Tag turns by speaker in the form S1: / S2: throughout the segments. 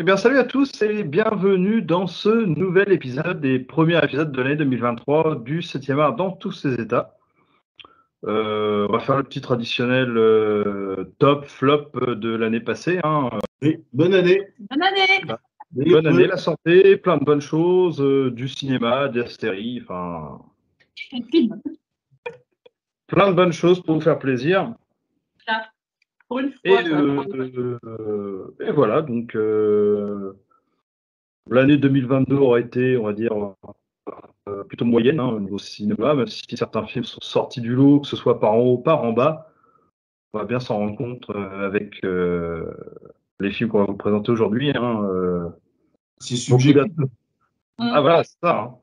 S1: Eh bien, salut à tous et bienvenue dans ce nouvel épisode des premiers épisodes de l'année 2023 du 7e art dans tous ses états. Euh, on va faire le petit traditionnel euh, top flop de l'année passée. Hein.
S2: Oui, bonne année.
S3: Bonne année.
S1: Bah, bonne année, la santé, plein de bonnes choses, euh, du cinéma, des séries, enfin. Plein de bonnes choses pour vous faire plaisir.
S3: Pour une fois.
S1: Et, et voilà, donc l'année 2022 aura été, on va dire, euh, plutôt moyenne hein, au niveau cinéma, même si certains films sont sortis du lot, que ce soit par en haut, par en bas. On va bien s'en rendre compte euh, avec euh, les films qu'on va vous présenter aujourd'hui. Hein,
S2: c'est subjectif.
S1: Ah voilà, c'est ça. Hein.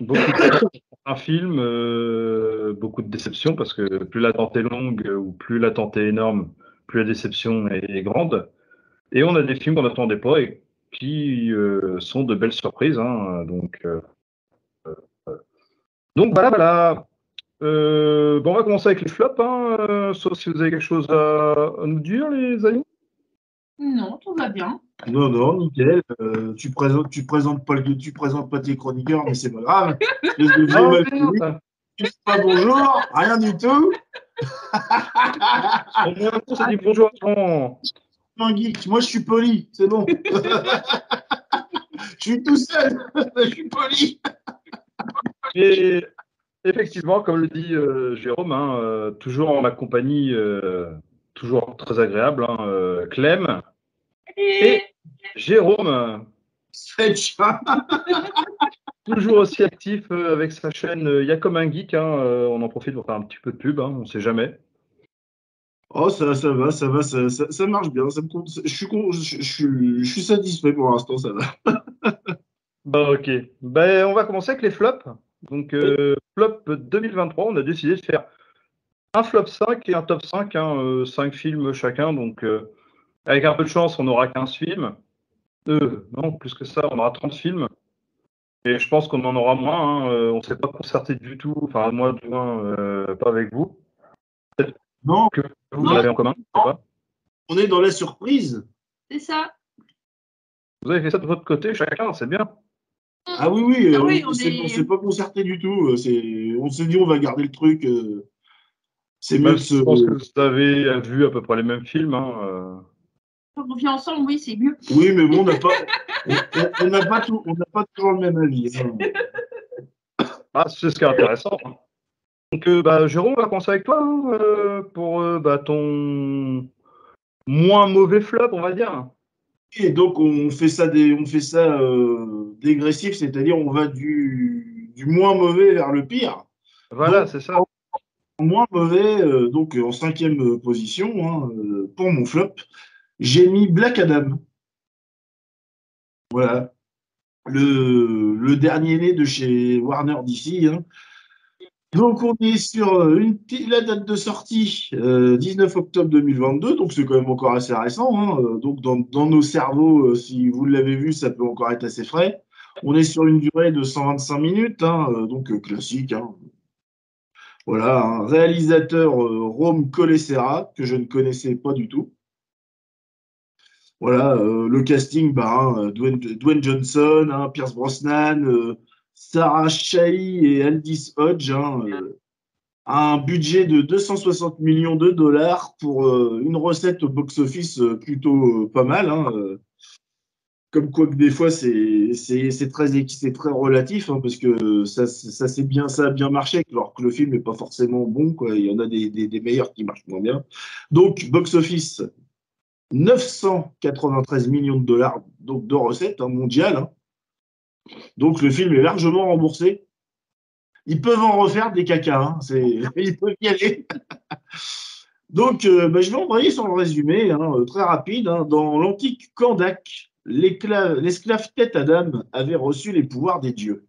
S1: Beaucoup de film, beaucoup de déceptions parce que plus l'attente est longue ou plus l'attente est énorme, plus la déception est, grande. Et on a des films qu'on n'attendait pas et qui sont de belles surprises. Hein, donc donc voilà, voilà. Euh, bon, on va commencer avec les flops, hein, euh, sauf si vous avez quelque chose à, nous dire, les amis.
S3: Non, tout va bien.
S2: Non, non, nickel. Euh, tu présentes, tu présentes pas le, tu présentes pas tes chroniqueurs, mais c'est pas grave. non, tu dis pas bonjour, rien du tout.
S1: on s'est dit bonjour.
S2: Un geek. Moi, je suis poli, c'est bon. je suis tout seul, je suis poli.
S1: Et effectivement, comme le dit euh, Jérôme, hein, euh, toujours en ma compagnie, euh, toujours très agréable, hein, Clem et Jérôme. toujours aussi actif avec sa chaîne Il y a comme un geek. Hein, on en profite pour faire un petit peu de pub, on ne sait jamais.
S2: Oh, ça, ça va, ça va, ça, ça, marche bien. Ça me je, suis, je, je, je suis satisfait pour l'instant, ça va.
S1: Bah, ok. Ben, on va commencer avec les flops. Donc, euh, flop 2023, on a décidé de faire un flop 5 et un top 5, hein, 5 euh, films chacun. Donc, euh, avec un peu de chance, on aura 15 non, plus que ça, on aura 30 films. Et je pense qu'on en aura moins. Hein, on ne s'est pas concerté du tout. Enfin, moi, du moins, pas avec vous.
S2: Non.
S1: Que vous l'avez en commun.
S2: On est dans la surprise.
S3: C'est ça.
S1: Vous avez fait ça de votre côté, chacun, c'est bien.
S2: Ah oui, oui, ah on ne s'est pas concerté du tout. Euh, on s'est dit, on va garder le truc. Euh,
S1: c'est même Je pense que vous avez vu à peu près les mêmes films. Hein,
S3: on vient ensemble, oui, c'est mieux.
S2: Oui, mais bon, on n'a pas, on, n'a pas, tout, on pas toujours le même avis. Hein.
S1: Ah, c'est ce qui est intéressant. Hein. Donc, euh, bah, Jérôme, on va commencer avec toi pour bah, ton moins mauvais flop, on va dire.
S2: Et donc, on fait ça, des, on fait ça euh, dégressif, c'est-à-dire on va du, du, moins mauvais vers le pire.
S1: Voilà, c'est ça.
S2: En moins mauvais, euh, donc en cinquième position, hein, euh, pour mon flop, j'ai mis Black Adam. Voilà. Le, dernier né de chez Warner DC. Hein, donc, on est sur euh, la date de sortie, 19 euh, octobre 2022, donc c'est quand même encore assez récent. Hein, euh, donc, dans, nos cerveaux, si vous l'avez vu, ça peut encore être assez frais. On est sur une durée de 125 minutes, hein, donc classique. Voilà, un réalisateur Rome Colessera, que je ne connaissais pas du tout. Voilà, le casting, bah, Dwayne, Johnson, Pierce Brosnan, Sarah Shai et Aldis Hodge, hein, euh, un budget de 260 millions de dollars pour euh, une recette au box-office euh, plutôt pas mal. Hein, comme quoi que des fois c'est très très relatif hein, parce que ça ça bien ça a bien marché alors que le film n'est pas forcément bon il y en a des, des, meilleurs qui marchent moins bien donc box office 993 millions de dollars de recettes mondiales donc le film est largement remboursé. Ils peuvent en refaire des cacas, hein. ils peuvent y aller. Donc euh, bah, je vais envoyer sur le résumé, hein, euh, très rapide. Hein. Dans l'antique Kandak, l'esclave tête Adam avait reçu les pouvoirs des dieux.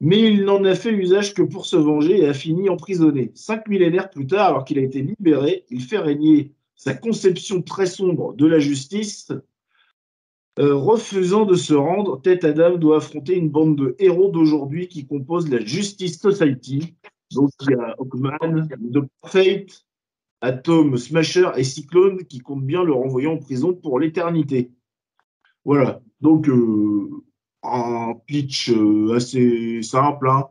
S2: Mais il n'en a fait usage que pour se venger et a fini emprisonné. Cinq millénaires plus tard, alors qu'il a été libéré, il fait régner sa conception très sombre de la justice euh, refusant de se rendre, Tête Adam doit affronter une bande de héros d'aujourd'hui qui composent la Justice Society. Donc il y a Hawkman, Dr. Fate, Atom, Smasher et Cyclone qui comptent bien le renvoyer en prison pour l'éternité. Voilà. Donc, euh, un pitch euh, assez simple. hein.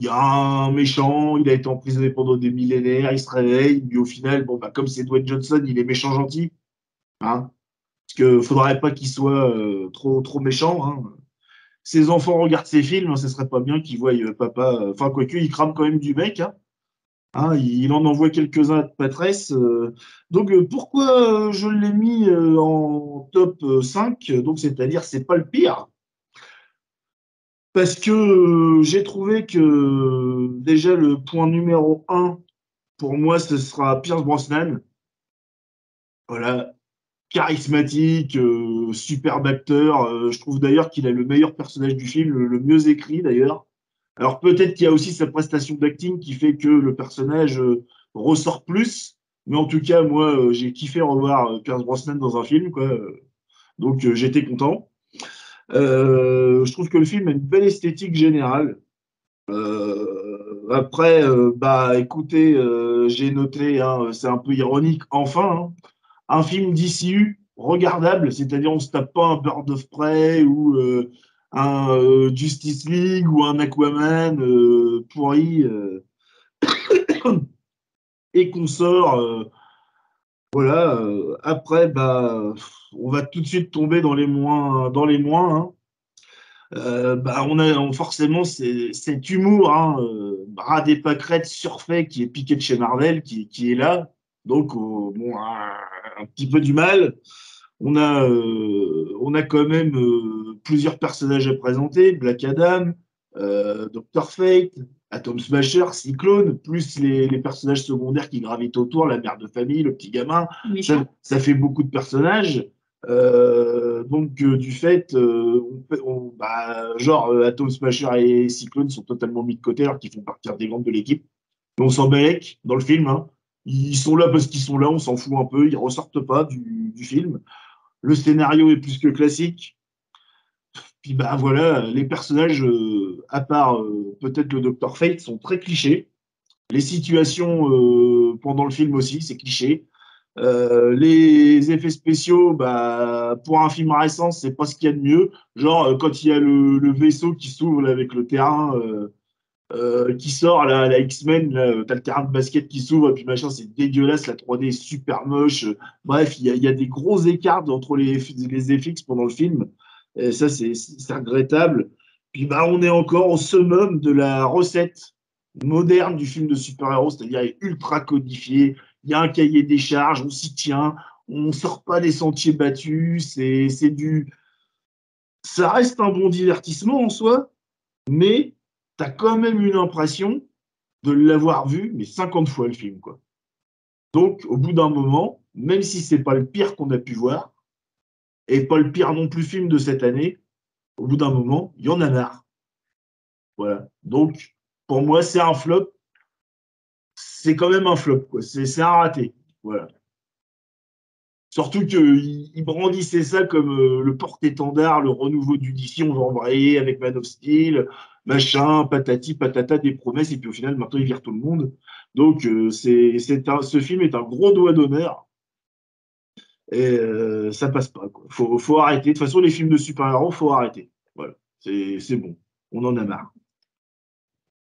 S2: Il y a un méchant, il a été emprisonné pendant des millénaires, il se réveille, puis au final, bon, bah, comme c'est Dwayne Johnson, il est méchant gentil. Hein. Parce qu'il faudrait pas qu'il soit euh, trop, trop méchant. Hein. Ses enfants regardent ses films, hein, ce serait pas bien qu'ils voient euh, papa. euh, Enfin, quoique, il crame quand même du mec. Hein. Hein, il en envoie quelques-uns à Patresse. euh. Donc, euh, pourquoi euh, je l'ai mis euh, en top euh, 5 Donc, c'est-à-dire, c'est pas le pire. Parce que euh, j'ai trouvé que euh, déjà le point numéro 1, pour moi, ce sera Pierce Brosnan. Voilà, charismatique, euh, superbe acteur. je trouve d'ailleurs qu'il a le meilleur personnage du film, le, mieux écrit d'ailleurs. Alors peut-être qu'il y a aussi sa prestation d'acting qui fait que le personnage ressort plus. Mais en tout cas, moi, j'ai kiffé revoir Pierce Brosnan dans un film. Quoi. Donc j'étais content. Euh, je trouve que le film a une belle esthétique générale. Euh, après, euh, bah, écoutez, j'ai noté, hein, c'est un peu ironique, enfin, hein, un film d'ICU regardable, c'est-à-dire on se tape pas un Bird of Prey ou un Justice League ou un Aquaman pourri et qu'on sort. Voilà. euh, après, bah, on va tout de suite tomber dans les moins, dans les moins. hein. Euh, bah, on a forcément cet humour, hein, euh, bras des pâquerettes surfait qui est piqué de chez Marvel, qui, est là. Donc, bon, un, un petit peu du mal. On a, on a quand même plusieurs personnages à présenter Black Adam, Dr. Fate, Atom Smasher, Cyclone, plus les, les personnages secondaires qui gravitent autour, la mère de famille, le petit gamin ça, ça fait beaucoup de personnages. Euh, donc, euh, du fait, euh, on peut- on- bah, genre, Atom Smasher et Cyclone sont totalement mis de côté alors qu'ils font partie intégrante de l'équipe. Mais on s'en balèque dans le film. hein. Ils sont là parce qu'ils sont là, on s'en fout un peu, ils ressortent pas du, du film. Le scénario est plus que classique. Puis bah voilà, les personnages, euh, à part euh, peut-être le Dr. Fate, sont très clichés. Les situations euh, pendant le film aussi, c'est cliché. Les effets spéciaux, bah, pour un film récent, c'est pas ce qu'il y a de mieux. Genre, quand il y a le, vaisseau qui s'ouvre avec le terrain qui sort, là, la X-Men, t'as le terrain de basket qui s'ouvre, et puis machin, c'est dégueulasse, la 3D est super moche. Bref, il y a, il y a des gros écarts entre les, les FX pendant le film. Et ça, c'est regrettable. Puis bah, on est encore au summum de la recette moderne du film de super-héros, c'est-à-dire ultra codifié, il y a un cahier des charges, on s'y tient, on ne sort pas des sentiers battus, c'est du... Ça reste un bon divertissement en soi, mais tu as quand même une impression de l'avoir vu, mais 50 fois le film. Quoi. Donc, au bout d'un moment, même si c'est pas le pire qu'on a pu voir, et pas le pire non plus film de cette année, au bout d'un moment, il y en a marre. Voilà. Donc, pour moi, c'est un flop. C'est quand même un flop. C'est un raté. Voilà. Surtout qu'il il brandissait ça comme euh, le porte-étendard, le renouveau du DC, on va embrayer avec Man of Steel, machin, patati, patata, des promesses, et puis au final, maintenant, il vire tout le monde. Donc, euh, c'est, ce film est un gros doigt d'honneur. Et euh, ça passe pas. Quoi. Faut, faut arrêter. De toute façon, les films de super-héros, faut arrêter. Voilà. C'est, bon. On en a marre.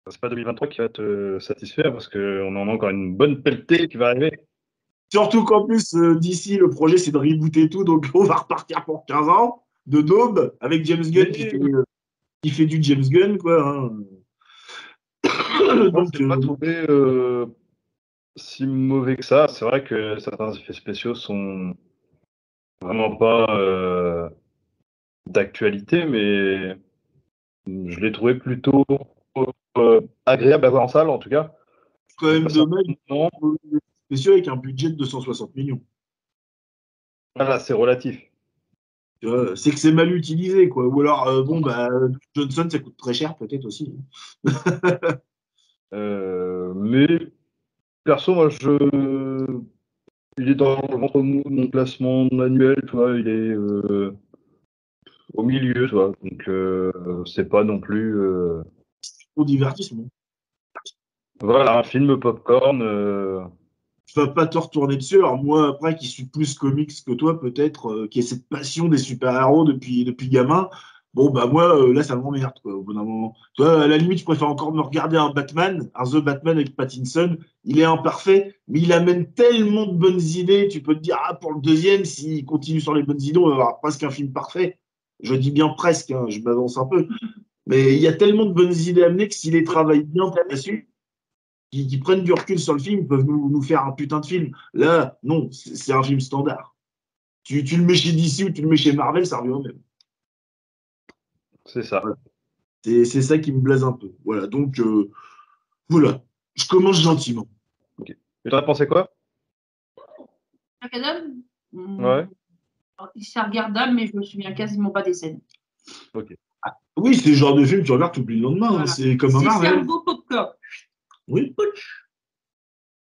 S1: C'est pas 2023 qui va te satisfaire parce qu'on en a encore une bonne pelletée qui va arriver.
S2: Surtout qu'en plus, euh, d'ici, le projet, c'est de rebooter tout. Donc, on va repartir pour 15 ans de daube avec James Gunn qui fait, euh, qui fait du James Gunn, quoi. hein. Donc,
S1: n'ai pas
S2: euh,
S1: trouvé si mauvais que ça. C'est vrai que certains effets spéciaux sont vraiment pas euh, d'actualité, mais je l'ai trouvé plutôt euh, agréable à voir en salle, en tout cas.
S2: c'est quand même dommage,
S1: Non,
S2: spéciaux avec un budget de 260 millions.
S1: voilà, c'est relatif.
S2: C'est que c'est mal utilisé, quoi. Ou alors, euh, bon, bah, Johnson, ça coûte très cher, peut-être aussi.
S1: Euh, mais perso, moi, je... il est dans le ventre mou de mon classement annuel, tu vois, il est euh, au milieu, tu vois, donc euh, c'est pas non plus. euh,
S2: Pour divertissement.
S1: Voilà, un film popcorn. euh,
S2: tu vas pas te retourner dessus. Alors moi, après, qui suis plus comics que toi, peut-être, qui ai cette passion des super-héros depuis, depuis gamin, bon, bah moi, euh, là, ça m'emmerde, quoi, au bout d'un moment. Toi, à la limite, je préfère encore me regarder un Batman, un The Batman avec Pattinson. Il est imparfait, mais il amène tellement de bonnes idées. Tu peux te dire, ah, pour le deuxième, s'il continue sur les bonnes idées, on va avoir presque un film parfait. Je dis bien presque, hein, je m'avance un peu. Mais il y a tellement de bonnes idées amenées que s'il les travaille bien dessus, qui, qui prennent du recul sur le film, peuvent nous, nous faire un putain de film. Là, non, c'est c'est un film standard. Tu, tu le mets chez DC ou tu le mets chez Marvel, ça revient au même.
S1: C'est ça.
S2: C'est c'est ça qui me blaise un peu. Voilà, donc euh, voilà, je commence gentiment.
S1: Et t'en as pensé quoi?
S3: Macadam Hmm.
S1: Ouais.
S3: C'est regardable, mais je me souviens quasiment pas des scènes.
S2: Oui, c'est le genre de film que tu regardes, tu oublies le lendemain. hein. C'est comme un
S3: C'est c'est
S2: Marvel.
S3: un beau popcorn.
S2: Oui.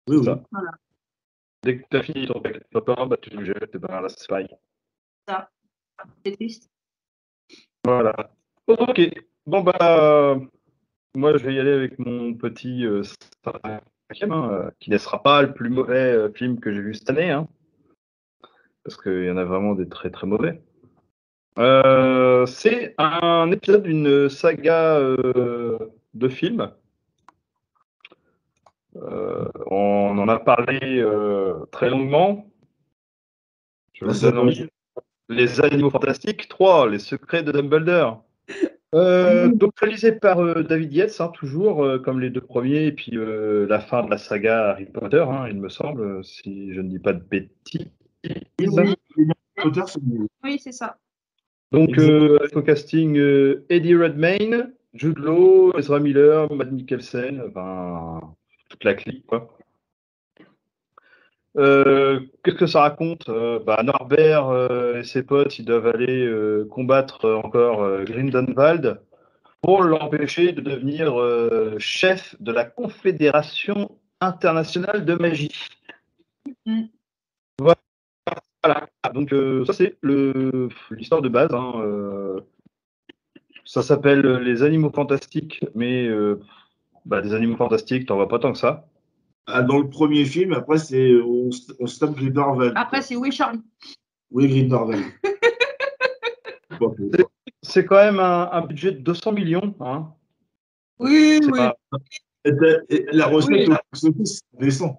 S2: Oui, oui.
S1: Ça. Dès que t'as fini ton popcorn, bah, tu le jettes, et ben là, c'est pareil.
S3: C'est triste.
S1: Voilà. Ok. Bon, bah, moi, je vais y aller avec mon petit euh, cinquième, hein, euh, qui ne sera pas le plus mauvais euh, film que j'ai vu cette année. hein, parce qu'il y en a vraiment des très très mauvais. Euh, c'est un épisode d'une saga euh, de films. Euh, on en a parlé euh, très longuement. Je vous. Les Animaux Fantastiques 3, Les Secrets de Dumbledore. Euh, donc réalisé par euh, David Yates, hein, toujours euh, comme les deux premiers, et puis euh, la fin de la saga Harry Potter, hein, il me semble, si je ne dis pas de bêtises.
S2: Oui, c'est
S3: ça.
S1: Donc euh, au casting euh, Eddie Redmayne, Jude Law, Ezra Miller, Matt Mikkelsen, enfin toute la clique quoi. Euh, Qu'est-ce que ça raconte Euh, bah, Norbert euh, et ses potes, ils doivent aller combattre encore Grindelwald pour l'empêcher de devenir chef de la Confédération internationale de magie.
S3: Mm.
S1: Voilà. Donc euh, ça c'est l'histoire de base. hein, ça s'appelle les animaux fantastiques, mais bah, des animaux fantastiques, t'en vois pas tant que ça.
S2: Ah, dans le premier film, après, c'est on, se- on se tape Grindelwald.
S3: Après, c'est Oui Charlie.
S2: Oui, Grindelwald.
S1: C'est quand même un, un budget de 200 millions. Hein.
S3: Oui, oui.
S1: pas-
S2: Et la- et la recette
S3: Oui.
S2: descend.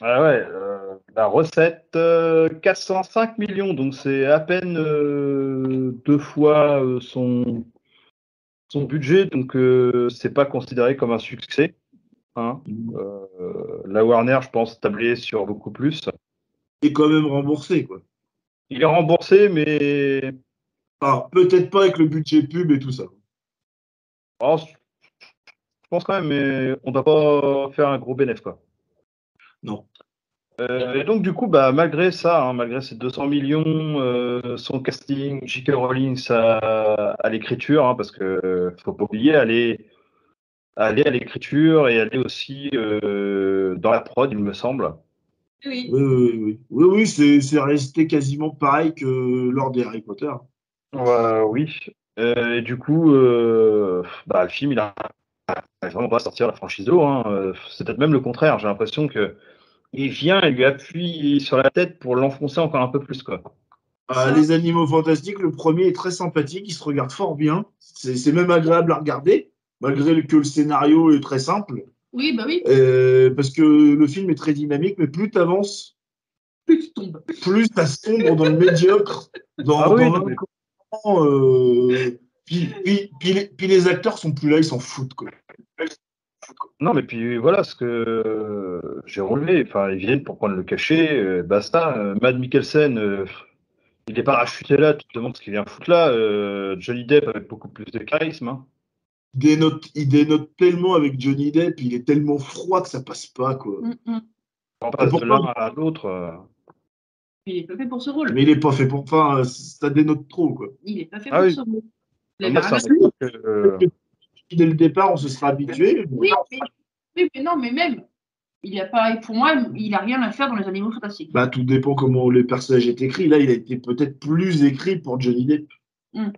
S1: Ah ouais, euh, la recette euh, 405 millions, donc c'est à peine euh, deux fois euh, son son budget, donc euh, c'est pas considéré comme un succès. Hein. Euh, la Warner, je pense, tablait sur beaucoup plus.
S2: Et quand même remboursé, quoi.
S1: Il est remboursé, mais
S2: Enfin, peut-être pas avec le budget pub et tout ça.
S1: oh, je pense quand même, mais on doit pas faire un gros bénéfice, quoi.
S2: Non.
S1: Euh, et donc du coup, bah, malgré ça, hein, malgré ces 200 millions, euh, son casting, J.K. Rowling à, à l'écriture, hein, parce que faut pas oublier, aller, aller à l'écriture et aller aussi euh, dans la prod, il me semble.
S3: Oui.
S2: Oui, oui, oui. Oui, oui, c'est c'est resté quasiment pareil que lors des Harry Potter.
S1: Ouais, oui. Euh, et du coup, euh, bah, le film, il a, vraiment pas sortir la franchise eau. Hein. Euh, C'est peut-être même le contraire. J'ai l'impression que il vient et lui appuie sur la tête pour l'enfoncer encore un peu plus, quoi.
S2: Ah,
S3: Ça.
S2: les animaux fantastiques, le premier est très sympathique, il se regarde fort bien. C'est c'est même agréable à regarder, malgré que le scénario est très simple.
S3: Oui, bah oui.
S2: Euh, parce que le film est très dynamique, mais plus tu avances,
S3: Plus tu tombes.
S2: plus ça sombre dans le médiocre, dans,
S1: Ah oui,
S2: dans
S1: non, mais-
S2: l'incohérent, euh, puis, puis- puis les, puis les acteurs sont plus là, ils s'en foutent. Quoi.
S1: Non, mais puis voilà ce que j'ai relevé. Enfin, ils viennent pour prendre le cachet, euh, basta. Euh, Matt Mikkelsen, euh, il est parachuté là, tu te demandes ce qu'il vient foutre là. Euh, Johnny Depp avec beaucoup plus de charisme. hein.
S2: Il, dénote, il dénote tellement avec Johnny Depp, il est tellement froid que ça passe pas. Quoi.
S3: Mm, mm.
S1: On passe de l'un à l'autre. euh.
S3: Il est pas fait pour ce rôle.
S2: Mais il est pas fait pour. Enfin, ça dénote trop. Quoi.
S3: Il est pas fait
S1: Ah
S3: pour
S1: oui.
S3: ce rôle.
S1: Moi, truc que, euh,
S2: Dès le départ, on se sera habitué.
S3: Oui, mais, oui, mais non, mais même, il a pas, pour moi, il a rien à faire dans les animaux fantastiques.
S2: Bah, tout dépend comment les personnages est écrit. Là, il a été peut-être plus écrit pour Johnny Depp.
S3: Mm.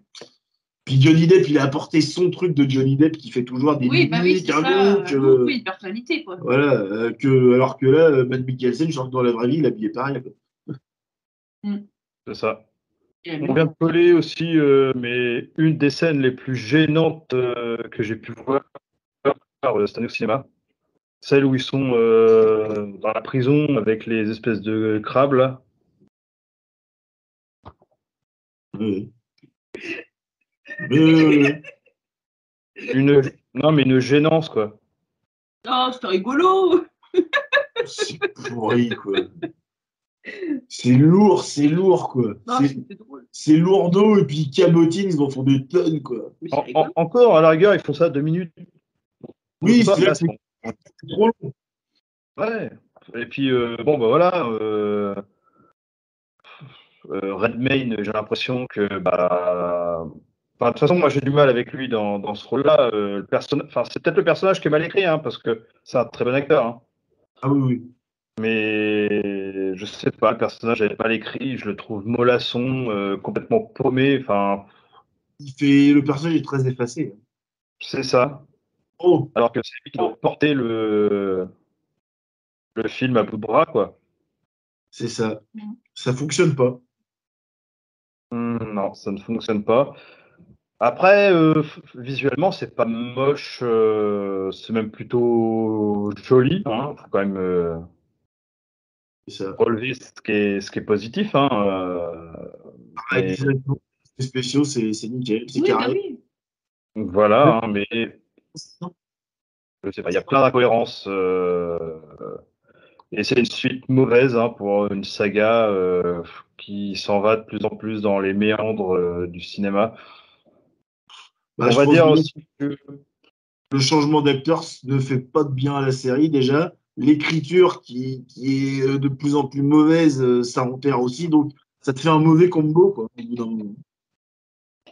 S2: Puis Johnny Depp, il a apporté son truc de Johnny Depp qui fait toujours des
S3: Oui, bah oui,
S2: un
S3: ça.
S2: look,
S3: euh,
S2: euh,
S3: Oui, personnalité, quoi.
S2: Voilà, euh, que, alors que là, euh, Matt Mikkelsen, je sens que dans la vraie vie, il habillait pareil. quoi.
S1: C'est ça. On vient de coller aussi, euh, mais une des scènes les plus gênantes euh, que j'ai pu voir euh, cette année au cinéma. Celle où ils sont euh, dans la prison avec les espèces de crabes là.
S2: Oui.
S1: Une, non mais une gênance quoi.
S3: Oh, c'était rigolo
S2: c'est pourri, quoi. C'est lourd, c'est lourd, quoi.
S3: Non,
S2: C'est- lourdeau, et puis cabotine, ils en font des tonnes, quoi.
S1: En- en- encore à la rigueur ils font ça deux minutes.
S2: Oui, c'est trop long.
S1: Ouais. Et puis euh, bon bah voilà. Euh, euh, Redmayne, j'ai l'impression que bah. Enfin, de toute façon, moi j'ai du mal avec lui dans, dans ce rôle-là. Euh, enfin, c'est peut-être le personnage qui est mal écrit, hein, parce que c'est un très bon acteur. hein.
S2: Ah oui, oui.
S1: Mais je sais pas, le personnage est mal écrit, je le trouve mollasson, euh, complètement paumé. Enfin,
S2: Il fait... Le personnage est très effacé.
S1: c'est ça.
S2: Oh,
S1: Alors que c'est lui qui doit porter le, le film à bout de bras, quoi.
S2: c'est ça.
S3: Mm.
S2: Ça fonctionne pas.
S1: Hmm, non, ça ne fonctionne pas. Après, euh, visuellement, c'est pas moche, euh, c'est même plutôt joli. Hein. Faut quand même euh,
S2: ça.
S1: relever ce qui est, ce qui est positif. Hein. euh,
S2: Ah,
S1: mais-
S2: exactement. Les spéciaux, c'est c'est nickel. C'est
S3: Oui, bah
S2: carré.
S3: oui.
S1: voilà, hein, mais je sais pas, il y a plein d'incohérences. euh, et c'est une suite mauvaise hein, pour une saga euh, qui s'en va de plus en plus dans les méandres euh, du cinéma.
S2: Bah,
S1: On
S2: je
S1: va
S2: pense
S1: dire
S2: que
S1: aussi que
S2: Le changement d'acteur ne fait pas de bien à la série, déjà. L'écriture qui, qui est euh, de plus en plus mauvaise, euh, ça enterre aussi. Donc, ça te fait un mauvais combo, quoi, au bout d'un moment.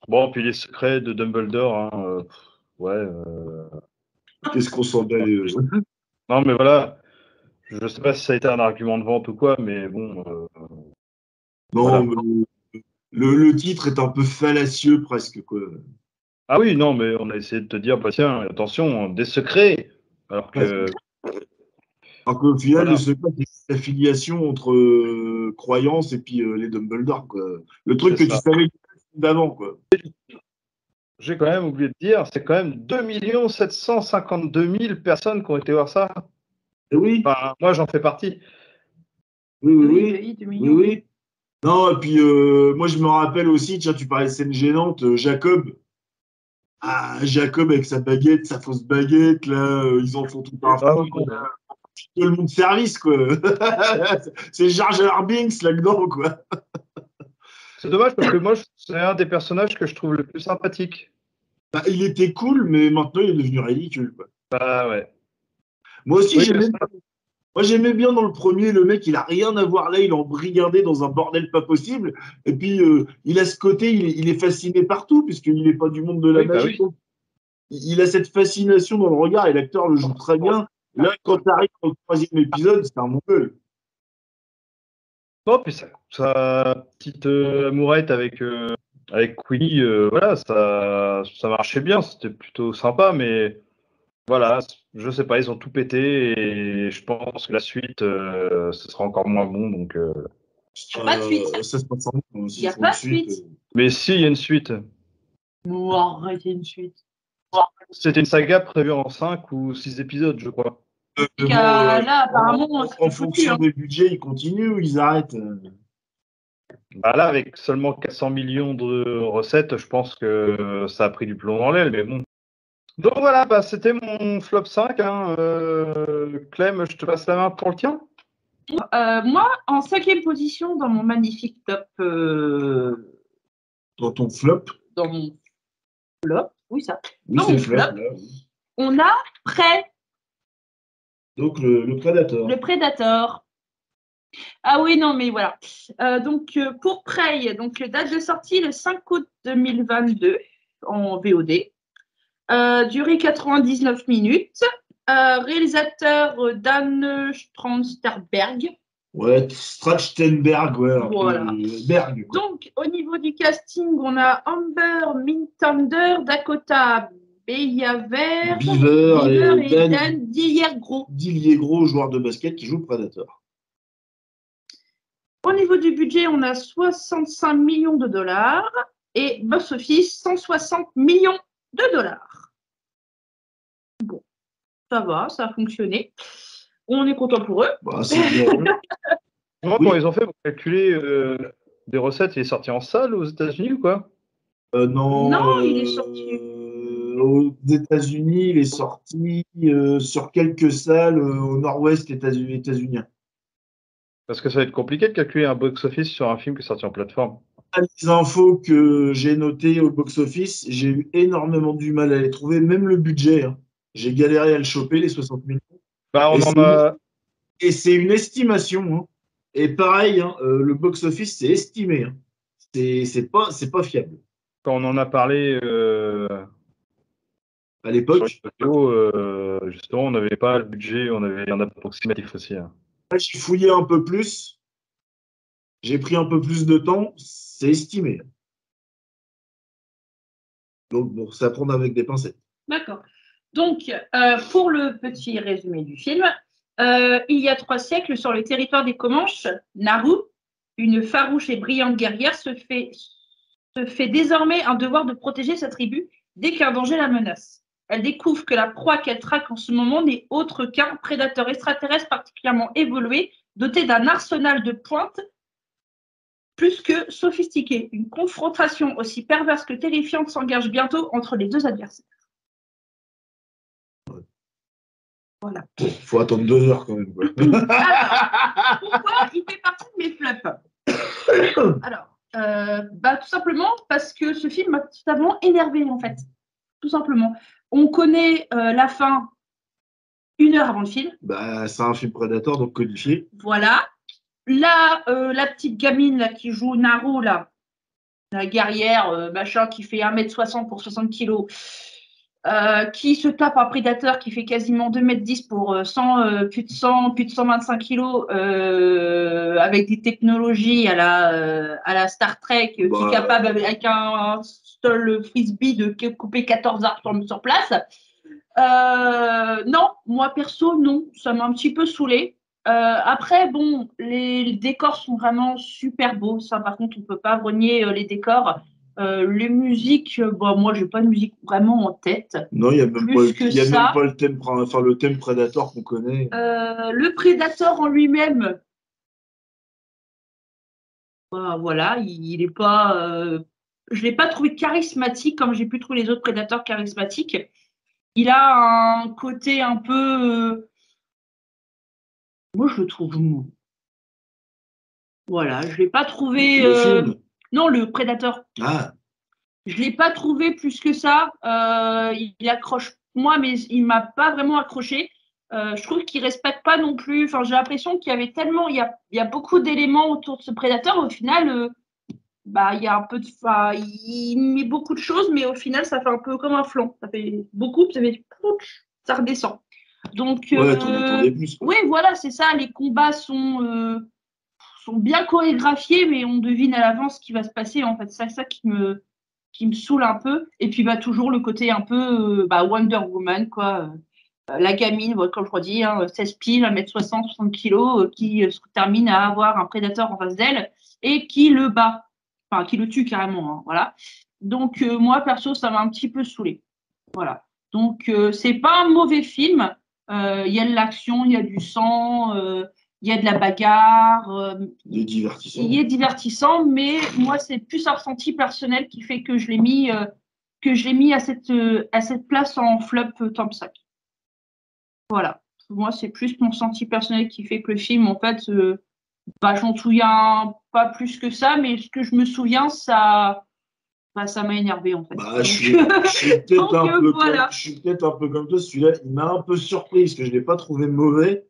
S1: Bon, puis les secrets de Dumbledore, hein, euh, ouais. euh,
S2: Qu'est-ce qu'on s'en bat euh,
S1: Non, mais voilà, je sais pas si ça a été un argument de vente ou quoi, mais bon,
S2: Non,
S1: Voilà.
S2: mais le, le titre est un peu fallacieux, presque, quoi.
S1: Ah oui, non, mais on a essayé de te dire, bah tiens, attention, des secrets, alors que
S2: Alors qu'au final,
S1: Voilà.
S2: le secret, c'est l'affiliation entre euh, croyances et puis euh, les Dumbledore, quoi. Le truc que tu savais d'avant, quoi.
S1: j'ai quand même oublié de dire, c'est quand même 2 752 000 personnes qui ont été voir ça.
S2: Et oui,
S1: Enfin, moi, j'en fais partie.
S2: oui, oui,
S3: Oui,
S2: oui.
S3: oui.
S2: Non, et puis euh, moi je me rappelle aussi, tiens, tu parlais de scène gênante, euh, Jacob. Ah, Jacob avec sa baguette, sa fausse baguette, là, euh, ils en font tout un. Tout le monde service, quoi. C'est Jar Jar Binks là-dedans, quoi.
S1: C'est dommage parce que moi, c'est un des personnages que je trouve le plus sympathique.
S2: Bah, il était cool, mais maintenant il est devenu ridicule, quoi.
S1: Bah ouais.
S2: Moi aussi,
S1: Oui,
S2: j'aimais. Moi, j'aimais bien dans le premier, le mec, il a rien à voir là, il est embrigadé dans un bordel pas possible. Et puis, euh, il a ce côté, il est, il est fasciné partout, puisqu'il n'est pas du monde de la
S1: Oui, bah oui.
S2: il a cette fascination dans le regard et l'acteur le joue très bien. Là, quand tu arrives au troisième épisode, c'est un mongol.
S1: Non, puis sa, sa petite euh, amourette avec, euh, avec Queenie, voilà, ça, ça marchait bien, c'était plutôt sympa, mais voilà, je sais pas, ils ont tout pété et je pense que la suite, euh, ce sera encore moins bon. Donc, euh.
S3: y a pas de suite.
S2: Euh,
S3: Il y a pas de suite.
S1: Mais si, il y a une suite.
S3: Bon, arrêtez une suite.
S1: C'était une saga prévue en 5 ou 6 épisodes, je crois.
S2: Euh, bon, euh,
S3: là, apparemment,
S2: en, en
S3: foutu,
S2: fonction
S3: hein.
S2: des budgets, ils continuent ou ils arrêtent. euh.
S1: Bah là, avec seulement 400 millions de recettes, je pense que ça a pris du plomb dans l'aile, mais bon. Donc voilà, bah, c'était mon flop 5. Hein. Euh, Clem, je te passe la main pour le tien.
S3: Euh, moi, en cinquième position dans mon magnifique top, euh,
S2: Dans ton flop,
S3: dans mon flop, oui ça,
S2: oui, le
S3: mon
S2: flop.
S3: flop.
S2: là, oui.
S3: on a Prêt,
S2: Donc, le, le Predator.
S3: le Predator. Ah oui, non, mais voilà. Euh, donc, euh, pour Prey, donc date de sortie le 5 août 2022 en VOD. Euh, durée 99 minutes. Euh, réalisateur euh, Dan Stronsterberg.
S2: Ouais, Strachtenberg, ouais.
S3: Voilà.
S2: euh, Berg.
S3: Donc, au niveau du casting, on a Amber Mintander, Dakota Beyaver,
S2: Beaver
S3: Beaver
S2: et
S3: et
S2: Dan
S3: Dan Dilliergros.
S2: Dillier-Gros, joueur de basket qui joue Predator.
S3: Au niveau du budget, on a 65 millions de dollars et box office 160 millions de dollars. Ça va, ça a fonctionné. On est content pour eux.
S2: Bah, c'est Oui.
S1: quand ils ont fait pour calculer euh, des recettes, il est sorti en salle aux États-Unis ou quoi?
S2: Euh, non,
S3: Non, il est
S2: euh,
S3: sorti.
S2: aux États-Unis, il est sorti euh, sur quelques salles euh, au nord-ouest états-unis états-unien.
S1: Parce que ça va être compliqué de calculer un box-office sur un film qui est sorti en plateforme.
S2: Les infos que j'ai notées au box-office, j'ai eu énormément du mal à les trouver, même le budget. hein. J'ai galéré à le choper, les 60 000.
S1: Bah, on
S2: Et
S1: en
S2: c'est-
S1: a.
S2: Et c'est une estimation. hein. Et pareil, hein, euh, le box-office, c'est estimé. hein. C'est c'est pas, c'est pas fiable.
S1: Quand on en a parlé euh,
S2: À l'époque,
S1: euh, justement, on n'avait pas le budget, on avait un approximatif aussi. hein.
S2: Là, j'ai fouillé un peu plus. J'ai pris un peu plus de temps. C'est estimé. Donc, bon, à prendre avec des pincettes.
S3: D'accord. Donc, euh, pour le petit résumé du film, euh, il y a trois siècles, sur le territoire des Comanches, Naru, une farouche et brillante guerrière, se fait, se fait désormais un devoir de protéger sa tribu dès qu'un danger la menace. Elle découvre que la proie qu'elle traque en ce moment n'est autre qu'un prédateur extraterrestre particulièrement évolué, doté d'un arsenal de pointe plus que sophistiqué. Une confrontation aussi perverse que terrifiante s'engage bientôt entre les deux adversaires. Voilà.
S2: Il faut attendre deux heures quand même.
S3: Alors, pourquoi il fait partie de mes flops Alors, euh, bah, tout simplement parce que ce film m'a totalement énervé en fait. Tout simplement. On connaît euh, la fin une heure avant le film.
S2: bah, c'est un film Predator, donc codifié.
S3: Voilà. Là, euh, la petite gamine là, qui joue Naru, là, la guerrière, machin, qui fait 1m60 pour 60 kg, euh, qui se tape un prédateur qui fait quasiment 2m10 pour euh, 100, euh, plus, de 100, plus de 125 kg, euh, avec des technologies à la, euh, à la Star Trek, euh, qui
S2: Bah.
S3: est capable, avec un seul frisbee, de couper 14 arbres sur, sur place. Euh, non, moi perso, non, ça m'a un petit peu saoulé. Euh, après, bon, les, les décors sont vraiment super beaux. Ça, par contre, on peut pas renier euh, les décors. Euh, les musiques, euh, bon, moi, j'ai pas de musique vraiment en tête.
S2: Non, il n'y a, même pas, y a
S3: ça.
S2: même pas le thème, enfin, le thème Predator qu'on connaît.
S3: Euh, le Predator en lui-même, bah, voilà, il, il est pas. euh, je l'ai pas trouvé charismatique comme j'ai pu trouver les autres Predators charismatiques. Il a un côté un peu. moi, je le trouve mou. Voilà, je l'ai pas trouvé.
S2: Le film.
S3: Non, le Predator.
S2: Ah,
S3: Je l'ai pas trouvé plus que ça. Euh, il, accroche moi, mais il m'a pas vraiment accroché. Euh, je trouve qu'il respecte pas non plus. Enfin, j'ai l'impression qu'il y avait tellement, il y a, il y a beaucoup d'éléments autour de ce prédateur. Au final, euh, bah, il y a un peu de, enfin, il met beaucoup de choses, mais au final, ça fait un peu comme un flanc. Ça fait beaucoup, ça fait, ça redescend. Donc,
S2: ouais, plus.
S3: voilà, c'est ça. Les combats sont, sont bien chorégraphiés, mais on devine à l'avance ce qui va se passer. En fait, c'est ça qui me, qui me saoule un peu. Et puis, bah, toujours le côté un peu euh, bah, Wonder Woman, quoi. Euh, la gamine, comme je redis, hein, 16 piles, 1m60, 60 kg, qui euh, se termine à avoir un prédateur en face d'elle et qui le bat. Enfin, qui le tue carrément. hein, voilà. Donc, moi, perso, ça m'a un petit peu saoulé. Voilà. Donc, c'est pas un mauvais film. Il y a de l'action, il y a du sang, il y a de la bagarre, euh, il est divertissant, mais moi, c'est plus un ressenti personnel qui fait que je l'ai mis, euh, que je l'ai mis à cette, euh, à cette place en flop top 5. Voilà. Moi, c'est plus mon ressenti personnel qui fait que le film, en fait, bah, j'en souviens pas plus que ça, mais ce que je me souviens, ça bah, ça m'a énervé, en fait.
S2: Bah, je
S3: Donc,
S2: suis, je suis peut-être un,
S3: voilà.
S2: un peu comme toi. Celui-là, il m'a un peu surpris parce que je ne l'ai pas trouvé mauvais.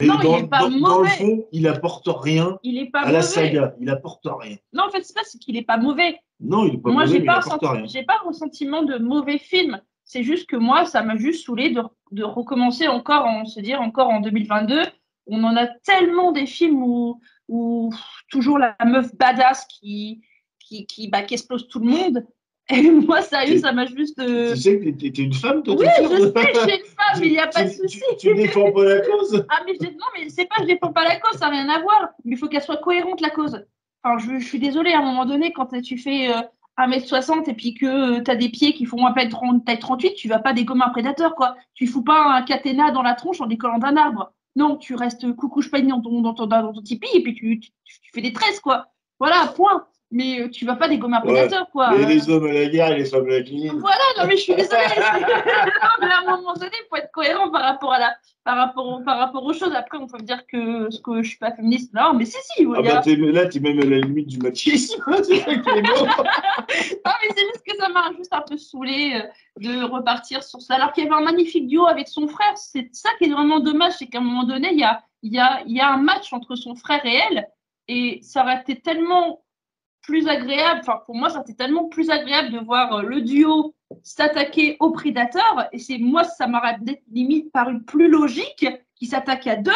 S2: Mais
S3: Non, il
S2: dans,
S3: est pas
S2: dans- dans le
S3: mauvais.
S2: fond, il apporte rien
S3: il est pas
S2: à la
S3: mauvais.
S2: saga. Il apporte rien.
S3: Non, en fait, c'est pas c'est qu'il est pas mauvais.
S2: Non, il est pas
S3: moi,
S2: mauvais, il rien.
S3: j'ai pas un ressentiment de mauvais film. C'est juste que moi, ça m'a juste saoulé de, de recommencer encore, en se dire encore en 2022. on en a tellement des films où, où toujours la meuf badass qui, qui, qui, bah, qui explose tout le monde. Et moi, sérieux, ça m'a juste. euh,
S2: Tu sais que t'es t'es une femme, toi
S3: Oui, je sais, je suis une femme, mais il n'y a pas de souci.
S2: Tu, tu défends pas la cause
S3: Ah, mais je- non, mais c'est pas, je défends pas la cause, ça n'a rien à voir. Mais il faut qu'elle soit cohérente, la cause. Enfin, je, je suis désolée, à un moment donné, quand tu fais euh, 1m60 et puis que tu as des pieds qui font à peine 30, taille 38, tu vas pas dégommer un prédateur, quoi. Tu fous pas un caténa dans la tronche en décollant d'un arbre. Non, tu restes coucouche peigne dans ton, dans, ton, dans ton tipi et puis tu, tu, tu fais des tresses, quoi. Voilà, point. Mais euh, tu vas pas dégommer un
S2: Ouais.
S3: prédateur, quoi.
S2: Les, les hommes à la guerre et les femmes à la cuisine.
S3: Voilà, non mais je suis désolée. non, mais à un moment donné, il faut être cohérent par rapport à la, par rapport, par rapport aux choses. Après, on peut me dire que ce que je suis pas féministe. Non, mais si, si.
S2: Ah bah là, t'es même à la limite du machisme. c'est ça qui est beau.
S3: Non, mais c'est juste que ça m'a juste un peu saoulé de repartir sur ça. Alors qu'il y avait un magnifique duo avec son frère. C'est ça qui est vraiment dommage, c'est qu'à un moment donné, il y a, y, a, y a un match entre son frère et elle, et ça aurait été tellement plus agréable. Enfin, pour moi, été tellement plus agréable de voir euh, le duo s'attaquer au prédateur. Et c'est moi, ça m'aurait limite paru plus logique qu'ils s'attaquent à deux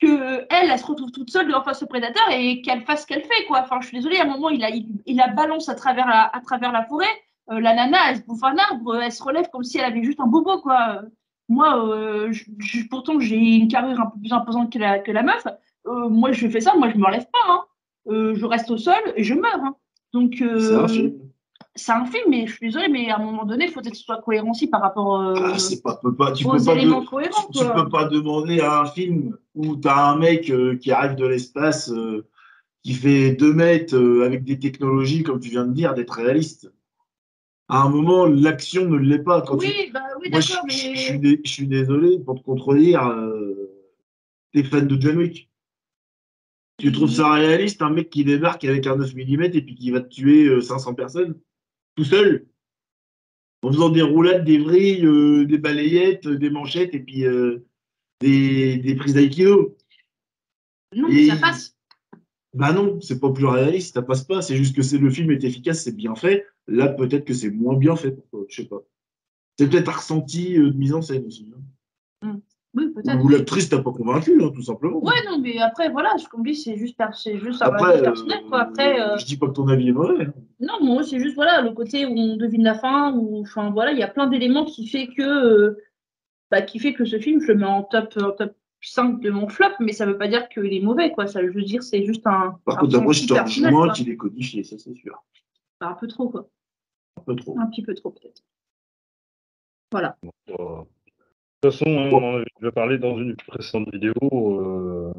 S3: que elle, elle se retrouve toute seule devant face au prédateur et qu'elle fasse ce qu'elle fait, quoi. Enfin, je suis désolée, à un moment, il, la balance à travers la, forêt. Euh, la nana, elle se bouffe un arbre, elle se relève comme si elle avait juste un bobo, quoi. Moi, euh, pourtant, j'ai une carrure un peu plus imposante que la, meuf. Moi, je fais ça, moi, je me relève pas. Hein. Euh, je reste au sol et je meurs. hein. Donc, euh,
S2: C'est un film.
S3: c'est un film, mais je suis désolée, mais à un moment donné, il faut que ce soit cohérent aussi par rapport euh,
S2: Ah, pas, tu
S3: aux
S2: peux pas,
S3: éléments
S2: de-
S3: cohérents.
S2: tu, tu
S3: quoi.
S2: peux pas demander à un film où tu as un mec euh, qui arrive de l'espace, euh, qui fait 2 mètres avec des technologies, comme tu viens de dire, d'être réaliste. À un moment, l'action ne l'est pas. Quand tu-
S3: Oui, bah oui, d'accord, mais.
S2: je suis dé- je suis désolé pour te contredire. T'es fan de John Wick. Tu trouves ça réaliste, un mec qui débarque avec un 9 mm et puis qui va te tuer euh, 500 personnes tout seul? En faisant des roulades, des vrilles, euh, des balayettes, euh, des manchettes et puis euh, des, des prises d'aïkido.
S3: Non, mais
S2: Et-
S3: ça passe.
S2: Bah non, c'est pas plus réaliste, ça passe pas. C'est juste que c'est le film est efficace, c'est bien fait. Là, peut-être que c'est moins bien fait. Je sais pas. C'est peut-être un ressenti euh, de mise en scène aussi. hein.
S3: Oui, peut-être.
S2: Ou l'actrice t'a pas convaincu, hein, tout simplement.
S3: Ouais, non, mais après, voilà, ce qu'on dit, c'est juste, per- c'est juste un
S2: Après,
S3: avis personnel, quoi. Après,
S2: euh,
S3: euh,
S2: je dis pas que ton avis est mauvais. hein.
S3: non, moi, c'est juste, voilà, le côté où on devine la fin, ou, enfin, voilà, il y a plein d'éléments qui fait que, euh, bah, qui fait que ce film, je le mets en top, en top 5 de mon flop, mais ça veut pas dire qu'il est mauvais, quoi. Ça veut dire, c'est juste un.
S2: Par
S3: un
S2: contre, moi, je te rejoins qu'il est codifié, ça c'est sûr.
S3: Bah, un peu trop, quoi.
S2: Un peu trop.
S3: Un petit peu trop, peut-être. Voilà.
S1: Euh, De toute façon, hein, on en avait déjà parlé dans une précédente vidéo. euh,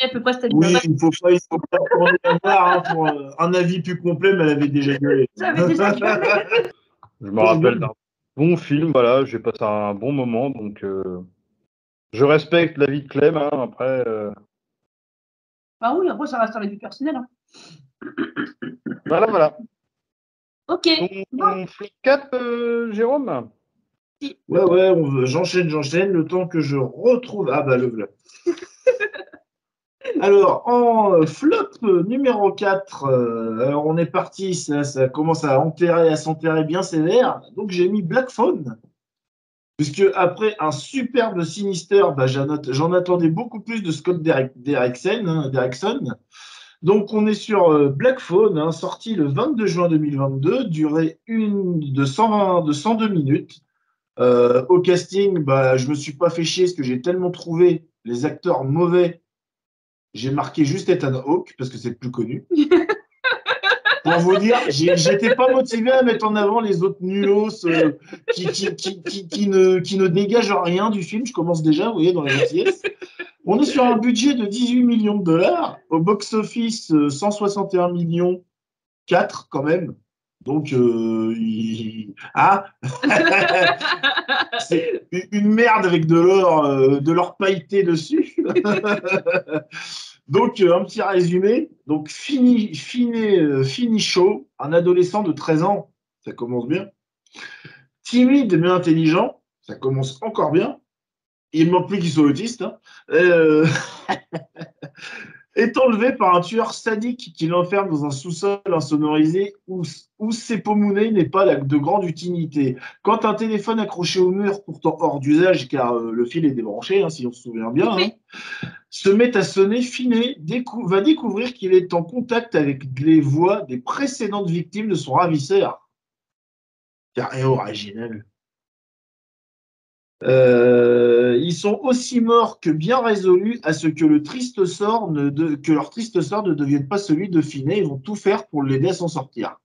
S3: Elle peut pas se
S2: Oui, il faut pas, il faut pas tourner la barre hein, pour euh, un avis plus complet, mais elle avait déjà gueulé.
S1: Je me rappelle d'un bon film, voilà, j'ai passé un bon moment, donc euh, je respecte l'avis de Clem. hein, après, euh,
S3: Bah oui, après, ça reste un avis personnel. hein.
S1: voilà, voilà.
S3: Ok.
S1: On, on flip cap, euh, Jérôme?
S2: Ouais, ouais, on veut- j'enchaîne, j'enchaîne, le temps que je retrouve. Ah bah le voilà. Alors, en flop numéro 4, euh, alors on est parti, ça, ça commence à enterrer, à s'enterrer bien sévère. Donc j'ai mis Black Phone. Puisque après un superbe Sinister, bah, j'en att- j'en attendais beaucoup plus de Scott Derrickson. hein, Derrickson. Donc on est sur euh, Black Phone, hein, sorti le 22 juin 2022, durée une, de, 120, de 102 minutes. Euh, au casting, bah, je me suis pas fait chier parce que j'ai tellement trouvé les acteurs mauvais. J'ai marqué juste Ethan Hawke parce que c'est le plus connu. Pour vous dire, j'étais pas motivé à mettre en avant les autres nulos euh, qui, qui, qui, qui, qui ne, qui ne dégagent rien du film. Je commence déjà, vous voyez, dans la gentillesse. On est sur un budget de 18 millions de dollars. Au box-office, euh, 161 millions 4 quand même. Donc, euh, il- ah, c'est une- merde avec de l'or, euh, de l'or pailleté dessus. Donc, euh, un petit résumé. Donc, fini, fini, fini show, un adolescent de 13 ans, ça commence bien. Timide mais intelligent, ça commence encore bien. Il ne manque plus qu'il soit autiste. hein. Euh, est enlevé par un tueur sadique qui l'enferme dans un sous-sol insonorisé où, où ses pommeaux n'est pas de grande utilité. Quand un téléphone accroché au mur, pourtant hors d'usage car euh, le fil est débranché, hein, si on se souvient bien, hein, se met à sonner, Finet va découvrir qu'il est en contact avec les voix des précédentes victimes de son ravisseur. Carré originel. Euh, ils sont aussi morts que bien résolus à ce que, leur triste sort ne devienne pas celui de Finet. Ils vont tout faire pour l'aider à s'en sortir.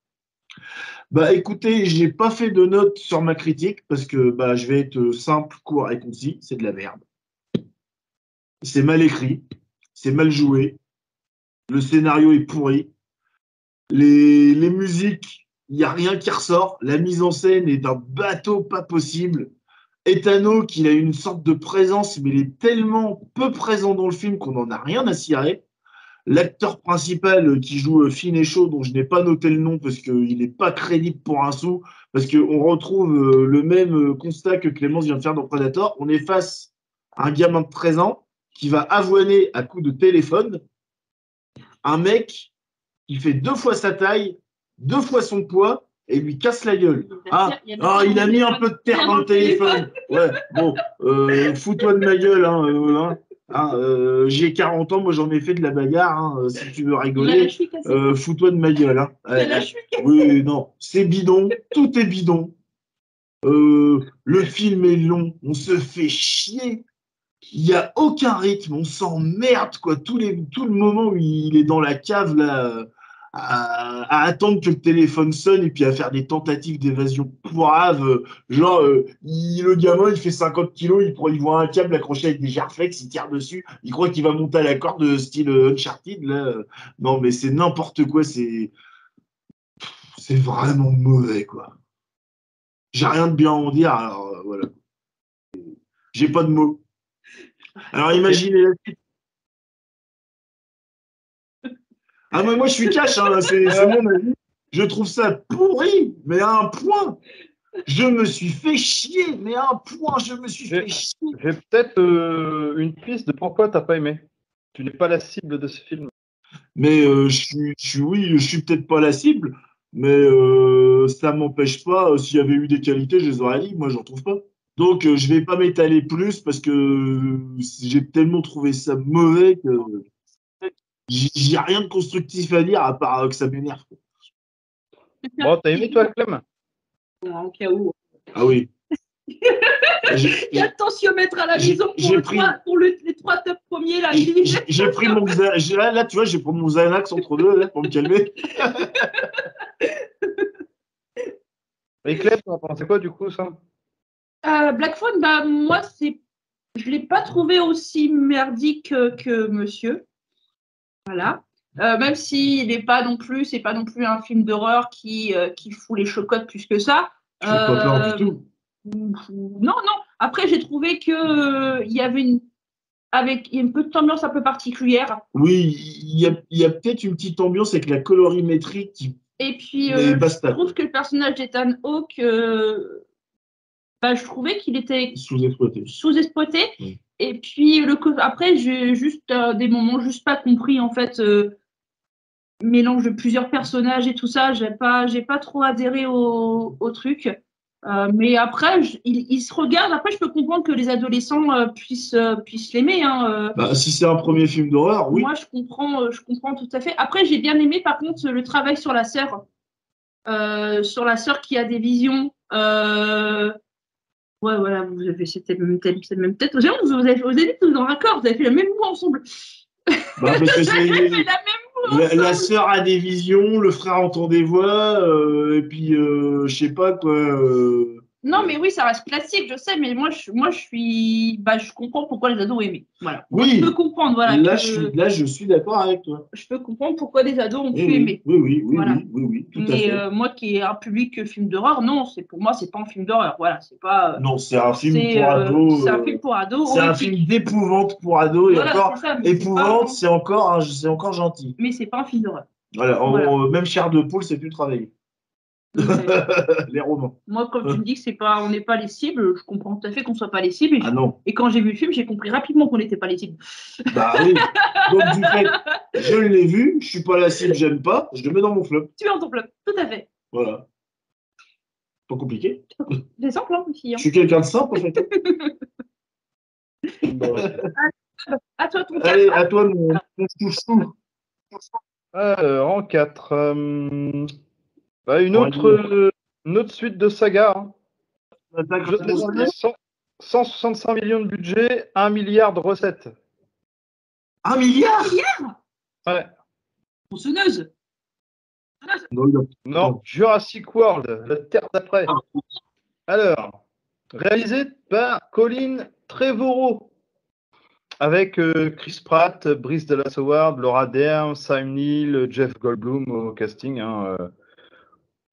S2: Bah écoutez, j'ai pas fait de notes sur ma critique parce que bah, je vais être simple, court et concis. C'est de la merde. C'est mal écrit, c'est mal joué, le scénario est pourri, les, les musiques, il n'y a rien qui ressort, la mise en scène est d'un bateau pas possible. Etano, qu'il a une sorte de présence, mais il est tellement peu présent dans le film qu'on n'en a rien à cirer. L'acteur principal euh, qui joue euh, Finn et Chaud, dont je n'ai pas noté le nom parce qu'il n'est pas crédible pour un sou, parce qu'on retrouve euh, le même constat que Clémence vient de faire dans Predator. On est face à un gamin de 13 ans qui va avoiner à coups de téléphone un mec qui fait deux fois sa taille, deux fois son poids et lui casse la gueule. Ah,
S3: Il y a
S2: ah, il a mis un peu de terre dans le téléphone. Ouais, bon, euh, fous-toi de ma gueule. Hein, euh, hein. Hein, euh, J'ai 40 ans, moi j'en ai fait de la bagarre. hein, si tu veux
S3: Il
S2: rigoler, fous-toi de ma gueule. Hein.
S3: Il.
S2: Oui, non, c'est bidon, tout est bidon. Le film est long, on se fait chier. Il n'y a aucun rythme, on s'emmerde, quoi. Tous les, tout le moment où il est dans la cave, là, à, attendre que le téléphone sonne et puis à faire des tentatives d'évasion euh, Genre, euh, le gamin, il fait 50 kilos, il, voit un câble accroché avec des gerflex, il tire dessus, il croit qu'il va monter à la corde euh, style euh, Uncharted, là. Non, mais c'est n'importe quoi, c'est c'est vraiment mauvais, quoi. J'ai rien de bien à en dire, alors voilà. J'ai pas de mots. Alors imaginez la suite. Ah, mais moi je suis cash, hein, c'est mon avis. Je trouve ça pourri, mais à un point. Je me suis fait chier, mais à un point, je me suis fait chier.
S1: J'ai peut-être euh, une piste de pourquoi t'as pas aimé. Tu n'es pas la cible de ce film.
S2: Mais euh, je suis, je suis- oui, je suis peut-être pas la cible, mais euh, ça m'empêche pas. euh, S'il y avait eu des qualités, je les aurais dit. Moi, j'en trouve pas. Donc, euh, je vais pas m'étaler plus parce que j'ai tellement trouvé ça mauvais que j'ai rien de constructif à dire à part euh, que ça m'énerve.
S1: Bon, t'as aimé toi, Clem?
S3: En cas où.
S2: Ah oui. J'ai-
S3: Il y a le tensiomètre à la maison pour, le
S2: pris-
S3: trois- pour le- les trois top premiers. Là.
S2: j'ai- pris mon là, là, tu vois, j'ai pris mon Xanax entre deux là, pour me calmer.
S1: Et Clem, t'en as pensé quoi du coup ça?
S3: Euh, Black Phone, bah, moi, c'est... je ne l'ai pas trouvé aussi merdique que, que Monsieur. Voilà. Euh, même s'il n'est pas non plus, c'est pas non plus un film d'horreur qui, euh, qui fout les chocottes plus que ça.
S2: Je suis pas peur
S3: Euh,
S2: du tout.
S3: Non, non. Après, j'ai trouvé que euh, il y avait une, avec il y a une petite ambiance un peu particulière.
S2: Oui, il y a, y a peut-être une petite ambiance avec la colorimétrie qui
S3: Et puis, euh, je trouve que le personnage d'Ethan Hawke, euh, bah, je trouvais qu'il était
S2: sous-exploité.
S3: sous-exploité.
S2: Oui.
S3: Et puis le après, j'ai juste euh, des moments juste pas compris en fait. euh, mélange de plusieurs personnages et tout ça, j'ai pas, j'ai pas trop adhéré au, au truc. Euh, mais après, je- il, il se regarde. Après, je peux comprendre que les adolescents puissent, puissent l'aimer. Hein.
S2: Bah, si c'est un premier film d'horreur, oui.
S3: Moi, je comprends, je comprends tout à fait. Après, j'ai bien aimé, par contre, le travail sur la sœur. Sur la sœur qui a des visions. Ouais, voilà, vous avez, c'était le même thème, c'est le même tête. Vous avez, vous avez, vous dans un corps, vous avez fait le même mot ensemble.
S2: Bah, parce que
S3: Vous avez fait
S2: c'est-
S3: la même
S2: la, la sœur a des visions, le frère entend des voix, euh, et puis euh, je sais pas quoi. euh,
S3: Non, mais oui, ça reste classique, je sais, mais moi, je, moi, je suis, bah, je comprends pourquoi les ados ont aimé. Voilà. Moi,
S2: Oui.
S3: Je peux comprendre, voilà.
S2: là, je suis, là, je suis d'accord avec toi.
S3: je peux comprendre pourquoi les ados ont
S2: Oui,
S3: pu
S2: oui,
S3: aimer.
S2: oui, oui, oui,
S3: Voilà.
S2: oui, à
S3: Mais
S2: fait.
S3: euh, moi, qui est un public film d'horreur, non, c'est pour moi, c'est pas un film d'horreur. Voilà, c'est pas. euh,
S2: Non, c'est un film
S3: c'est
S2: pour
S3: euh,
S2: ados.
S3: c'est un
S2: euh,
S3: film pour ados.
S2: c'est un film d'épouvante pour ados, et
S3: Voilà,
S2: encore,
S3: c'est ça,
S2: épouvante, c'est encore, c'est encore gentil.
S3: Mais c'est pas un film d'horreur.
S2: Voilà, en-
S3: Voilà.
S2: en- même chair de poule, c'est plus travailler. Les romans.
S3: Moi, comme tu me dis que c'est pas, on n'est pas les cibles, je comprends tout à fait qu'on soit pas les cibles. Et,
S2: Ah non.
S3: et quand j'ai vu le film, j'ai compris rapidement qu'on n'était pas les cibles.
S2: Bah oui. Donc du fait, je l'ai vu, je suis pas la cible, j'aime pas, je le mets dans mon flop.
S3: Tu es en ton flop, tout à fait.
S2: Voilà. Pas compliqué.
S3: C'est simple, hein, aussi. Hein.
S2: Je suis quelqu'un de simple en fait.
S1: Bon.
S3: À toi, ton
S2: Allez, à toi mon, mon chouchou.
S1: Alors, en 4. Bah, une,
S2: Ouais,
S1: autre, euh, une autre suite de saga. hein.
S2: Attaque
S1: Je te
S2: Titan.
S1: dis, 100 165 millions de budget, 1 milliard de recettes.
S2: Un milliard?
S1: Ouais.
S2: Non,
S1: Non,
S2: Non.
S1: Jurassic World, la Terre d'après.
S2: Ah.
S1: Alors, réalisé par Colin Trevorrow, avec euh, Chris Pratt, Brice Dallas Howard, Laura Dern, Sam Neill, Jeff Goldblum au casting. hein, euh.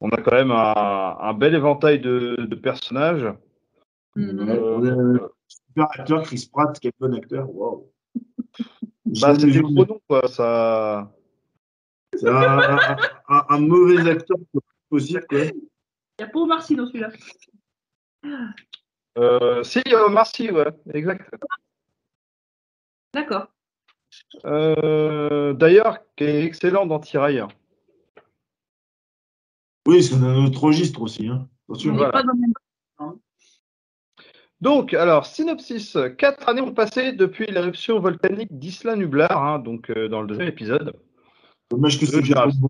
S1: On a quand même un, un bel éventail de, de personnages.
S3: Mhm.
S2: Ouais, on a un super acteur, Chris Pratt, quel bon acteur. Waouh.
S1: Bah,
S2: Jamais
S1: c'était
S2: vu,
S1: le gros nom, quoi. Ça...
S2: C'est un, un- un- mauvais acteur possible. Quoi.
S3: Il n'y a pas Omar Sy dans celui-là.
S1: Euh, si, il y a Omar Sy, ouais, exact.
S3: D'accord.
S1: Euh, D'ailleurs, qui est excellent dans Tiraille.
S2: Oui, c'est un autre registre aussi. Hein.
S3: On
S2: Attention.
S3: n'est
S1: voilà.
S3: pas dans le même.
S1: Donc, alors, synopsis. Quatre années ont passé depuis l'éruption volcanique d'Isla Nublar, hein, donc euh, dans le deuxième épisode.
S2: Dommage que c'était bombe-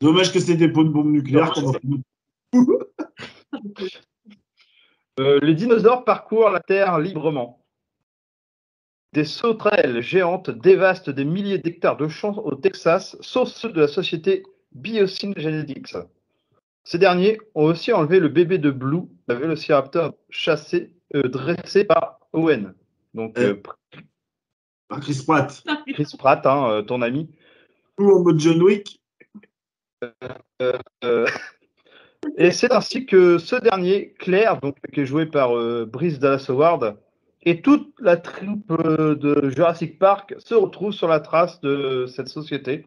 S2: Dommage que c'était pas une bombe nucléaire. qu'on a fait.
S1: Euh, les dinosaures parcourent la Terre librement. Des sauterelles géantes dévastent des milliers d'hectares de champs au Texas, sauf ceux de la société Biosyn Genetics. Ces derniers ont aussi enlevé le bébé de Blue, la vélociraptor chassé, euh, dressé par Owen. Donc, euh,
S2: Ah, Chris Pratt.
S1: Chris Pratt, hein, euh, ton ami.
S2: Tout en mode John Wick.
S1: Euh, et c'est ainsi que ce dernier, Claire, donc, qui est joué par euh, Brice Dallas Howard, et toute la troupe euh, de Jurassic Park se retrouvent sur la trace de cette société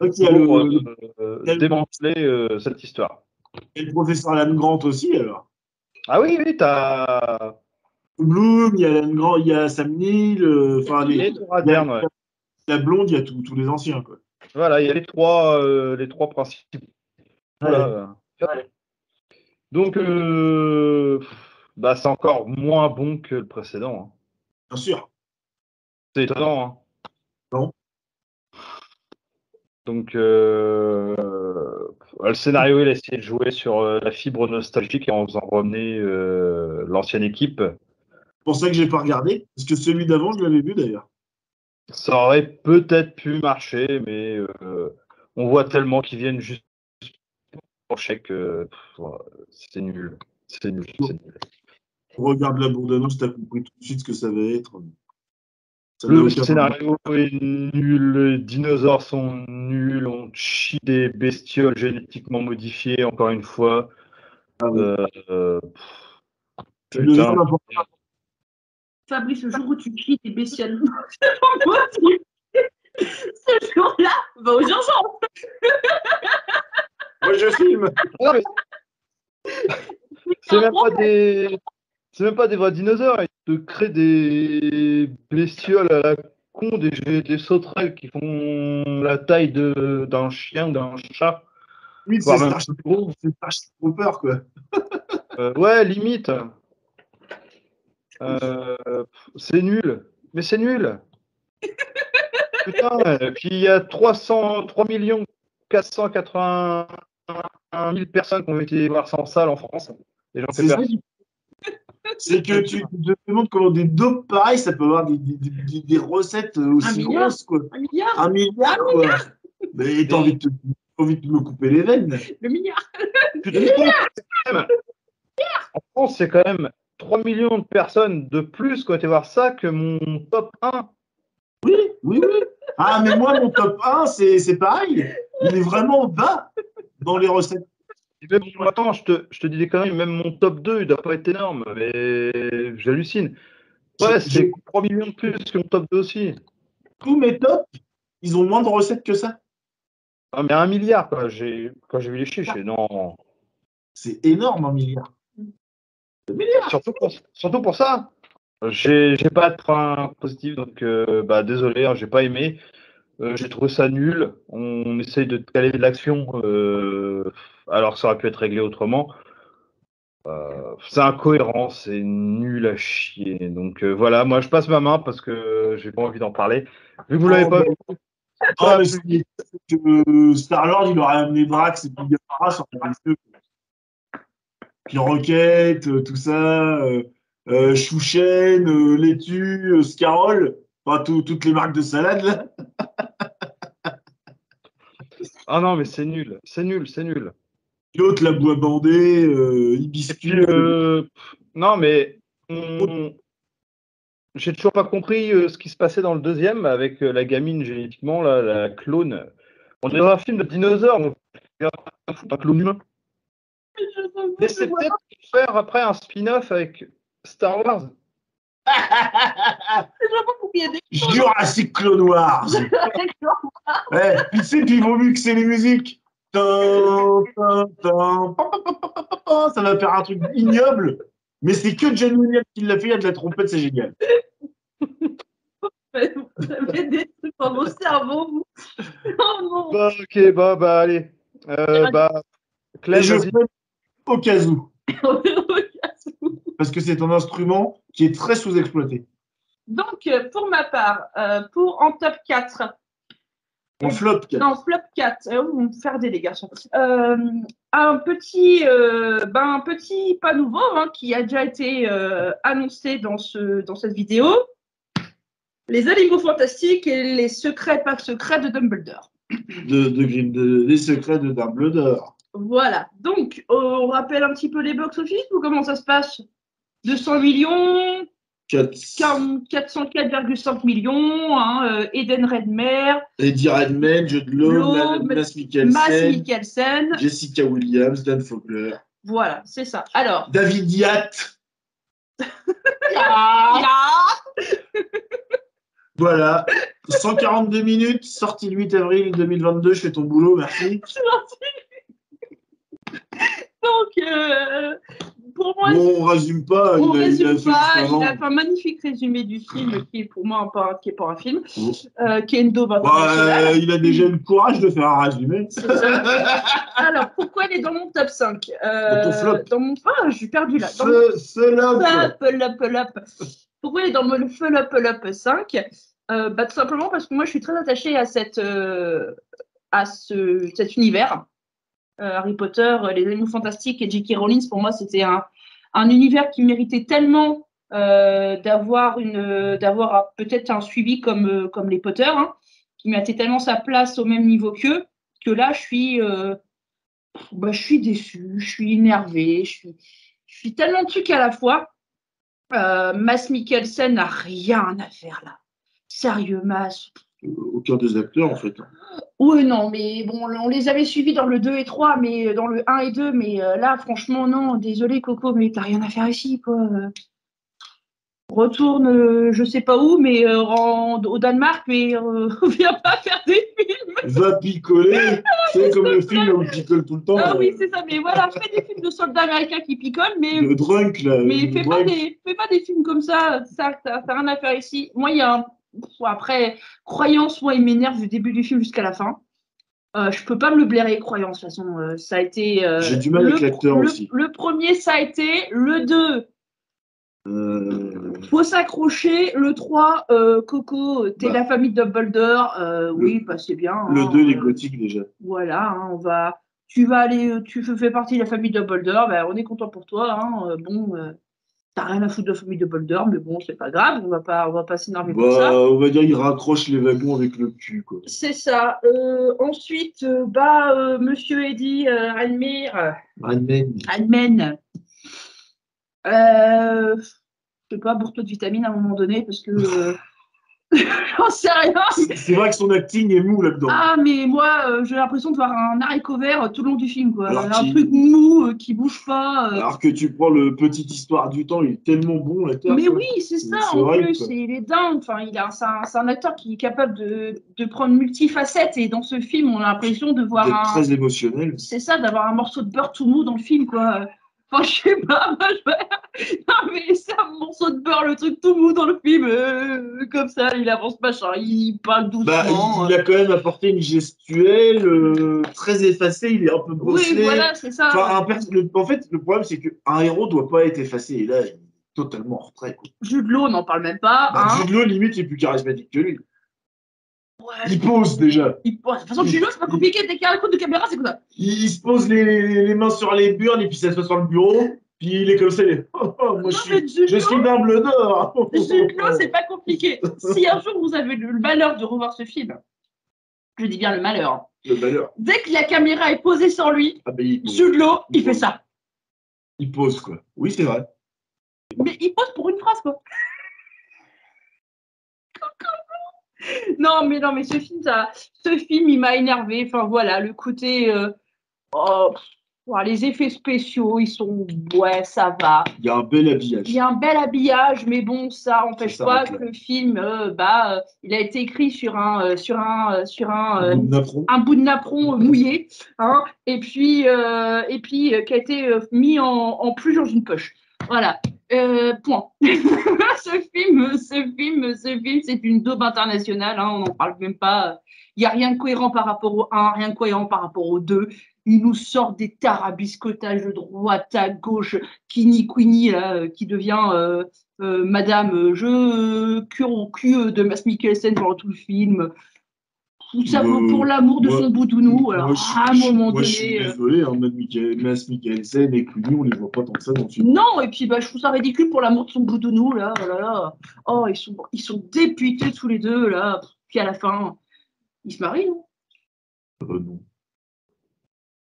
S2: Donc, il y a le,
S1: pour
S2: le-
S1: euh, euh,
S2: le-
S1: démanteler euh, cette histoire.
S2: Il y a le professeur Alan Grant aussi. Alors.
S1: Ah oui, oui, t'as
S2: Bloom, il y a Alan Grant, il y a Sam Neill. euh, Enfin, les-
S1: les trois Dern, ouais.
S2: la blonde, il y a tous tous les anciens. Quoi.
S1: Voilà, il y a les trois, euh, les trois principaux. Voilà. Donc, euh, bah, c'est encore moins bon que le précédent. hein.
S2: Bien sûr.
S1: C'est étonnant. Hein.
S2: Non.
S1: Donc, euh, le scénario, il a essayé de jouer sur euh, la fibre nostalgique et en faisant revenir euh, l'ancienne équipe.
S2: C'est pour ça que j'ai pas regardé. Parce que celui d'avant, je l'avais vu d'ailleurs.
S1: Ça aurait peut-être pu marcher, mais euh, on voit tellement qu'ils viennent juste pour chèque que c'est nul. C'est nul. nul.
S2: Regarde la bande-annonce, t'as compris tout de suite ce que ça va être.
S1: Le scénario est nul, les dinosaures sont nuls, on chie des bestioles génétiquement modifiées, encore une fois.
S2: Ah oui.
S1: Euh, euh, pff,
S3: Fabrice, le jour où tu chies tes bestioles. Ce jour-là, va aux urgences.
S2: Moi, je filme.
S1: C'est même pas des. C'est même pas des vrais dinosaures, ils te créent des bestioles à la con, des, des sauterelles qui font la taille d'un chien, d'un chat.
S2: Oui, c'est Starship Trooper, quoi.
S1: Euh, ouais, limite. Euh, c'est nul. Mais c'est nul. Putain, et puis il y a 300, 3 millions 481 000 personnes qui ont été voir ça en salle en France. Et j'en fais
S2: C'est que tu te demandes comment des dopes pareils, ça peut avoir des, des- des- des recettes aussi
S3: milliard.
S2: grosses, quoi.
S3: Un milliard,
S2: Un milliard, quoi. Mais t'as envie, de te- envie de me couper les veines.
S3: le milliard.
S1: Tu te quand même- En France, c'est quand même 3 millions de personnes de plus qui ont été voir ça que mon top 1.
S2: Oui, oui, oui. Ah, mais moi, mon top 1, c'est c'est pareil. Il est vraiment bas dans les recettes.
S1: Même, attends, je te, je te dis des conneries, même mon top 2, il doit pas être énorme, mais j'hallucine. Ouais, c'est 3 millions de plus que mon top 2 aussi.
S2: Tous mes tops, ils ont moins de recettes que ça.
S1: Ah, mais un milliard, quoi. J'ai, quand j'ai vu les chiffres, j'ai dit non.
S2: C'est énorme, un milliard.
S1: Surtout pour, surtout pour ça. J'ai j'ai pas de point positif, donc euh, bah, désolé, hein, j'ai pas aimé. Euh, j'ai trouvé ça nul. On essaye de caler de l'action, euh, alors que ça aurait pu être réglé autrement. Euh, c'est incohérent, c'est nul à chier. Donc euh, voilà, moi je passe ma main parce que j'ai pas envie d'en parler. Vu que vous l'avez
S2: Oh,
S1: pas
S2: bah,
S1: vu,
S2: Ah, que Star-Lord, il aurait amené Drax et été mieux. Puis Rocket, euh, tout ça, euh, euh, Chouchen, euh, Laitue, euh, Scarole, enfin tout- toutes les marques de salade là.
S1: Ah non, mais c'est nul, c'est nul, c'est nul.
S2: L'autre, la bois bandée, euh, Hibiscus.
S1: euh, pff, non, mais on- j'ai toujours pas compris euh, ce qui se passait dans le deuxième avec euh, la gamine génétiquement, là, la clone. On est dans un film de dinosaures, on un clone humain. Mais c'est peut-être faire après un spin-off avec Star Wars.
S2: Jurassic Clone Wars. Ouais, puis tu sais, puis ils vont mixer les musiques. Ça va faire un truc ignoble. Mais c'est que John Williams qui l'a fait, il y a de la trompette, c'est génial.
S3: Vous avez des trucs dans vos cerveaux, vous. Oh non.
S1: Bah, ok, bah, bah allez. Euh, bah,
S2: Et je fais au cas où, parce que c'est un instrument qui est très sous-exploité.
S3: Donc, euh, pour ma part, euh, pour en top 4,
S2: En flop, Kat.
S3: non, flop 4, euh, vous me faire des les garçons. Euh, un petit, euh, ben, un petit pas nouveau hein, qui a déjà été euh, annoncé dans, ce, dans cette vidéo. Les animaux fantastiques et les secrets pas secrets de Dumbledore.
S2: de, de, de- des secrets de Dumbledore.
S3: Voilà. Donc, on rappelle un petit peu les box-office ou comment ça se passe? 200 millions,
S2: 4...
S3: 40 404,5 millions, hein, euh, Eden Redmer,
S2: Eddie Redmayne, Jude Law,
S3: Law,
S2: Ma-
S3: Ma-
S2: Mads Mikkelsen,
S3: Mass Mikkelsen.
S2: Jessica Williams, Dan Fogler,
S3: Voilà, c'est ça. Alors,
S2: David Yatt. Voilà. 142 minutes, sortie le 8 avril 2022. Je fais ton boulot, merci.
S3: donc, euh, pour moi,
S2: Bon, on résume pas.
S3: on
S2: il a, il a
S3: résume pas. Il a fait un magnifique résumé du film qui est pour moi un pas, qui est pas un film,
S2: Bon.
S3: euh,
S2: Bah,
S3: internationale.
S2: euh, il a déjà eu le courage de faire un résumé.
S3: Ça. Alors, pourquoi elle est dans mon top 5 euh,
S2: Dans ton flop.
S3: Dans mon. Ah, je suis perdue là. Dans mon. Pourquoi il est dans mon flop, flop 5 Euh, bah, Tout simplement parce que moi, je suis très attachée à, cette, euh, à ce, cet univers. Euh, Harry Potter, euh, les animaux fantastiques et J.K. Rowling, pour moi, c'était un, un univers qui méritait tellement euh, d'avoir d'avoir peut-être un suivi comme, comme les Potter, hein, qui méritait tellement sa place au même niveau qu'eux, que là, je suis, bah, je suis déçue, je suis énervée, je suis, je suis tellement de trucs à la fois. Mass Mikkelsen n'a rien à faire là. Sérieux, Mass.
S2: Aucun des acteurs, en fait.
S3: Oui, non, mais bon, on les avait suivis dans le 2 et 3, mais euh, dans le 1 et 2, mais euh, là, franchement, non, désolé, Coco, mais t'as rien à faire ici, quoi. Retourne, euh, je sais pas où, mais en- au Danemark, mais euh, viens pas faire des films.
S2: Va picoler. C'est comme le film où il picole tout le temps.
S3: Ah oui, c'est ça, mais voilà, fais des films de soldats américains qui picolent, mais
S2: Le drunk, là.
S3: Mais fais pas, des, fais pas des films comme ça, ça t'as t'as rien à faire ici. Moi, il y a un. Après, Croyance, moi, il m'énerve du début du film jusqu'à la fin. Euh, je peux pas me le blairer, Croyance, de toute façon. euh, ça a été. euh,
S2: J'ai du mal
S3: le,
S2: avec l'acteur aussi.
S3: Le premier, ça a été. Le 2,
S2: Euh,
S3: faut s'accrocher. Le 3, euh, Coco, t'es
S2: Bah.
S3: la famille Dumbledore. Oui, bah, c'est bien.
S2: le
S3: hein,
S2: 2, il est
S3: euh,
S2: gothique déjà.
S3: voilà, hein, on va. Tu vas aller, tu fais partie de la famille Dumbledore, ben, on est content pour toi. Hein, bon, t'as rien à foutre de la famille Dumbledore, mais bon, c'est pas grave, on va pas, on va pas s'énerver pour ça.
S2: Bah, on va dire il raccroche les wagons avec le cul, quoi.
S3: C'est ça. Euh, ensuite, euh, bah, euh, Monsieur Eddy euh, Almir. Almen. Euh, je sais pas, bourre-toi de vitamines à un moment donné, parce que. j'en sais rien.
S2: C'est vrai que son acting est mou là-dedans.
S3: Ah, mais moi, euh, j'ai l'impression de voir un haricot vert tout le long du film, quoi.
S2: Alors
S3: un truc mou euh, qui bouge pas. euh.
S2: Alors que tu prends le Petite Histoire du temps, il est tellement bon l'acteur.
S3: Mais
S2: quoi.
S3: oui, c'est ça, en
S2: vrai,
S3: plus, il est dingue. Enfin, il a, c'est, un, c'est un acteur qui est capable de, de prendre multifacettes, et dans ce film, on a l'impression de voir
S2: D'être
S3: un.
S2: très émotionnel.
S3: C'est ça, d'avoir un morceau de beurre tout mou dans le film, quoi. Enfin, je sais pas, moi, je... Non, mais c'est un morceau de beurre, le truc tout mou dans le film, euh, comme ça, il avance machin, il parle doucement.
S2: Bah, il, il a quand même apporté une gestuelle euh, très effacée, il est un peu bosselé.
S3: oui, voilà, c'est ça.
S2: Enfin, un pers- le- en fait, le problème, c'est qu'un héros doit pas être effacé. Et là, il est totalement en retrait. Quoi.
S3: Jude Law, on n'en parle même pas.
S2: Bah,
S3: hein.
S2: Jude Law, limite, il est plus charismatique que lui.
S3: Ouais.
S2: Il pose déjà.
S3: Il- bon, de toute façon, Law, c'est pas compliqué, dès qu'il y a un coup de caméra, c'est comme ça.
S2: Il, il se pose les, les- les mains sur les burnes et puis ça se passe sur le bureau. Puis il est comme ça. Oh, oh, moi,
S3: Non,
S2: je suis, je suis d'un bleu d'or.
S3: Law, c'est pas compliqué. Si un jour vous avez le malheur de revoir ce film, je dis bien le malheur,
S2: Le malheur.
S3: dès que la caméra est posée sur lui,
S2: Ah, ben, il, pose.
S3: Jude Law, il fait ça.
S2: il pose, quoi. Oui, c'est vrai.
S3: Mais il pose pour une phrase, quoi. non, mais non, mais ce film, ça, ce film, il m'a énervé. Enfin voilà, le côté, euh, oh, les effets spéciaux, ils sont, ouais, ça va.
S2: Il y a un bel habillage.
S3: Il y a un bel habillage, mais bon, ça empêche
S2: Ça
S3: pas que le film, euh, bah, euh, il a été écrit sur un, sur un, sur un,
S2: Un bout de napperon.
S3: un bout de napperon mouillé, hein, et puis, et puis qui a été mis en, en plus dans une poche. Voilà. Euh, point. ce film, ce film, ce film, c'est une daube internationale. hein, on n'en parle même pas. Il n'y a rien de cohérent par rapport au 1, rien de cohérent par rapport au 2. Il nous sort des tarabiscotages de droite à gauche, Kini Queenie, euh, qui devient euh, Madame Je cure au cul de Mass Mikkelsen pendant tout le film. Tout ça pour l'amour de
S2: moi-
S3: son boudounou.
S2: Moi,
S3: Alors,
S2: je
S3: à un moment
S2: moi, je suis
S3: donné. euh,
S2: désolé, hein, Mikkelsen et Clooney, on les voit pas tant que ça dans le film.
S3: Non, et puis bah, je trouve ça ridicule pour l'amour de son boudounou, là. Oh, là, là. oh ils, sont, ils sont députés tous les deux, là. Puis à la fin, ils se marient, non?
S2: Euh, non.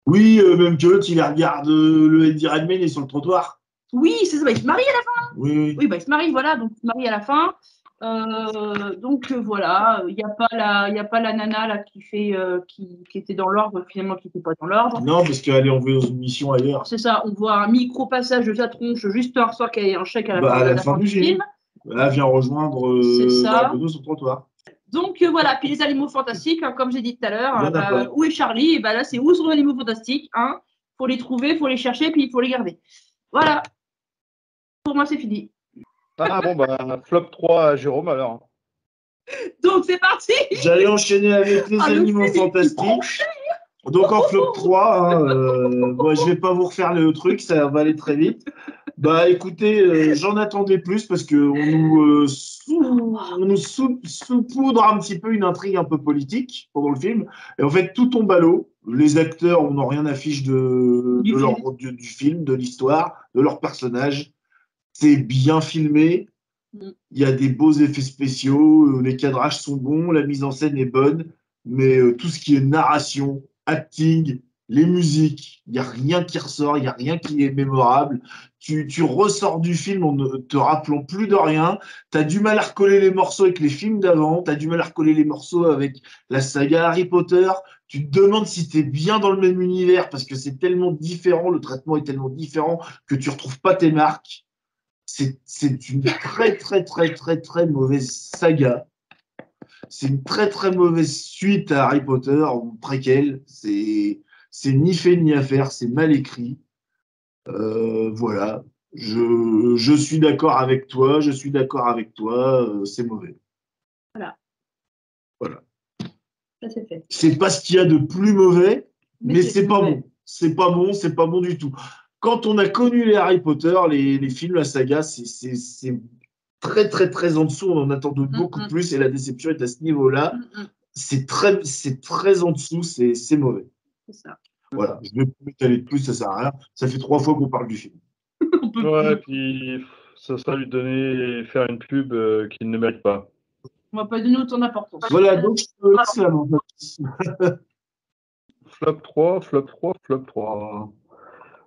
S2: Oui, euh, même que l'autre, il regarde euh, le Eddie Redmayne est sur le trottoir.
S3: Oui, c'est ça, bah, ils se marient à la fin.
S2: Oui, oui.
S3: Oui, bah, ils se marient, voilà, donc ils se marient à la fin. Euh, donc euh, voilà, il n'y a, pas la- il y a pas la nana là qui fait euh, qui, qui était dans l'ordre, finalement qui n'était pas dans l'ordre.
S2: Non, parce qu'elle est envoyée dans une mission ailleurs.
S3: C'est ça, on voit un micro passage de sa tronche juste un soir qu'il y ait un chèque à la,
S2: Bah,
S3: fin,
S2: à la
S3: la
S2: fin
S3: fin
S2: du film.
S3: film.
S2: Là, elle vient rejoindre
S3: ça.
S2: Dragono sur le trottoir.
S3: Donc voilà, puis les animaux fantastiques, hein, comme j'ai dit tout à l'heure,
S2: Il en
S3: bah, où est Charlie? Et bah, là, c'est où sont les animaux fantastiques hein? Faut les trouver, faut les chercher, puis il faut les garder. Voilà. Pour moi, c'est fini.
S1: Ah bon, bah, flop 3 à Jérôme alors.
S3: Donc c'est parti
S2: J'allais enchaîner avec les
S3: Ah,
S2: animaux
S3: film,
S2: fantastiques. Donc en flop 3, hein, euh, bon, je vais pas vous refaire le truc, ça va aller très vite. Bah écoutez, euh, j'en attendais plus parce que on nous, euh, on nous sous, saupoudre un petit peu une intrigue un peu politique pendant le film. Et en fait, tout tombe à l'eau. Les acteurs, on n'a rien affiche de,
S3: Du
S2: de leur,
S3: film.
S2: du, du film, de l'histoire, de leurs personnages. C'est bien filmé.
S3: Mm.
S2: Il y a des beaux effets spéciaux, euh, les cadrages sont bons, la mise en scène est bonne, mais euh, tout ce qui est narration, acting, les musiques, il n'y a rien qui ressort, il n'y a rien qui est mémorable. Tu, tu ressors du film en ne te rappelant plus de rien. Tu as du mal à recoller les morceaux avec les films d'avant, tu as du mal à recoller les morceaux avec la saga Harry Potter. Tu te demandes si tu es bien dans le même univers parce que c'est tellement différent, le traitement est tellement différent que tu retrouves pas tes marques. C'est une très, très, très, très, très mauvaise saga. C'est une très, très mauvaise suite à Harry Potter, ou préquel. C'est c'est ni fait ni à faire, c'est mal écrit. Euh, voilà. Je, je suis d'accord avec toi, je suis d'accord avec toi, euh, c'est mauvais.
S3: C'est fait.
S2: C'est pas ce qu'il y a de plus mauvais, mais,
S3: Mais
S2: c'est
S3: c'est
S2: pas
S3: mauvais.
S2: bon. C'est pas bon, c'est pas bon du tout. Quand on a connu les Harry Potter, les, les films, la saga, c'est- très, très, très en dessous. On en attend de beaucoup
S3: Mhm.
S2: plus et la déception est à ce niveau-là.
S3: Mm, mm,
S2: C'est très, c'est très en dessous, c'est mauvais.
S3: c'est ça.
S2: Voilà, je vais pas m'étaler de plus, ça sert à rien. Ça fait trois fois qu'on parle du film.
S1: Ouais, puis ça sera lui donner, faire une pub euh, qu'il ne mérite pas.
S3: On va pas donner autant d'importance.
S2: Voilà, donc je te laisse la.
S1: Flop 3, flop 3, flop 3.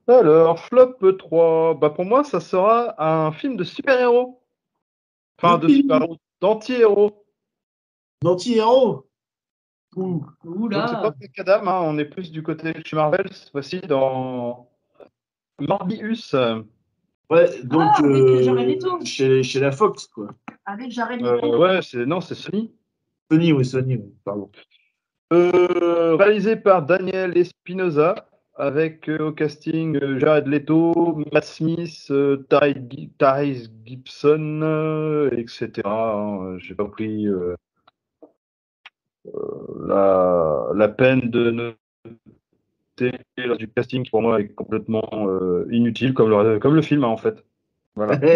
S1: Alors, flop 3, bah pour moi, ça sera un film de super-héros. Enfin, de super-héros, d'anti-héros.
S2: D'anti-héros
S1: Donc, c'est pas
S3: Oula.
S1: Black Adam, hein, on est plus du côté de chez Marvel, cette fois-ci dans Morbius.
S2: Ouais, donc
S3: Ah, avec
S2: euh,
S3: Jared Leto.
S2: chez, chez la Fox, quoi.
S3: Avec Jared
S1: Euh,
S3: Leto.
S1: ouais, c'est non, c'est Sony.
S2: Sony, oui, Sony, oui, pardon.
S1: Euh, réalisé par Daniel Espinosa, avec euh, au casting euh, Jared Leto, Matt Smith, euh, Tyrese Gibson, euh, etc. hein. J'ai pas pris la, la peine de noter du casting qui pour moi est complètement inutile, comme le, comme le film hein, en fait. Voilà.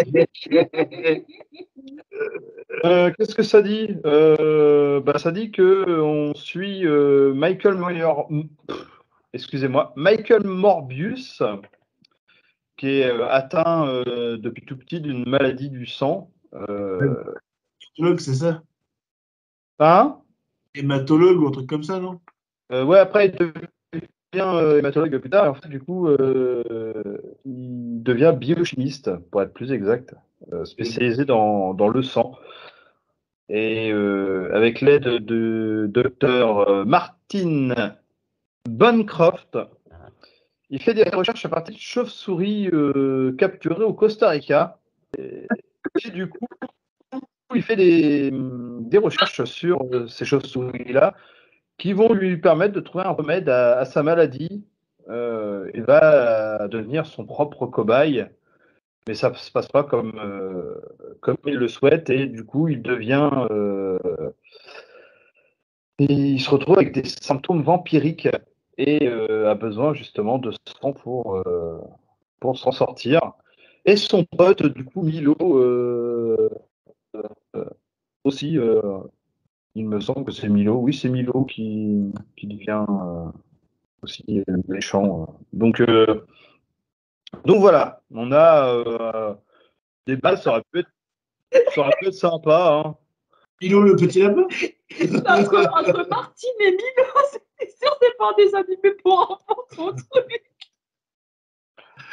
S1: Qu'est-ce que ça dit? Bah, Ça dit que on suit Michael Moyer, excusez-moi, Michael Morbius, qui est euh, atteint euh, depuis tout petit d'une maladie du sang. Euh,
S2: Hématologue, c'est ça?
S1: Hein?
S2: Hématologue ou un truc comme ça, non?
S1: Euh, ouais, après, il devient hématologue plus tard. Et en fait, du coup, il devient biochimiste, pour être plus exact, spécialisé dans, dans le sang. Et avec l'aide de docteur euh, Martin Bancroft, il fait des recherches à partir de chauves-souris euh, capturées au Costa Rica. Et, et du coup, il fait des, des recherches sur euh, ces chauves-souris-là qui vont lui permettre de trouver un remède à, à sa maladie. Euh, il va devenir son propre cobaye, mais ça ne se passe pas comme, euh, comme il le souhaite, et du coup, il devient. euh, il se retrouve avec des symptômes vampiriques et euh, a besoin justement de sang pour, euh, pour s'en sortir. Et son pote, du coup, Milo, euh, aussi, il me semble que c'est Milo. Oui, c'est Milo qui, qui devient aussi méchant. Donc, donc voilà, on a des bases, ça aurait pu être, ça aurait pu être sympa. Hein.
S2: Milo le petit lapin
S3: entre, entre Martine et Milo, c'est sûr, c'est pas des animés pour enfants, ton truc.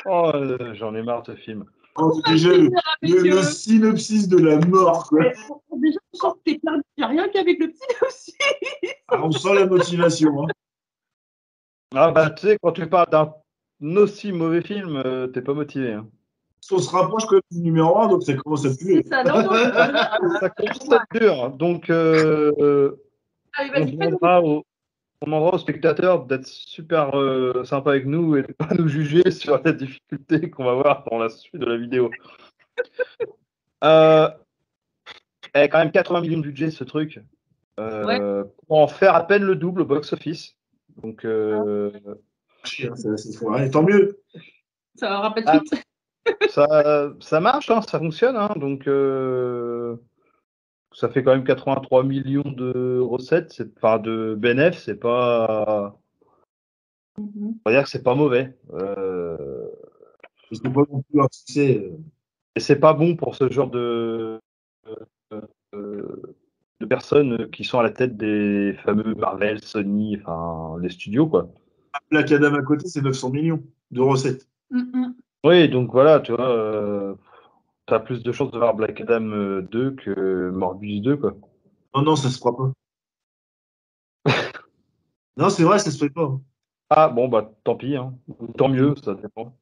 S1: Oh, euh, j'en ai marre de ce film.
S2: Oh, Déjà, le, le- le synopsis de la mort, quoi.
S3: Déjà, on sent que t'es perdu, y a rien qu'avec le petit aussi.
S2: Ah, on sent la motivation. Hein.
S1: Ah bah tu sais, quand tu parles d'un aussi mauvais film, euh, t'es pas motivé. hein.
S2: On se rapproche quand même du numéro 1, donc ça commence à puer.
S3: C'est ça, non, non, non.
S1: Ça commence à être dur. Donc, euh,
S3: Allez,
S1: on, demandera aux, on demandera aux spectateurs d'être super euh, sympa avec nous et de pas nous juger sur la difficulté qu'on va voir dans la suite de la vidéo. Euh, elle a quand même 80 millions de budget ce truc. Euh, Pour en faire à peine le double au box-office. Donc, euh,
S2: hein, ça- faut- ouais, tant mieux.
S3: Ça va rappeler
S1: Ah.
S3: suite.
S1: Ça, ça marche, hein, ça fonctionne. hein, donc, euh, ça fait quand même 83 millions de recettes, c'est- enfin de bénéfices, c'est pas.
S3: Mhm.
S1: On va dire que c'est pas mauvais. Euh,
S2: C'est pas non plus un succès.
S1: et c'est pas bon pour ce genre de, euh, de personnes qui sont à la tête des fameux Marvel, Sony, enfin les studios quoi.
S2: Black Adam à côté, c'est 900 millions de recettes.
S3: Mhm.
S1: Oui, donc voilà, tu vois, euh, t'as plus de chances de voir Black Adam euh, 2 que Morbius 2 quoi.
S2: Non, non, ça se fera pas. non, c'est vrai, ça se fait pas.
S1: Ah bon bah tant pis, hein. Tant mieux, ça dépend.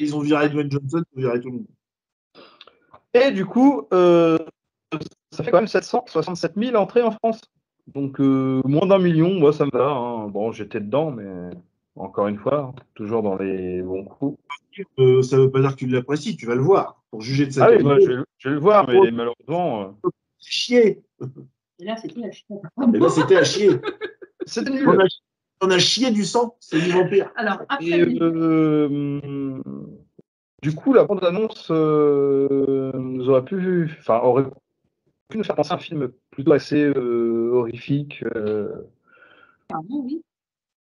S2: Ils ont viré Dwayne Johnson, ils ont viré tout le monde.
S1: Et du coup, euh, ça fait quand même 767 000 entrées en France. Donc euh, moins d'un million, moi ça me va. hein. Bon, j'étais dedans, mais encore une fois, toujours dans les bons coups.
S2: Euh, ça veut pas dire que tu l'apprécies, tu vas le voir pour juger de sa
S1: Ah oui,
S2: qualité.
S1: moi, je, vais- je vais le voir, mais malheureusement, euh,
S2: C'est chier.
S3: Et là, c'était la chute.
S2: Et là, c'était à chier.
S1: c'était
S2: On
S1: nul.
S2: a, on a chié du sang, c'est du vampire.
S3: Alors, après,
S1: Et, euh, du coup, la bande-annonce euh, nous aurait pu, enfin, aurait pu nous faire penser à un film plutôt assez euh, horrifique. euh,
S3: pardon, oui.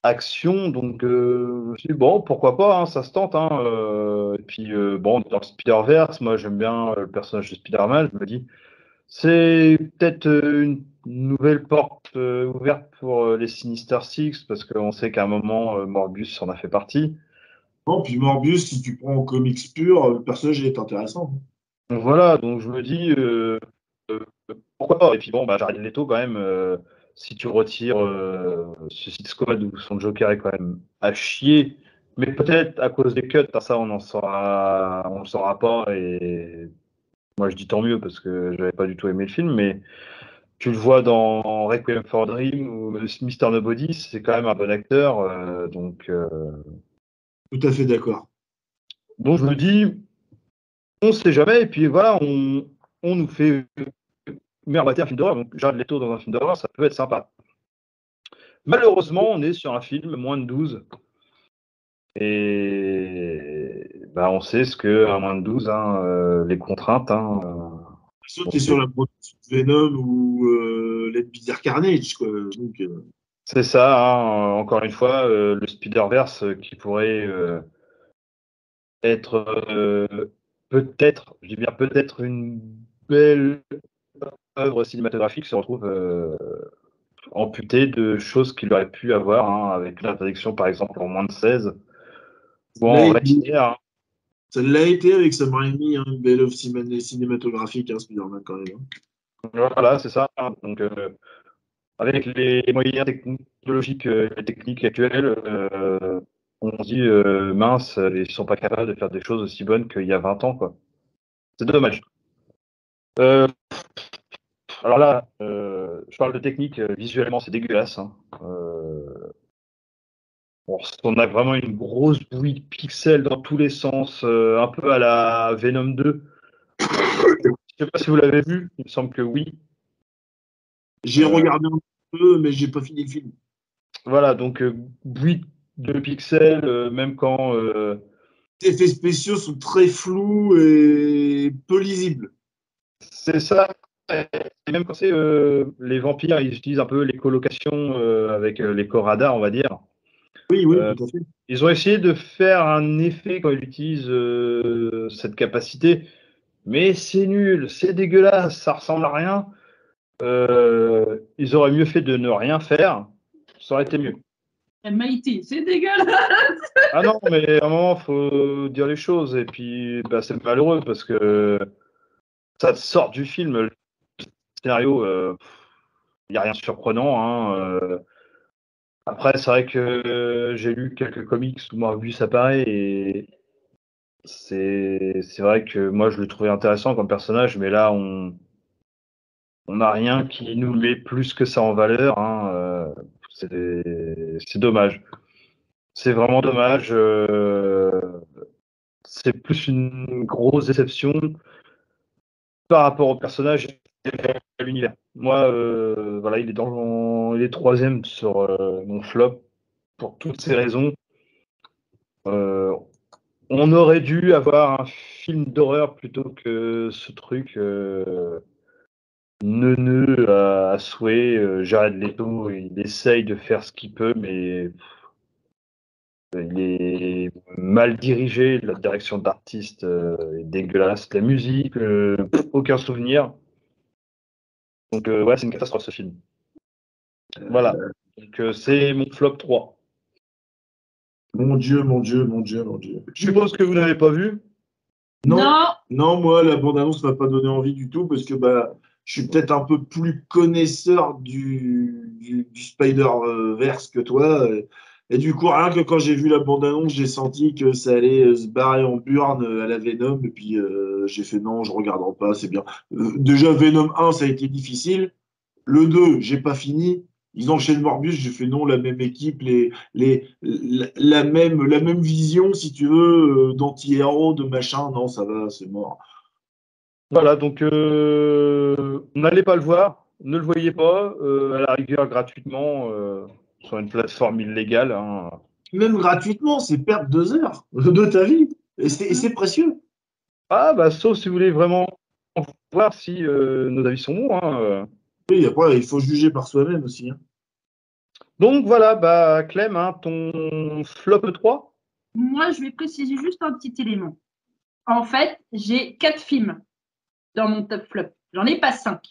S1: Action, donc euh, je me suis dit, bon, pourquoi pas, hein, ça se tente. Hein, euh, et puis, euh, bon, dans le Spider-Verse, moi j'aime bien euh, le personnage de Spider-Man, je me dis, c'est peut-être une nouvelle porte ouverte pour les Sinister Six, parce qu'on sait qu'à un moment, Morbius en a fait partie.
S2: Bon, puis Morbius, si tu prends en comics pur, le personnage est intéressant.
S1: Voilà, donc je me dis, pourquoi pas Et puis bon, bah, Jared Leto, quand même, si tu retires Suicide Squad où son Joker est quand même à chier, mais peut-être à cause des cuts, ça on en saura, on saura pas. Et moi je dis tant mieux parce que j'avais pas du tout aimé le film, mais tu le vois dans Requiem for Dream ou Mister Nobody, c'est quand même un bon acteur, euh, donc. Euh,
S2: Tout à fait d'accord.
S1: Donc je me dis, on ne sait jamais, et puis voilà, on, on nous fait merde un film d'horreur, donc Jared Leto dans un film d'horreur, ça peut être sympa. Malheureusement, on est sur un film moins de 12. Et bah, on sait ce que à moins de 12, hein, euh, les contraintes. Hein,
S2: que sur la production de Venom ou euh, Let Bizarre Carnage. Euh.
S1: C'est ça, hein, encore une fois, euh, le Spider-Verse euh, qui pourrait être peut-être, je dis bien peut-être une belle œuvre cinématographique se retrouve amputée de choses qu'il aurait pu avoir, hein, avec l'interdiction par exemple en moins de 16 ou en
S2: hein. Ça l'a été avec Sam Raimi, hein, une belle œuvre cinématographique, hein, Spider-Man quand même. Hein.
S1: Voilà, c'est ça. Donc, euh, avec les moyens technologiques et euh, techniques actuels, euh, on se dit mince, ils ne sont pas capables de faire des choses aussi bonnes qu'il y a 20 ans. C'est dommage. Alors là, je parle de technique, visuellement c'est dégueulasse. Hein. On a vraiment une grosse bouille de pixels dans tous les sens, euh, un peu à la Venom 2. Je ne sais pas si vous l'avez vu, il me semble que oui.
S2: J'ai euh, regardé un peu, mais j'ai pas fini le film.
S1: Voilà, donc euh, bouille de pixels, même quand.
S2: Les effets spéciaux sont très flous et peu lisibles.
S1: C'est ça. Et même quand c'est les vampires, ils utilisent un peu les colocations avec les corps radars, on va dire.
S2: Oui, oui, euh, tout à fait.
S1: Ils ont essayé de faire un effet quand ils utilisent euh, cette capacité, mais c'est nul, c'est dégueulasse, ça ressemble à rien. Euh, ils auraient mieux fait de ne rien faire, ça aurait été mieux.
S3: Maïté, c'est dégueulasse.
S1: ah non, mais à un moment, il faut dire les choses. Et puis, bah, c'est malheureux parce que ça sort du film. Scénario, il n'y a rien de surprenant. Hein, après, c'est vrai que j'ai lu quelques comics où Morbius apparaît et c'est vrai que moi je le trouvais intéressant comme personnage, mais là on on n'a rien qui nous met plus que ça en valeur. Hein, euh, c'est dommage. C'est vraiment dommage. Euh, c'est plus une grosse déception par rapport au personnage l'univers. Moi, euh, voilà, il est dans il est troisième sur euh, mon flop pour toutes ces raisons. Euh, on aurait dû avoir un film d'horreur plutôt que ce truc neuneux à, à souhait. Jared Leto, il essaye de faire ce qu'il peut, mais il est mal dirigé. La direction d'artiste est dégueulasse. La musique, aucun souvenir. Donc, euh, ouais, c'est une catastrophe ce film. Voilà. Donc, euh, c'est mon flop 3.
S2: Mon Dieu, mon Dieu, mon Dieu, mon Dieu.
S1: Je suppose que vous n'avez pas vu
S2: non, non. moi, la bande-annonce ne m'a pas donné envie du tout parce que bah, je suis peut-être un peu plus connaisseur du, du, du Spider-Verse que toi. Et du coup, rien que quand j'ai vu la bande-annonce, j'ai senti que ça allait euh, se barrer en burne euh, à la Venom. Et puis, euh, j'ai fait non, je ne regarderai pas, c'est bien. déjà, Venom 1, ça a été difficile. Le 2, j'ai pas fini. Ils enchaînent Morbius, j'ai fait non, la même équipe, les, les, la, même, la même vision, si tu veux, d'anti-héros, de machin. Non, ça va, c'est mort.
S1: Voilà, donc n'allez pas le voir, ne le voyez pas, à la rigueur gratuitement sur une plateforme illégale. Hein.
S2: Même gratuitement, c'est perdre deux heures de ta vie. Et c'est précieux.
S1: Ah, bah, sauf si vous voulez vraiment voir si euh, nos avis sont bons. Hein.
S2: Oui, après, il faut juger par soi-même aussi. Hein.
S1: Donc voilà, bah, Clem, hein, ton flop 3
S3: Moi, je vais préciser juste un petit élément. En fait, j'ai quatre films dans mon top flop. J'en ai pas cinq.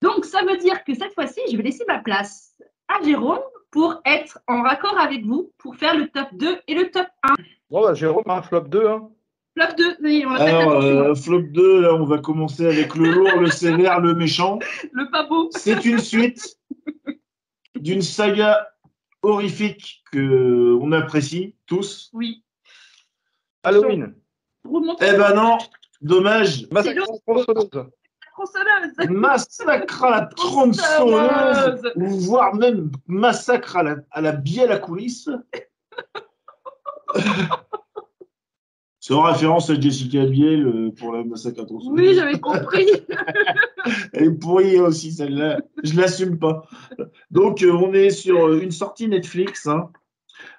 S3: Donc, ça veut dire que cette fois-ci, je vais laisser ma place à Jérôme pour être en raccord avec vous, pour faire le top 2 et le top 1.
S1: Bon, bah, Jérôme, un flop 2. Hein.
S3: Flop 2, oui, on attaque
S2: Alors,
S3: attention.
S2: euh, flop 2, là, on va commencer avec le lourd, le sévère, le méchant.
S3: Le pas beau.
S2: C'est une suite d'une saga horrifique que on apprécie tous.
S3: Oui.
S1: Halloween.
S2: Eh ben non, dommage.
S1: Massacre tronçonneuse.
S2: Massacre à la tronçonneuse, ou voire même massacre à la, à la bielle à coulisses. C'est en référence à Jessica Biel euh, pour la massacre à tronçonneuse.
S3: Oui, j'avais compris.
S2: Elle est pourrie aussi, celle-là. Je l'assume pas. Donc, euh, on est sur euh, une sortie Netflix hein,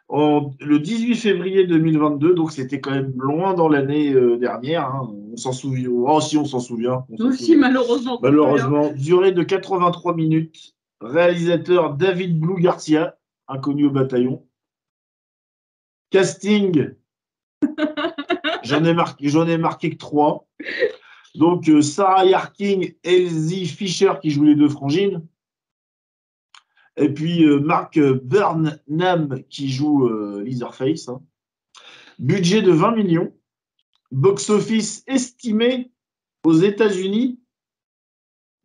S2: en- le 18 février 2022. Donc, c'était quand même loin dans l'année euh, dernière. hein. On s'en souvient. Oh, si, on s'en souvient. On s'en
S3: Nous aussi,
S2: souvient.
S3: malheureusement.
S2: Malheureusement, durée de 83 minutes. Réalisateur David Blue Garcia, inconnu au bataillon. Casting, j'en ai marqué, j'en ai marqué que trois. Donc euh, Sarah Yarking, Elsie Fisher qui joue les deux frangines. Et puis euh, Mark Burnham qui joue euh, Leatherface. hein. Budget de 20 millions. Box-office estimé aux États-Unis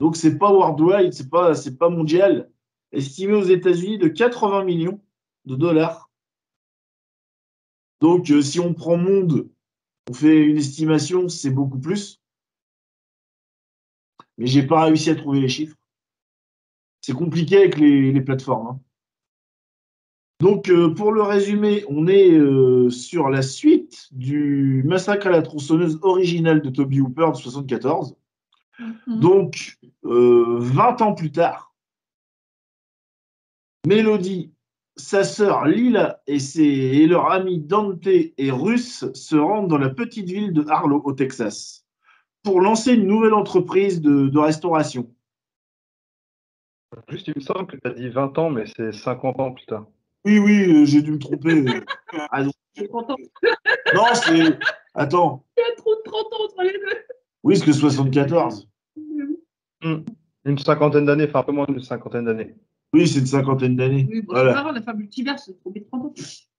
S2: donc, c'est pas worldwide, c'est pas, c'est pas mondial. Estimé aux États-Unis de 80 millions de dollars. Donc, euh, si on prend monde, on fait une estimation, c'est beaucoup plus. Mais j'ai pas réussi à trouver les chiffres. C'est compliqué avec les, les plateformes. hein. Donc, euh, pour le résumé, on est euh, sur la suite du Massacre à la tronçonneuse original de Toby Hooper de 74.
S3: Mhm.
S2: Donc, euh, 20 ans plus tard, Mélodie, sa sœur Lila et, ses, et leur ami Dante et Russ se rendent dans la petite ville de Harlow, au Texas, pour lancer une nouvelle entreprise de, de restauration.
S1: Juste, il me semble que tu as dit 20 ans, mais c'est 50 ans plus tard.
S2: Oui, oui, euh, j'ai dû me tromper. Ah non,
S3: J'ai 30 ans.
S2: non, c'est. Attends.
S3: Il y a trop de 30 ans entre les deux.
S2: Oui, c'est que 74.
S1: Une cinquantaine d'années, enfin un peu moins d'une cinquantaine d'années.
S2: Oui, c'est une cinquantaine d'années.
S3: Oui, bon,
S2: Voilà.
S3: grave, la femme multivers, c'est trop de 30 ans.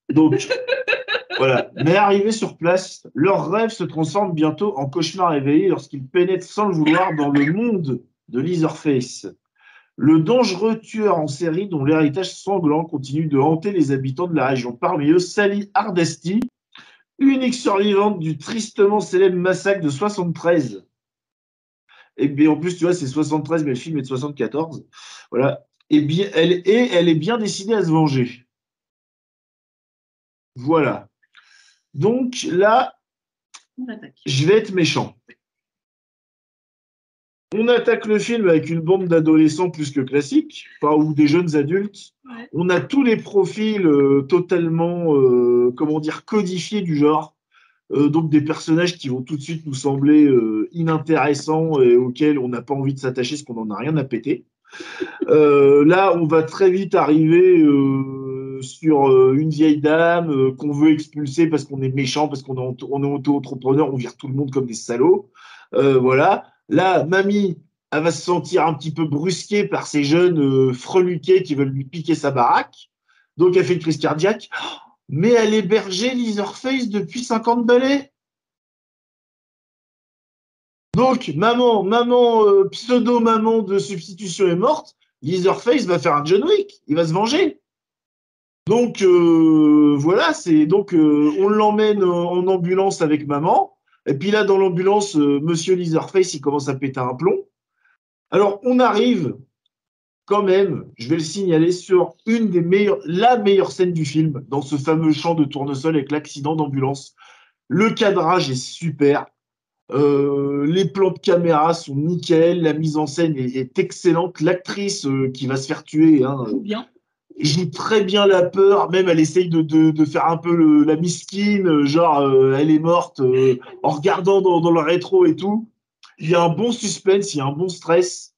S2: Donc, voilà. Mais arrivés sur place, leur rêve se transforme bientôt en cauchemar éveillé lorsqu'ils pénètrent sans le vouloir dans le monde de Leatherface. Le dangereux tueur en série dont l'héritage sanglant continue de hanter les habitants de la région. Parmi eux, Sally Hardesty, unique survivante du tristement célèbre massacre de 73. Et bien, en plus, tu vois, c'est 73, mais le film est de 74. Voilà. Et bien, elle, et elle est bien décidée à se venger. Voilà. Donc là, je vais être méchant. On attaque le film avec une bande d'adolescents plus que classique, enfin, ou des jeunes adultes.
S3: Ouais.
S2: On a tous les profils euh, totalement, euh, comment dire, codifiés du genre. Euh, donc des personnages qui vont tout de suite nous sembler euh, inintéressants et auxquels on n'a pas envie de s'attacher parce qu'on n'en a rien à péter. Euh, là, on va très vite arriver euh, sur une vieille dame qu'on veut expulser parce qu'on est méchant, parce qu'on est, on est auto-entrepreneur, on vire tout le monde comme des salauds. Euh, voilà. Là, mamie, elle va se sentir un petit peu brusquée par ces jeunes euh, freluqués qui veulent lui piquer sa baraque. Donc, elle fait une crise cardiaque. Oh, Mais elle hébergeait Leatherface depuis 50 balais. Donc, maman, maman, euh, pseudo-maman de substitution est morte. Leatherface va faire un John Wick. Il va se venger. Donc, euh, voilà, c'est donc on l'emmène en ambulance avec maman. Et puis là, dans l'ambulance, euh, Monsieur Leatherface, il commence à péter un plomb. Alors, on arrive quand même, je vais le signaler, sur une des meilleures, la meilleure scène du film, dans ce fameux champ de tournesol avec l'accident d'ambulance. Le cadrage est super. Euh, les plans de caméra sont nickel, la mise en scène est, excellente. L'actrice euh, qui va se faire tuer hein,
S3: bien.
S2: Joue très bien la peur, même elle essaye de, de, de faire un peu le- la misquine, euh, genre euh, elle est morte euh, en regardant dans, dans le rétro et tout. Il y a un bon suspense, il y a un bon stress.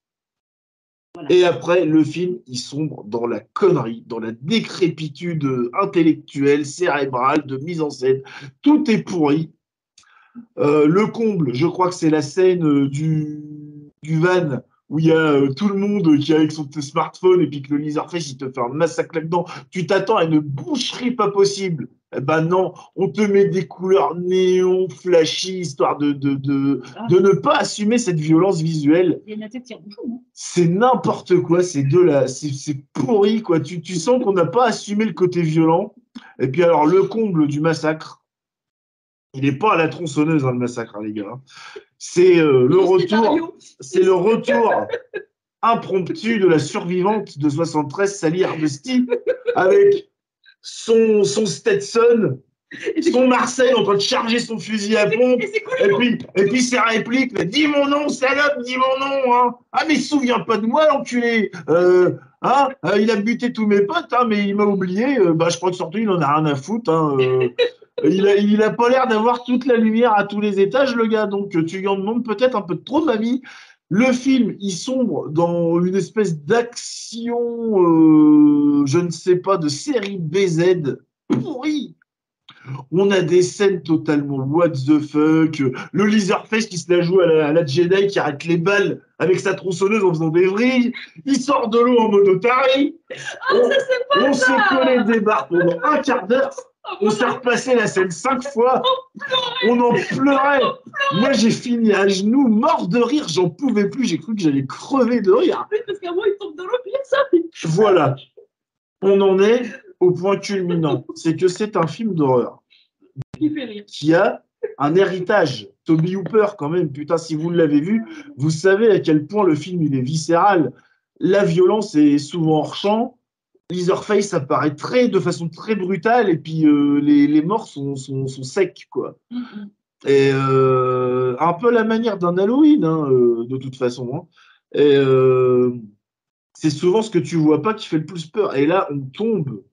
S3: Voilà.
S2: Et après, le film, il sombre dans la connerie, dans la décrépitude intellectuelle, cérébrale, de mise en scène. Tout est pourri. Euh, le comble, je crois que c'est la scène du, du van où il y a euh, tout le monde qui est avec son smartphone et puis que le Leatherface il te fait un massacre là-dedans. Tu t'attends à une boucherie pas possible Eh ben non, on te met des couleurs néon, flashy, histoire de, de, de,
S3: Ah.
S2: de ne pas assumer cette violence visuelle.
S3: Il y a une tête qui rouge. hein.
S2: C'est n'importe quoi, c'est de la, c'est c'est pourri quoi. Tu, tu sens qu'on n'a pas assumé le côté violent. Et puis alors le comble du massacre, il n'est pas à la tronçonneuse hein, le massacre hein, les gars. C'est euh, le retour, c'est le retour impromptu de la survivante de 73, Sally Hardesty, avec son, son Stetson,
S3: Et c'est
S2: son Marseille en train de charger son fusil à pompe.
S3: et c'est
S2: puis, et puis ses répliques, là, dis mon nom, salope, dis mon nom, hein. Ah, mais souviens pas de moi, l'enculé. Euh, hein, euh, il a buté tous mes potes, hein, mais il m'a oublié. Euh, bah, je crois que surtout, il en a rien à foutre. Hein. il, a, il a pas l'air d'avoir toute la lumière à tous les étages, le gars. Donc, tu lui en demandes peut-être un peu trop, mamie. Le film, il sombre dans une espèce d'action, euh, je ne sais pas, de série BZ pourri. On a des scènes totalement what the fuck. Le Leatherface qui se la joue à la, à la Jedi qui arrête les balles avec sa tronçonneuse en faisant des vrilles. Il sort de l'eau en mode Otari.
S3: Ah,
S2: on
S3: ça, c'est pas
S2: on
S3: ça.
S2: s'est collé des barres pendant un quart d'heure.
S3: Oh,
S2: On s'est repassé la scène cinq fois. On en pleurait. Moi, j'ai fini à genoux, mort de rire. J'en pouvais plus. J'ai cru que j'allais crever de rire.
S3: Parce qu'à moi, il tombe dans l'eau, ça.
S2: Voilà. On en est au point culminant. C'est que c'est un film d'horreur qui a un héritage. Toby Hooper, quand même, putain, si vous l'avez vu, vous savez à quel point le film il est viscéral. La violence est souvent hors champ. Leatherface apparaît très, de façon très brutale et puis euh, les, les morts sont, sont, sont secs, quoi.
S3: Mm.
S2: Et euh, un peu la manière d'un Halloween, hein, euh, de toute façon. hein. Et c'est souvent ce que tu vois pas qui fait le plus peur. Et là, on tombe,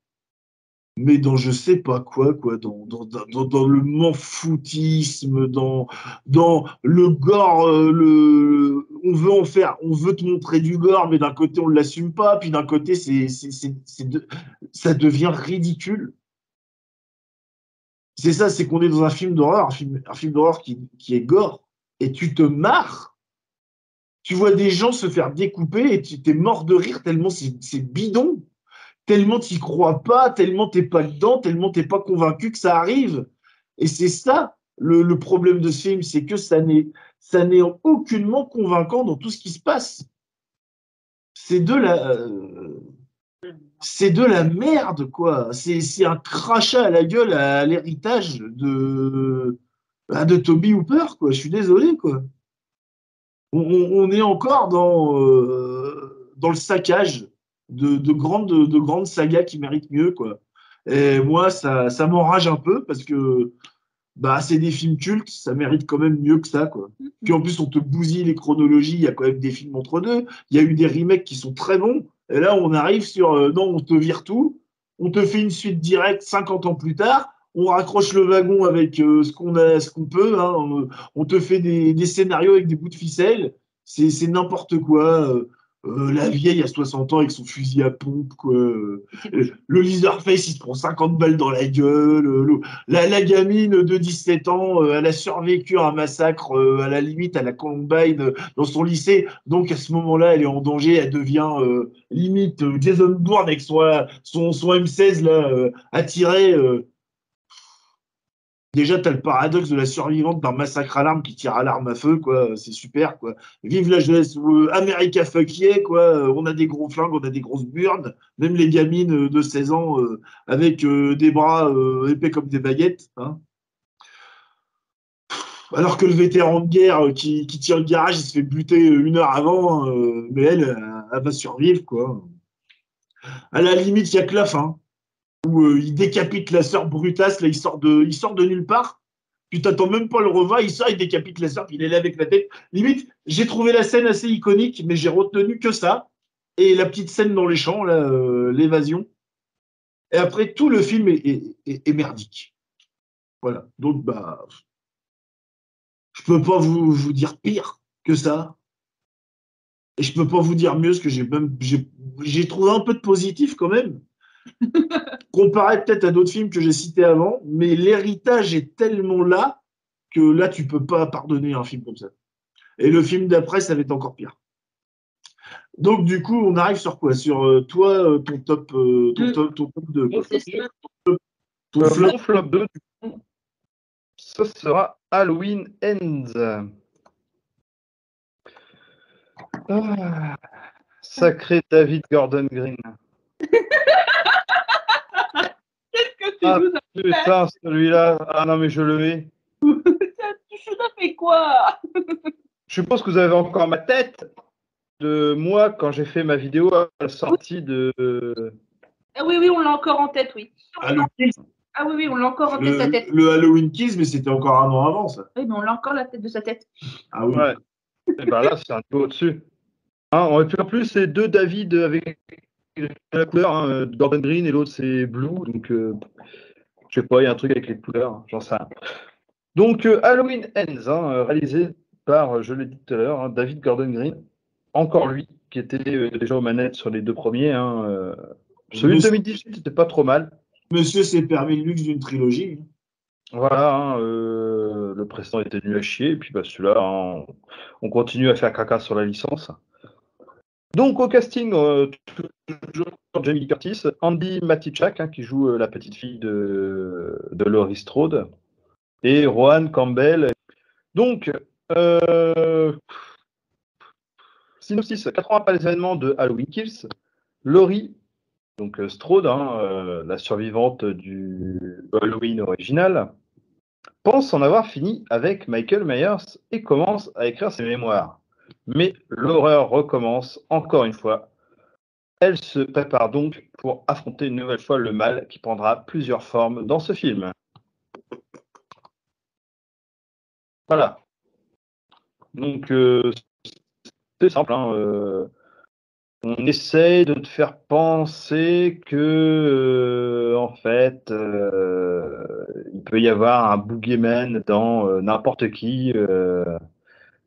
S2: mais dans je sais pas quoi, quoi, dans, dans, le manfoutisme, dans, dans le gore, euh, le, on veut en faire, on veut te montrer du gore, mais d'un côté on l'assume pas, puis d'un côté ça devient ridicule. C'est ça, c'est qu'on est dans un film d'horreur, un film, d'horreur qui, qui est gore, et tu te marres. Tu vois des gens se faire découper et tu t'es mort de rire tellement c'est bidon, tellement tu crois pas, tellement t'es pas dedans, tellement t'es pas convaincu que ça arrive. Et c'est ça le, problème de ce film, c'est que ça n'est ça n'est aucunement convaincant dans tout ce qui se passe. C'est de la c'est de la merde, quoi. C'est un crachat à la gueule à l'héritage de, bah, de Toby Hooper, quoi. Je suis désolé, quoi. On est encore dans, euh, dans le saccage de, de, grandes, de grandes sagas qui méritent mieux, quoi. Et moi, ça, ça m'enrage un peu parce que bah, c'est des films cultes, ça mérite quand même mieux que ça, quoi. Puis en plus, on te bousille les chronologies, il y a quand même des films entre deux. Il y a eu des remakes qui sont très bons. Et là, on arrive sur euh, non, on te vire tout, on te fait une suite directe 50 ans plus tard, on raccroche le wagon avec euh, ce qu'on a, ce qu'on peut, hein, on, on te fait des, des scénarios avec des bouts de ficelle, c'est c'est n'importe quoi. euh, euh, la vieille à 60 ans avec son fusil à pompe, quoi. Le, le Leatherface, il se prend 50 balles dans la gueule. euh, le- la, la gamine de 17 ans, euh, elle a survécu à un massacre, euh, à la limite, à la Columbine, euh, dans son lycée. Donc, à ce moment-là, elle est en danger. Elle devient euh, limite euh, Jason Bourne avec son, son, son M16 là, euh, attiré. Déjà, tu as le paradoxe de la survivante d'un massacre à l'arme qui tire à l'arme à feu, quoi. C'est super, quoi. Vive la jeunesse, euh, America fuck quoi. Euh, On a des gros flingues, on a des grosses burnes. Même les gamines euh, de 16 ans avec des bras épais comme des baguettes. Hein. Alors que le vétéran de guerre qui, tient le garage, il se fait buter une heure avant, euh, mais elle, euh, elle va survivre, quoi. À la limite, il n'y a que la fin, où euh, il décapite la sœur brutasse, là, il sort de, il sort de nulle part. Tu t'attends même pas le revoir, il sort, il décapite la sœur, puis il est là avec la tête. Limite, j'ai trouvé la scène assez iconique, mais j'ai retenu que ça. Et la petite scène dans les champs, euh, l'évasion. Et après, tout le film est, merdique. Voilà. Donc, bah, je peux pas vous, vous dire pire que ça. Et je peux pas vous dire mieux, parce que j'ai même, j'ai trouvé un peu de positif quand même. Comparé peut-être à d'autres films que j'ai cités avant, mais l'héritage est tellement là que là, tu peux pas pardonner un film comme ça. Et le film d'après, ça va être encore pire. Donc, du coup, on arrive sur quoi? Sur euh, toi, euh, ton top, euh, ton top, ton top 2.
S3: C'est ça.
S2: Ton flop,
S1: mon flop 2, ce sera Halloween Ends. Ah, sacré David Gordon Green.
S3: Que tu
S1: Ah.
S3: nous as
S1: Putain, celui-là. Ah non, mais je le hais.
S3: Tu nous as fait quoi?
S1: Je suppose que vous avez encore ma tête de moi quand j'ai fait ma vidéo à la sortie de.
S3: Ah oui, oui, on l'a encore en tête, oui.
S2: ah, le,
S3: Ah oui, oui, on l'a encore en tête de sa
S2: le,
S3: tête.
S2: le Halloween Kiss, mais c'était encore un an avant, ça.
S3: Oui, mais on l'a encore la tête de sa tête.
S2: Ah oui.
S1: Ouais. Et ben là, c'est un peu au-dessus. Hein, on- puis en plus, c'est deux David avec la couleur. hein, Gordon Green et l'autre, c'est Blue. Donc, euh, je sais pas, il y a un truc avec les couleurs. hein, J'en sais rien. Donc, euh, Halloween Ends, hein, euh, réalisé par, euh, je l'ai dit tout à l'heure, hein, David Gordon Green. Encore lui, qui était euh, déjà aux manettes sur les deux premiers. hein, euh, celui de
S2: Monsieur-
S1: 2018, c'était pas trop mal.
S2: Monsieur s'est permis le luxe d'une trilogie.
S1: Voilà, euh, le précédent était nul à chier, et puis bah, celui-là, on, on continue à faire caca sur la licence. Donc au casting, euh, toujours Jamie Curtis, Andy Matichak, hein, qui joue euh, la petite fille de, Laurie Strode, et Rohan Campbell. Donc, euh, synopsis, 4 ans après les événements de Halloween Kills, Laurie, donc euh, Strode, hein, la survivante du Halloween original, pense en avoir fini avec Michael Myers et commence à écrire ses mémoires. Mais l'horreur recommence encore une fois. Elle se prépare donc pour affronter une nouvelle fois le mal qui prendra plusieurs formes dans ce film. Voilà. Donc, euh, c'est simple. hein, euh, on essaye de te faire penser que, euh, en fait, il peut y avoir un boogeyman dans n'importe qui,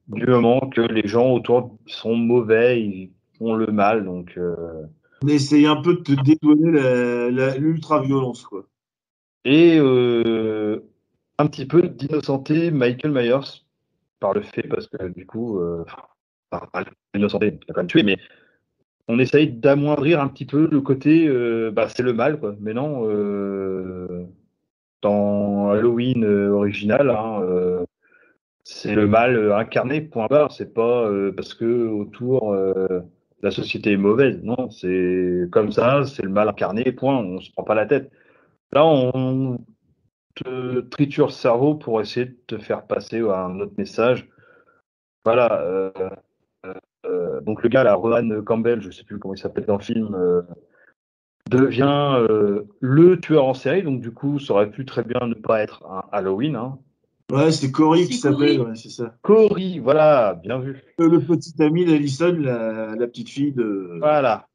S1: du moment que les gens autour sont mauvais, ils font le mal. Donc, euh,
S2: On essaye un peu de te dédouaner l'ultra-violence, quoi.
S1: et euh, un petit peu d'innocenter Michael Myers par le fait, parce que du coup, euh, enfin, pas l'innocenter, il a quand même tué, mais on essaye d'amoindrir un petit peu le côté, euh, bah, c'est le mal, quoi. Mais non, euh, dans Halloween euh, original, hein, euh, c'est le mal euh, incarné, point barre. C'est pas euh, parce que autour euh, la société est mauvaise. Non, c'est comme ça, c'est le mal incarné, point. On se prend pas la tête. Là, on te triture le cerveau pour essayer de te faire passer un autre message. Voilà. donc le gars, là, Rohan Campbell, je sais plus comment il s'appelle dans le film, devient le tueur en série. Donc du coup, ça aurait pu très bien ne pas être un Halloween. Hein.
S2: Ouais, c'est Cory qui s'appelle, ouais, c'est ça.
S1: Cory, voilà, bien vu.
S2: Le, le petit ami d'Alison, la, la petite fille de.
S1: Voilà.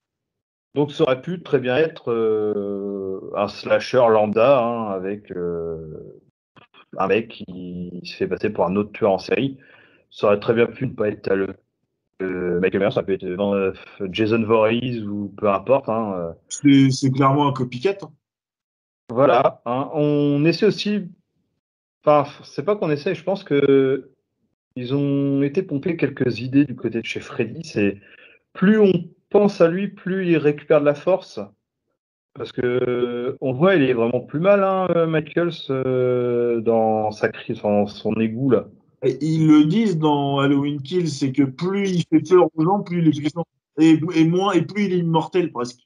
S1: Donc ça aurait pu très bien être euh, un slasher lambda hein, avec euh, un mec qui se fait passer pour un autre tueur en série. Ça aurait très bien pu ne pas être le euh, Michael Myers, ça peut être dans, euh, Jason Voorhees ou peu importe. hein, euh.
S2: C'est c'est clairement un copycat. hein.
S1: Voilà. hein. On essaie aussi. Enfin, c'est pas qu'on essaie, je pense que ils ont été pompés quelques idées du côté de chez Freddy. C'est plus on pense à lui, plus il récupère de la force. Parce que on voit, il est vraiment plus mal, hein, Michaels, euh, dans sa crise, dans son égout là.
S2: Et ils le disent dans Halloween Kill, c'est que plus il fait peur aux gens, plus il est puissant. Et, et moins, et plus il est immortel presque.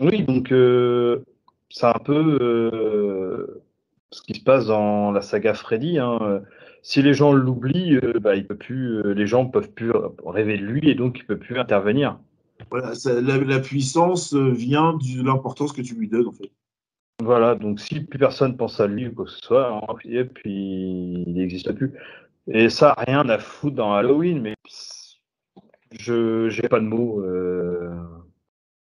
S1: Oui, donc euh, c'est un peu euh, ce qui se passe dans la saga Freddy. hein. Si les gens l'oublient, euh, bah, il peut plus, euh, les gens peuvent plus rêver de lui et donc il peut plus intervenir.
S2: Voilà, ça- la, la puissance euh, vient de l'importance que tu lui donnes en fait.
S1: Voilà, donc si plus personne pense à lui ou quoi que ce soit, hein, et puis il n'existe plus. Et ça, rien à foutre dans Halloween, mais je j'ai pas de mots. euh,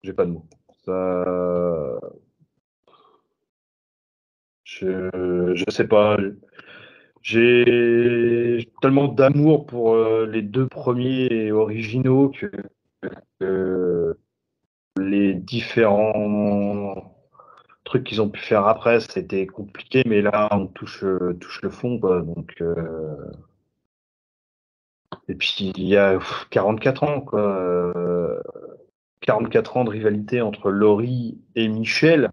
S1: j'ai pas de mots. Ça, je sais pas. J'ai tellement d'amour pour euh, les deux premiers originaux que, les différents trucs qu'ils ont pu faire après, c'était compliqué, mais là, on touche, touche le fond, quoi. Donc, euh, et puis, il y a pff, 44 ans, quoi. Euh, 44 ans de rivalité entre Laurie et Michel.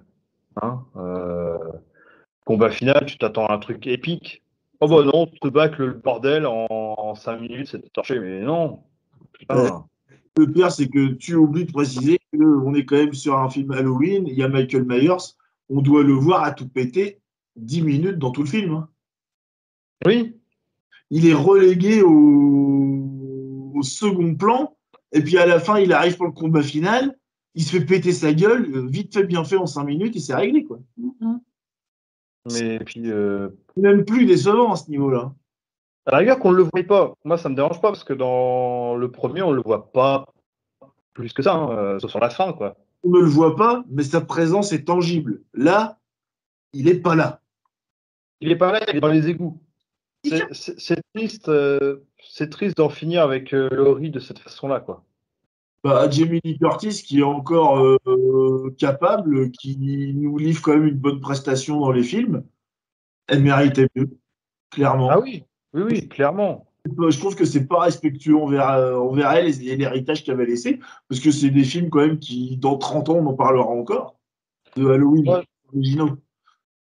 S1: Hein, euh, combat final, tu t'attends à un truc épique. Oh bah non, tu te bats le bordel en 5 minutes, c'est torché, mais non. Putain.
S2: Le pire, c'est que tu oublies de préciser qu'on est quand même sur un film Halloween, il y a Michael Myers, on doit le voir à tout péter 10 minutes dans tout le film.
S1: Oui,
S2: Il est relégué au... au second plan, et puis à la fin, il arrive pour le combat final, il se fait péter sa gueule, vite fait, bien fait, en 5 minutes, il s'est réglé. Quoi.
S3: Mhm.
S1: Mais puis euh,
S2: Même plus décevant à ce niveau-là.
S1: à la rigueur qu'on ne le voit pas. Moi, ça me dérange pas parce que dans le premier, on le voit pas plus que ça, hein, euh, sauf sur la fin, quoi.
S2: On ne le voit pas, mais sa présence est tangible. Là, il n'est pas là.
S1: Il est pareil, il est dans les égouts.
S3: C'est
S1: triste, euh, c'est triste d'en finir avec euh, Laurie de cette façon-là, quoi.
S2: Bah, Jamie Lee Curtis, qui est encore euh, capable, qui nous livre quand même une bonne prestation dans les films, elle méritait mieux, clairement.
S1: Ah oui, oui, oui, clairement.
S2: Je trouve que c'est pas respectueux envers, euh, envers elle et l'héritage qu'elle avait laissé, parce que c'est des films quand même qui, dans 30 ans, on en parlera encore, de Halloween
S1: Ouais.
S2: originaux.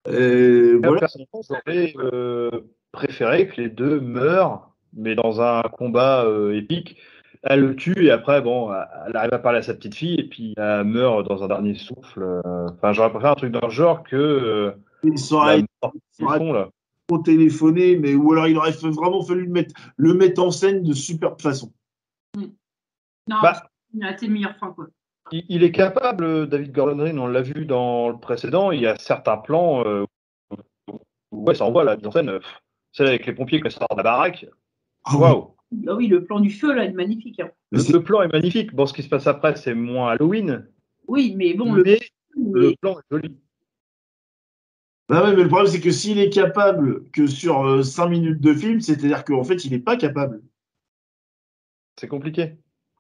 S2: Et voilà.
S1: j'aurais euh, préféré que les deux meurent, mais dans un combat euh, épique. Elle le tue et après, bon, elle arrive à parler à sa petite fille et puis elle meurt dans un dernier souffle. euh. Enfin, j'aurais préféré un truc dans le genre que euh,
S2: Il s'aurait téléphoné, mais ou alors il aurait fait- vraiment fallu le mettre, le mettre en scène de superbe façon.
S3: Non,
S1: Bah.
S3: il a été le meilleur fin, quoi.
S1: Il, il est capable, euh, David Gordon Green, on l'a vu dans le précédent, il y a certains plans euh, où ouais, ça envoie la mise en scène, celle avec les pompiers qui sortent de la baraque.
S2: Ah
S1: Waouh!
S3: Ah oui, le plan du feu, là, est magnifique. hein.
S1: Le, plan est magnifique. Bon, ce qui se passe après, c'est moins Halloween,
S3: Oui, mais bon, le,
S1: mais
S3: mais-
S1: le plan est joli.
S2: Bah ouais, mais le problème, c'est que s'il est capable que sur 5 minutes de film, c'est-à-dire qu'en fait, il n'est pas capable.
S1: C'est compliqué.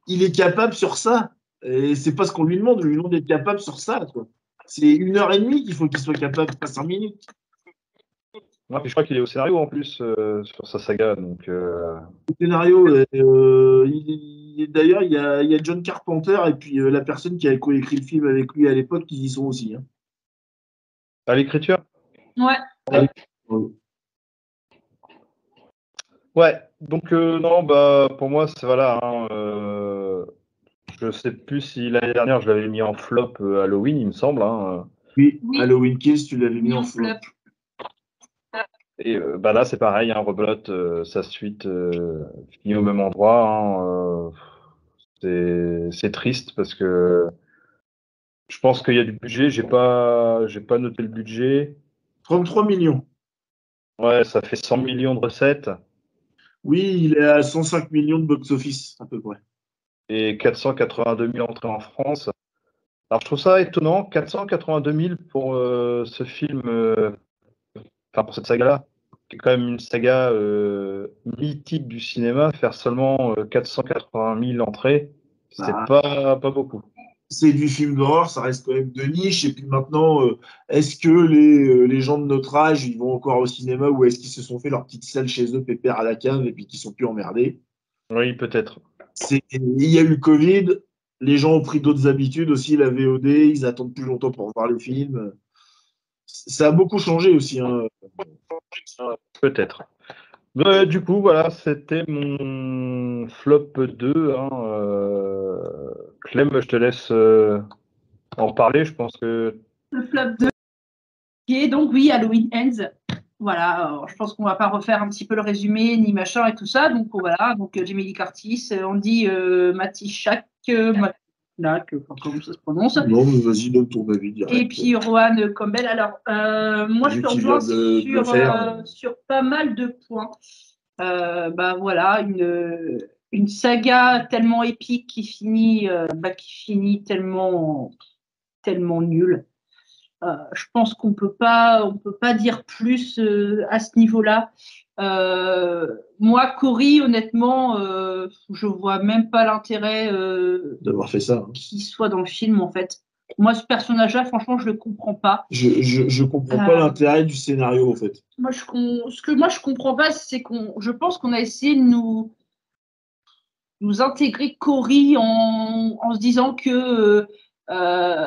S2: Il est capable sur ça. Et c'est pas ce qu'on lui demande, on lui demande d'être capable sur ça. C'est une heure et demie qu'il faut qu'il soit capable, pas 5 minutes.
S1: Ouais, puis je crois qu'il est au scénario en plus euh, sur sa saga, donc euh,
S2: Le scénario, euh, il- il- d'ailleurs, il y a, il y a John Carpenter et puis euh, la personne qui a coécrit le film avec lui à l'époque qui y sont aussi. hein.
S1: à l'écriture?
S3: ouais.
S1: Ouais. Donc euh, non, bah pour moi c'est voilà. Hein, euh, je sais plus si l'année dernière je l'avais mis en flop euh, Halloween, il me semble. Hein,
S2: Oui,
S3: Oui.
S2: Halloween Kills, tu l'avais mis
S3: Mis
S2: en
S3: en
S2: flop.
S3: flop.
S1: Et euh, bah là c'est pareil, hein, euh, sa suite euh, finit au même endroit. hein, euh, c'est triste parce que je pense qu'il y a du budget. J'ai pas j'ai pas noté le budget.
S2: 33 millions.
S1: Ouais, ça fait 100 millions de recettes
S2: Oui, il est à 105 millions de box-office, à peu près.
S1: et 482 000 entrées en France. Alors je trouve ça étonnant, 482 000 pour ce film, enfin pour cette saga-là, qui est quand même une saga euh, mythique du cinéma, faire seulement euh, 480 000 entrées, c'est
S2: Ah.
S1: pas, pas beaucoup.
S2: C'est du film d'horreur, ça reste quand même de niche. Et puis maintenant, euh, est-ce que les, euh, les gens de notre âge, ils vont encore au cinéma ou est-ce qu'ils se sont fait leur petite salle chez eux, pépère à la cave, et puis qu'ils sont plus emmerdés?
S1: Oui, peut-être.
S2: Il y a eu le Covid, les gens ont pris d'autres habitudes aussi, la VOD, ils attendent plus longtemps pour voir le film. Ça a beaucoup changé aussi. hein.
S1: Peut-être. Ouais, du coup, voilà, c'était mon flop 2. Hein, euh, Clem, je te laisse euh, en parler. Je pense que
S3: Le flop 2, qui est donc, oui, Halloween Ends. Voilà, alors, je pense qu'on va pas refaire un petit peu le résumé, ni machin et tout ça. Donc voilà, donc euh, Jamie Lee Curtis, euh, Andy euh, Matichak, euh, Matichak, enfin, comment ça se prononce.
S2: Non, mais vas-y, donne ton avis direct.
S3: Et puis Rohan Campbell. Alors, euh, moi, je te rejoins
S2: de-
S3: sur, euh, sur pas mal de points. Euh, bah voilà, une, une saga tellement épique qui finit, bah, qui finit tellement, tellement nulle. Je pense qu'on peut pas, on peut pas dire plus à ce niveau-là. Euh, moi, Cory, honnêtement, euh, je vois même pas l'intérêt euh,
S2: D'avoir fait ça. hein.
S3: qu'il soit dans le film en fait. Moi, ce personnage-là, franchement, je le comprends pas.
S2: Je, je, je comprends pas l'intérêt du scénario, en fait.
S3: Moi, je, ce que moi je comprends pas, c'est qu'on, je pense qu'on a essayé de nous nous intégrer Cory en, en se disant que euh,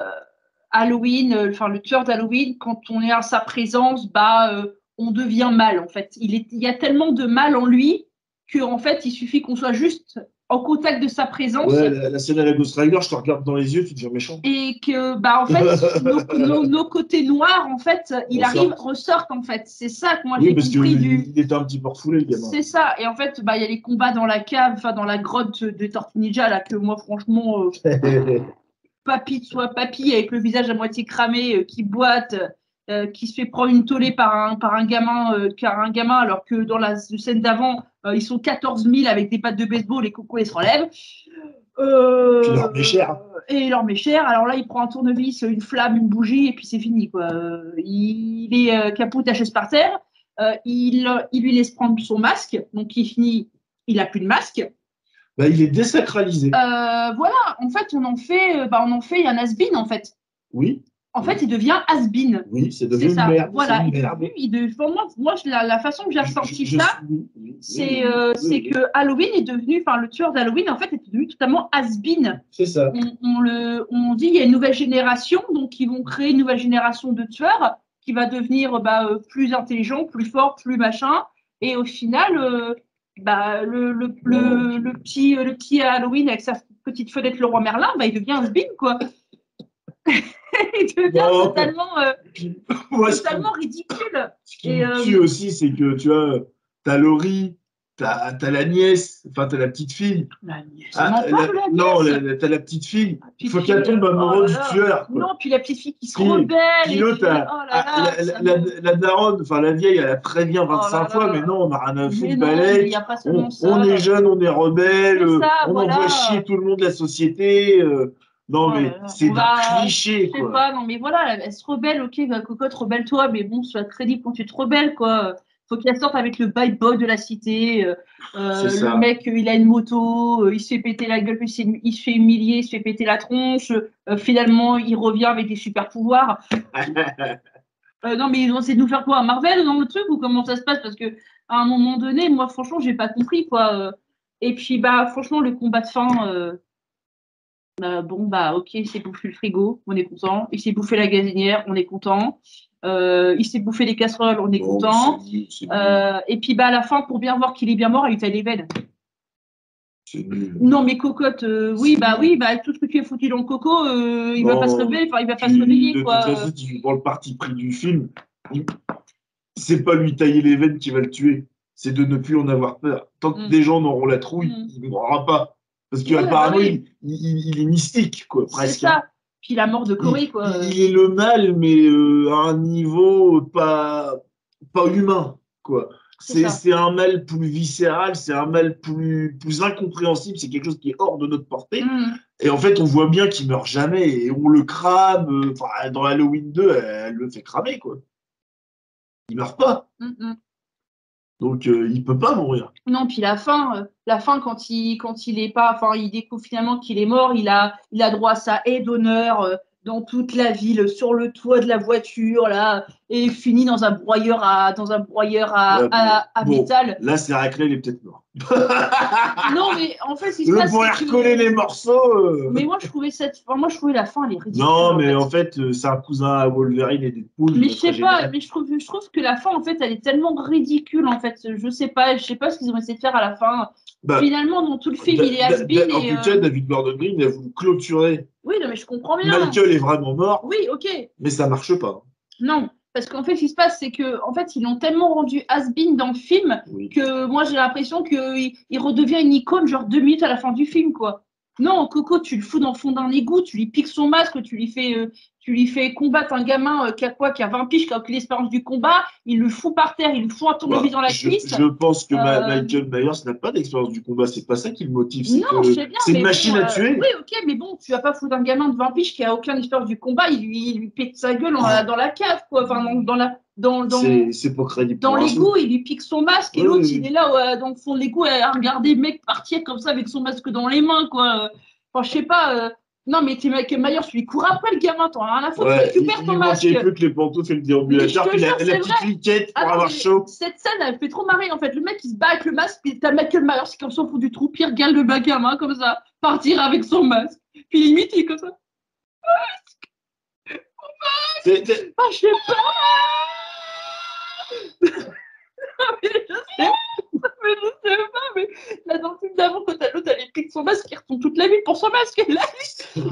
S3: Halloween, euh, enfin le tueur d'Halloween, quand on est à sa présence, bah, euh, on devient mal en fait. Il, est, il y a tellement de mal en lui que en fait, il suffit qu'on soit juste en contact de sa présence.
S2: Ouais, la, la scène à la Ghost Rider, je te regarde dans les yeux, tu deviens méchant.
S3: Et que, bah, en fait, nos, nos- nos côtés noirs, en fait, il arrive, ressortent, en fait. C'est ça que moi
S2: Oui,
S3: j'ai compris
S2: qu'il
S3: du.
S2: il était un petit peu refoulé, le gamin.
S3: C'est ça. Et en fait, bah, il y a les combats dans la cave, enfin, dans la grotte de Tortue Ninja, là, que moi, franchement, euh, papy de soi, papy, avec le visage à moitié cramé, euh, qui boite, euh, qui se fait prendre une tollée par un, par un gamin, euh, par un gamin, alors que dans la scène d'avant, euh, ils sont 14 000 avec des pattes de baseball, les cocos, ils se relèvent.
S2: Puis leur met cher.
S3: Et leur met cher. Alors là, il prend un tournevis, une flamme, une bougie, et puis c'est fini. Quoi. Il est euh, capot, ta chaise par terre. Il, il lui laisse prendre son masque. Donc il finit, il a plus de masque.
S2: Bah, il est désacralisé.
S3: Voilà, en fait, on en fait, bah, on en fait un has-been, en fait.
S2: Oui,
S3: En fait, il devient has-been.
S2: oui, c'est devenu une merde.
S3: Voilà.
S2: une merde.
S3: devient- il de- pour moi, moi, la, la façon que j'ai
S2: je
S3: ça, c'est euh, que Halloween est devenu, enfin, le tueur d'Halloween, en fait, est devenu totalement has-been.
S2: C'est ça.
S3: on, on le, on dit il y a une nouvelle génération, donc ils vont créer une nouvelle génération de tueurs qui va devenir bah, euh, plus intelligent, plus fort, plus machin. Et au final, euh, bah, le, le, le, le petit, le petit Halloween avec sa petite fenêtre le roi Merlin, bah, il devient sbin, quoi. il devient totalement, euh,
S2: ce qui-
S3: totalement ridicule.
S2: ce qui
S3: Et,
S2: me
S3: euh,
S2: tue aussi, c'est que tu vois, t'as Laurie, t'as t'as la nièce, enfin, t'as la petite fille.
S3: La nièce,
S2: Ah, la-
S3: de la
S2: non, la- la- t'as la petite fille.
S3: La
S2: Il faut qu'elle tombe
S3: oh
S2: amoureuse
S3: là.
S2: du tueur. quoi.
S3: Non, puis la petite fille qui se rebelle.
S2: puis l'autre, elle-
S3: oh là
S2: Ah,
S3: là,
S2: la, daronne, enfin la vieille, elle a prévient
S3: Oh là
S2: 25 fois,
S3: là.
S2: mais non, on n'a rien à foutre,
S3: non, a pas
S2: On, est jeune, on est rebelle,
S3: ça,
S2: on
S3: voilà.
S2: envoie chier tout le monde de la société. euh, non,
S3: Oh
S2: mais c'est
S3: On
S2: un
S3: va-
S2: cliché,
S3: Je sais
S2: quoi.
S3: pas, non mais voilà, elle se rebelle, ok, bah, cocotte, rebelle-toi, mais bon, sois crédible quand tu te rebelles, quoi. Faut qu'elle sorte avec le bad boy de la cité. euh, euh, le mec, euh, il a une moto, euh, il se fait péter la gueule, il se fait humilier, il se fait péter la tronche. euh, finalement, il revient avec des super pouvoirs. Non, mais ils ont essayé de nous faire quoi, un Marvel dans le truc ou comment ça se passe? Parce que à un moment donné, moi, franchement, j'ai pas compris quoi. Et puis, bah, franchement, le combat de fin, euh, bon, bah, ok, il s'est bouffé le frigo, on est content. Il s'est bouffé la gazinière, on est content. Euh, il s'est bouffé les casseroles, on est
S2: Bon,
S3: content.
S2: nul,
S3: Euh, et puis, bah, à la fin, pour bien voir qu'il est bien mort, il taille les veines.
S2: nul.
S3: Non, mais cocotte, oui, bah oui, bah, tout ce que tu as foutu dans le coco, il va pas se réveiller, enfin, il va pas se réveiller,
S2: de
S3: quoi.
S2: toute façon, si tu prends le parti pris du film, il- c'est pas lui tailler les veines qui va le tuer, c'est de ne plus en avoir peur. Tant que
S3: Mm.
S2: des gens n'auront la trouille,
S3: Mm.
S2: il ne mourra pas. Parce
S3: Ouais,
S2: qu'apparemment,
S3: bah oui.
S2: il, il- il est mystique, quoi,
S3: C'est
S2: presque.
S3: ça. Puis la mort de Corée, quoi.
S2: Il, est le mal, mais euh, à un niveau pas, pas humain, quoi.
S3: C'est
S2: C'est c'est un mal plus viscéral, c'est un mal plus, plus incompréhensible, c'est quelque chose qui est hors de notre portée.
S3: Mm.
S2: Et en fait, on voit bien qu'il meurt jamais et on le crame. euh, Enfin, dans Halloween 2, elle, elle le fait cramer, quoi. Il meurt pas,
S3: Mm, mm.
S2: Donc euh, il peut pas mourir.
S3: Non, puis la fin, euh, la fin quand il quand il est pas, enfin il découvre finalement qu'il est mort, il a il a droit à sa haie d'honneur euh, dans toute la ville, sur le toit de la voiture là, et il finit dans un broyeur à dans un broyeur à,
S2: Ouais,
S3: à, à
S2: bon.
S3: métal.
S2: Là, c'est raclé, il est peut-être mort.
S3: Non, mais en fait, qui se
S2: Le
S3: passe, que-
S2: recoller les morceaux. euh.
S3: Mais moi je trouvais cette, enfin, moi je trouvais la fin elle est ridicule.
S2: Non, mais en fait, euh, c'est un cousin à Wolverine et Deadpool.
S3: Mais
S2: donc
S3: je sais pas, mais je trouve, je trouve que la fin, en fait, elle est tellement ridicule, en fait. Je sais pas, je sais pas ce qu'ils ont essayé de faire à la fin.
S2: Bah,
S3: Finalement, dans tout le film, il est
S2: Da- En tout
S3: euh,
S2: cas, David Gordon Green, a voulu clôturer.
S3: Oui, non, mais je comprends bien.
S2: Michael est vraiment mort,
S3: Oui, ok.
S2: mais ça marche pas.
S3: Non, parce qu'en fait, ce qui se passe, c'est que, en fait, ils l'ont tellement rendu has-been dans le film
S2: Oui.
S3: que moi, j'ai l'impression qu'il il redevient une icône, genre deux minutes à la fin du film, quoi. Non, Coco, tu le fous dans le fond d'un égout, tu lui piques son masque, tu lui fais, euh, tu lui fais combattre un gamin euh, qui a quoi, qui a 20 piges, qui a aucune expérience du combat, il le fout par terre, il le fout un tournevis dans la
S2: Bah, je,
S3: cuisse.
S2: je pense que
S3: Euh,
S2: Michael Myers n'a pas d'expérience du combat. C'est pas ça qui le motive. C'est
S3: Non,
S2: que
S3: je sais bien.
S2: c'est une machine
S3: bon,
S2: à
S3: euh,
S2: tuer.
S3: oui, ok, mais bon, tu vas pas foutre un gamin de 20 piges qui a aucune expérience du combat, il lui, il lui pète sa gueule en- dans la cave, quoi. Enfin, dans, dans la, dans, dans,
S2: C'est- C'est pas crédible.
S3: dans
S2: pour un
S3: l'égout, il lui pique son masque et
S2: Oui,
S3: l'autre,
S2: oui,
S3: il est là dans le fond de à regarder le mec partir comme ça avec son masque dans les mains, quoi. Enfin, je sais pas. euh, Non, mais t'es Michael Myers, tu lui cours après le gamin, t'en as rien à foutre,
S2: Ouais,
S3: tu récupères
S2: il,
S3: ton
S2: il
S3: masque.
S2: manquait plus que les pantoufles et le déambulateur, puis la, la petite
S3: vrai.
S2: liquette pour
S3: Ah
S2: avoir chaud.
S3: Cette scène, elle fait trop marrer en fait. Le mec, il se bat avec le masque, puis t'as Michael Myers qui, comme ça, fond du trou, puis il regarde le bas gamin comme ça, partir avec son masque. Puis limite, il est comme ça.
S2: T'es- t'es-
S3: Ah, je sais pas. mais je sais, mais je sais pas, mais là dans le film d'avant, quand t'as l'autre, elle pique son masque, il retourne toute la ville pour son masque. Et là,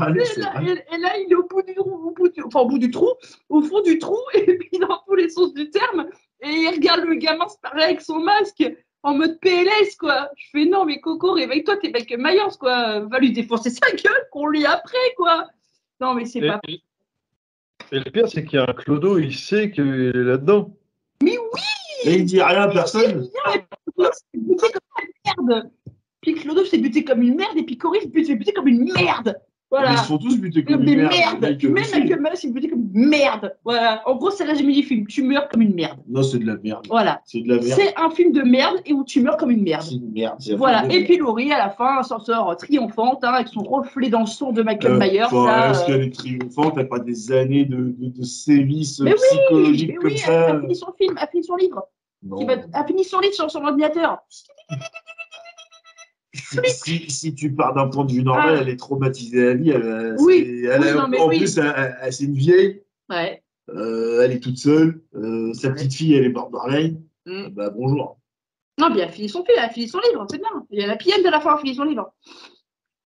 S2: Allez,
S3: et là,
S2: vrai.
S3: et- et là, il est au bout du trou, au bout du, enfin au bout du trou, au fond du trou, et puis dans tous les sens du terme, et il regarde le gamin se parler avec son masque. En mode PLS, quoi. Je fais non, mais Coco, réveille-toi, t'es avec Mayence, quoi. Va lui défoncer sa gueule, qu'on lit après, quoi. Non, mais c'est pas.
S1: et- le pire, c'est qu'il y a un Clodo, il sait qu'il est là-dedans.
S2: Et il dit rien à personne.
S3: C'est buté comme une merde? Puis Clodo s'est buté comme une merde et puis Cory s'est buté buté comme une merde.
S2: Mais
S3: Voilà.
S2: Ils se font tous buter comme
S3: Comme
S2: des
S3: des
S2: merdes.
S3: merdes. Puis même
S2: Michael
S3: Michael Myers s'est buté comme merde. Voilà. En gros, c'est le résumé du film. Tu meurs comme une merde.
S2: Non, c'est de la merde.
S3: Voilà.
S2: C'est de la merde.
S3: C'est un film de merde et où tu meurs comme une merde.
S2: C'est une merde. c'est
S3: Voilà. Et
S2: merde.
S3: puis Laurie, à la fin, s'en sort triomphante hein, avec son reflet dans le son de Michael
S2: Euh,
S3: Myers.
S2: Est-ce
S3: euh,
S2: qu'elle est triomphante? T'as pas des années de, de, de sévices
S3: Mais oui,
S2: psychologiques
S3: mais
S2: comme
S3: oui,
S2: ça
S3: elle a fini son film, elle a fini son livre.
S2: Non.
S3: Qui va, elle a fini son livre sur son ordinateur.
S2: Si, si, si tu pars d'un point de vue normal,
S3: Ah.
S2: elle est traumatisée à vie. Elle,
S3: Oui,
S2: elle
S3: oui,
S2: a-
S3: non, mais
S2: en
S3: oui.
S2: plus, elle- c'est une vieille.
S3: Ouais.
S2: euh, elle est toute seule. euh, sa
S3: Ouais.
S2: petite fille, elle est borderline.
S3: Mm.
S2: Ah Bah, bonjour.
S3: Non, bien, elle a fini son film, elle a fini son livre, c'est bien. Il y a la pienne de la fin, elle a fini son livre.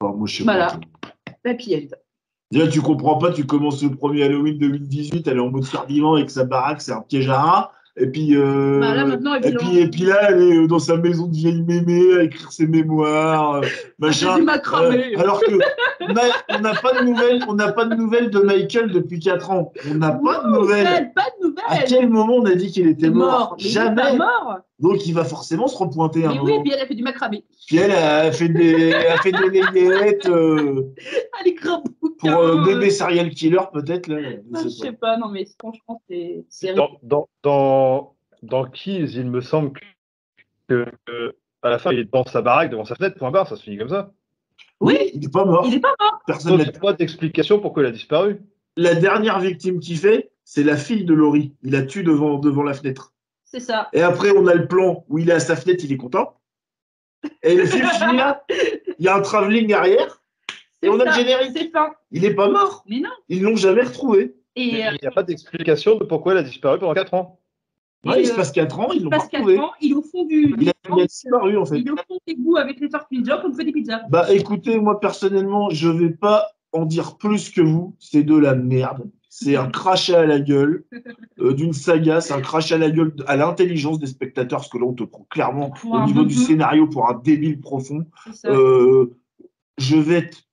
S2: Enfin, moi, je sais
S3: Voilà.
S2: pas.
S3: La pienne.
S2: Déjà, tu comprends pas, tu commences le premier Halloween 2018, elle est en mode survivant avec sa baraque, c'est un piège à rats. Et puis, euh,
S3: Bah, là, maintenant,
S2: et, puis, et puis là, elle est dans sa maison de vieille mémé à écrire ses mémoires, euh, machin. Euh, alors que on n'a pas de nouvelles, on n'a pas de nouvelles de Michael depuis 4 ans. On n'a pas de nouvelles.
S3: Elle, pas de
S2: À
S3: nouvelles.
S2: quel moment on a dit qu'il était mort,
S3: il
S2: Jamais.
S3: mort.
S2: Donc il va forcément se repointer un
S3: Mais oui,
S2: moment.
S3: puis elle a fait du macramé.
S2: Puis elle a fait des, a fait des layettes euh, pour euh, bébé serial killer peut-être là. Je sais pas.
S3: non, mais franchement, c'est.
S1: Dans, dans, dans, dans Keys, il me semble que, que à la fin, il est dans sa baraque, devant sa fenêtre, point barre, ça se finit comme ça.
S3: Oui,
S2: Il est pas mort.
S3: il est pas mort.
S2: Personne
S1: Donc,
S2: l'a
S1: il n'y a pas d'explication pourquoi il a disparu.
S2: La dernière victime qu'il fait, c'est la fille de Laurie. Il la tue devant, devant la fenêtre.
S3: C'est ça.
S2: Et après, on a le plan où il est à sa fenêtre, il est content. Et le film finit là. Il y a un travelling arrière. Et on a le générique.
S3: C'est.
S2: Il n'est pas mort.
S3: Mais non.
S2: Ils l'ont jamais retrouvé.
S3: Et
S1: Mais
S3: euh,
S1: il n'y a pas d'explication de pourquoi il a disparu pendant 4 ans.
S2: Ouais,
S3: Et,
S2: il se
S3: euh,
S2: passe 4 ans, ils l'ont pas retrouvé.
S3: temps, il est au fond du.
S2: Il a, il a disparu en fait.
S3: Il est au fond des goûts avec les tortillas pizza comme on fait des pizzas.
S2: Bah écoutez, moi personnellement, je vais pas en dire plus que vous. C'est de la merde. C'est un crachat à la gueule euh, d'une saga. C'est un crachat à la gueule à l'intelligence des spectateurs, parce que là, on te prend clairement au niveau du scénario pour un débile profond. Euh, je vais être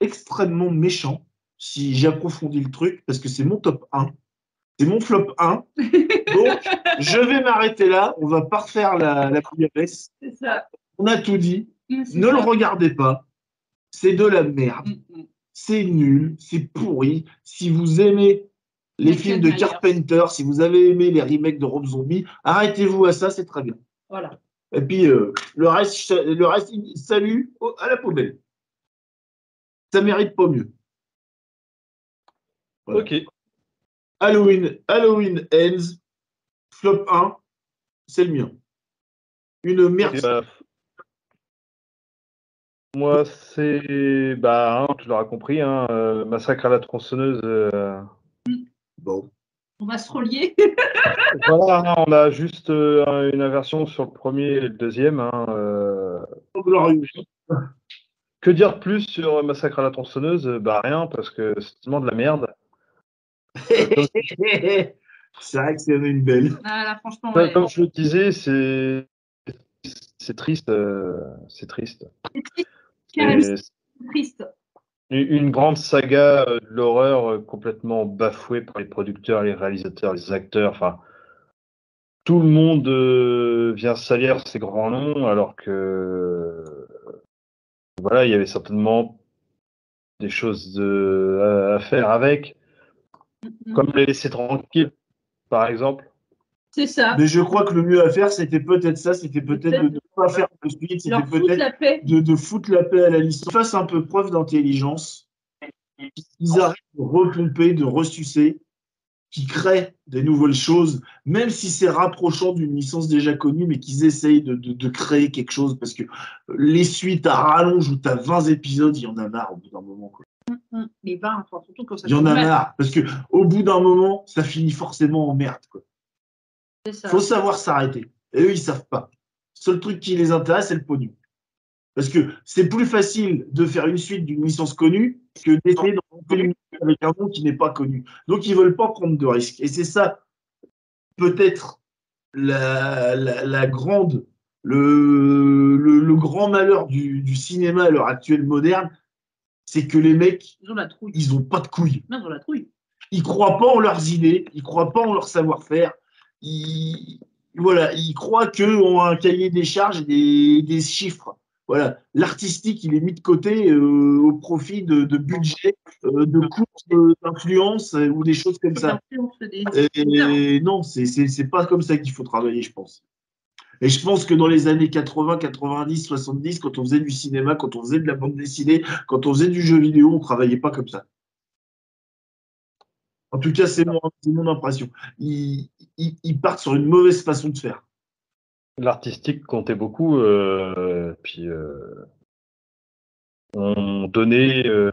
S2: extrêmement méchant si j'approfondis le truc, parce que c'est mon top 1. C'est mon flop 1. Donc, je vais m'arrêter là. On va pas refaire la, la
S3: ça.
S2: On a tout dit.
S3: C'est
S2: Ne
S3: ça.
S2: le regardez pas. C'est de la merde.
S3: Mm, mm.
S2: C'est nul. C'est pourri. Si vous aimez les films de. Carpenter, si vous avez aimé les remakes de Rob Zombie, arrêtez-vous à ça, c'est très bien.
S3: Voilà.
S2: Et puis, euh, le reste, le reste, salut à la poubelle. Ça mérite pas mieux. Voilà.
S1: Ok.
S2: Halloween, Halloween Ends, flop 1, c'est le mien. Une merde.
S1: Moi, c'est. Bah, hein, tu l'auras compris, hein, euh, Massacre à la tronçonneuse. euh,
S2: Bon.
S3: On va se relier.
S1: Voilà, hein, on a juste euh, une inversion sur le premier et le deuxième. hein, euh,
S2: Glorieux.
S1: Que dire de plus sur Massacre à la tronçonneuse? Bah rien, parce que c'est tellement de la merde.
S2: c'est vrai que c'est une belle.
S3: Ah, là, franchement,
S1: Comme-
S3: ouais.
S1: Comme je le disais, c'est c'est triste, euh, c'est triste.
S3: C'est triste. Triste.
S1: Une grande saga euh, de l'horreur euh, complètement bafouée par les producteurs, les réalisateurs, les acteurs. Enfin, tout le monde euh, vient salir ces grands noms, alors que voilà, il y avait certainement des choses de- à, à faire avec,
S3: Mm,
S1: comme les laisser tranquilles, par exemple.
S3: C'est ça.
S2: Mais je crois que le mieux à faire, c'était peut-être ça, c'était peut-être de pas faire de suite, c'était peut-être de, de foutre la paix à la licence. Fasse un peu preuve d'intelligence. Ils arrêtent de repomper, de ressucer, qui créent des nouvelles choses, même si c'est rapprochant d'une licence déjà connue, mais qu'ils essayent de, de- de créer quelque chose, parce que les suites à rallonge où tu as 20 épisodes, il y en a marre au bout d'un moment. quoi.
S3: Les 20, enfin, surtout quand ça
S2: Il y en a
S3: mal.
S2: marre. Parce que au bout d'un moment, ça finit forcément en merde. Quoi.
S3: Ça.
S2: faut savoir s'arrêter. Et eux, ils savent pas. Le seul truc qui les intéresse, c'est le pognon. Parce que c'est plus facile de faire une suite d'une licence connue que d'essayer de rentrer une avec un nom qui n'est pas connu. Donc, ils veulent pas prendre de risques. Et c'est ça, peut-être, la, la, la grande, le, le, le grand malheur du, du cinéma à l'heure actuelle moderne, c'est que les mecs,
S3: Ils ont la trouille.
S2: ils ont pas de couilles
S3: Non, ils ont la trouille.
S2: ils croient pas en leurs idées, ils croient pas en leur savoir-faire. Ils, voilà, ils croient que ont un cahier des charges et des, des chiffres. Voilà, l'artistique, il est mis de côté euh, au profit de, de budget, euh, de courses euh, d'influence euh, ou des choses comme ça. Et non, c'est pas comme ça qu'il faut travailler, je pense. Et je pense que dans les années 80, 90, 70, quand on faisait du cinéma, quand on faisait de la bande dessinée, quand on faisait du jeu vidéo, on travaillait pas comme ça. En tout cas, c'est mon, impression. Ils- ils partent sur une mauvaise façon de faire.
S1: L'artistique comptait beaucoup, euh, puis euh, on donnait euh,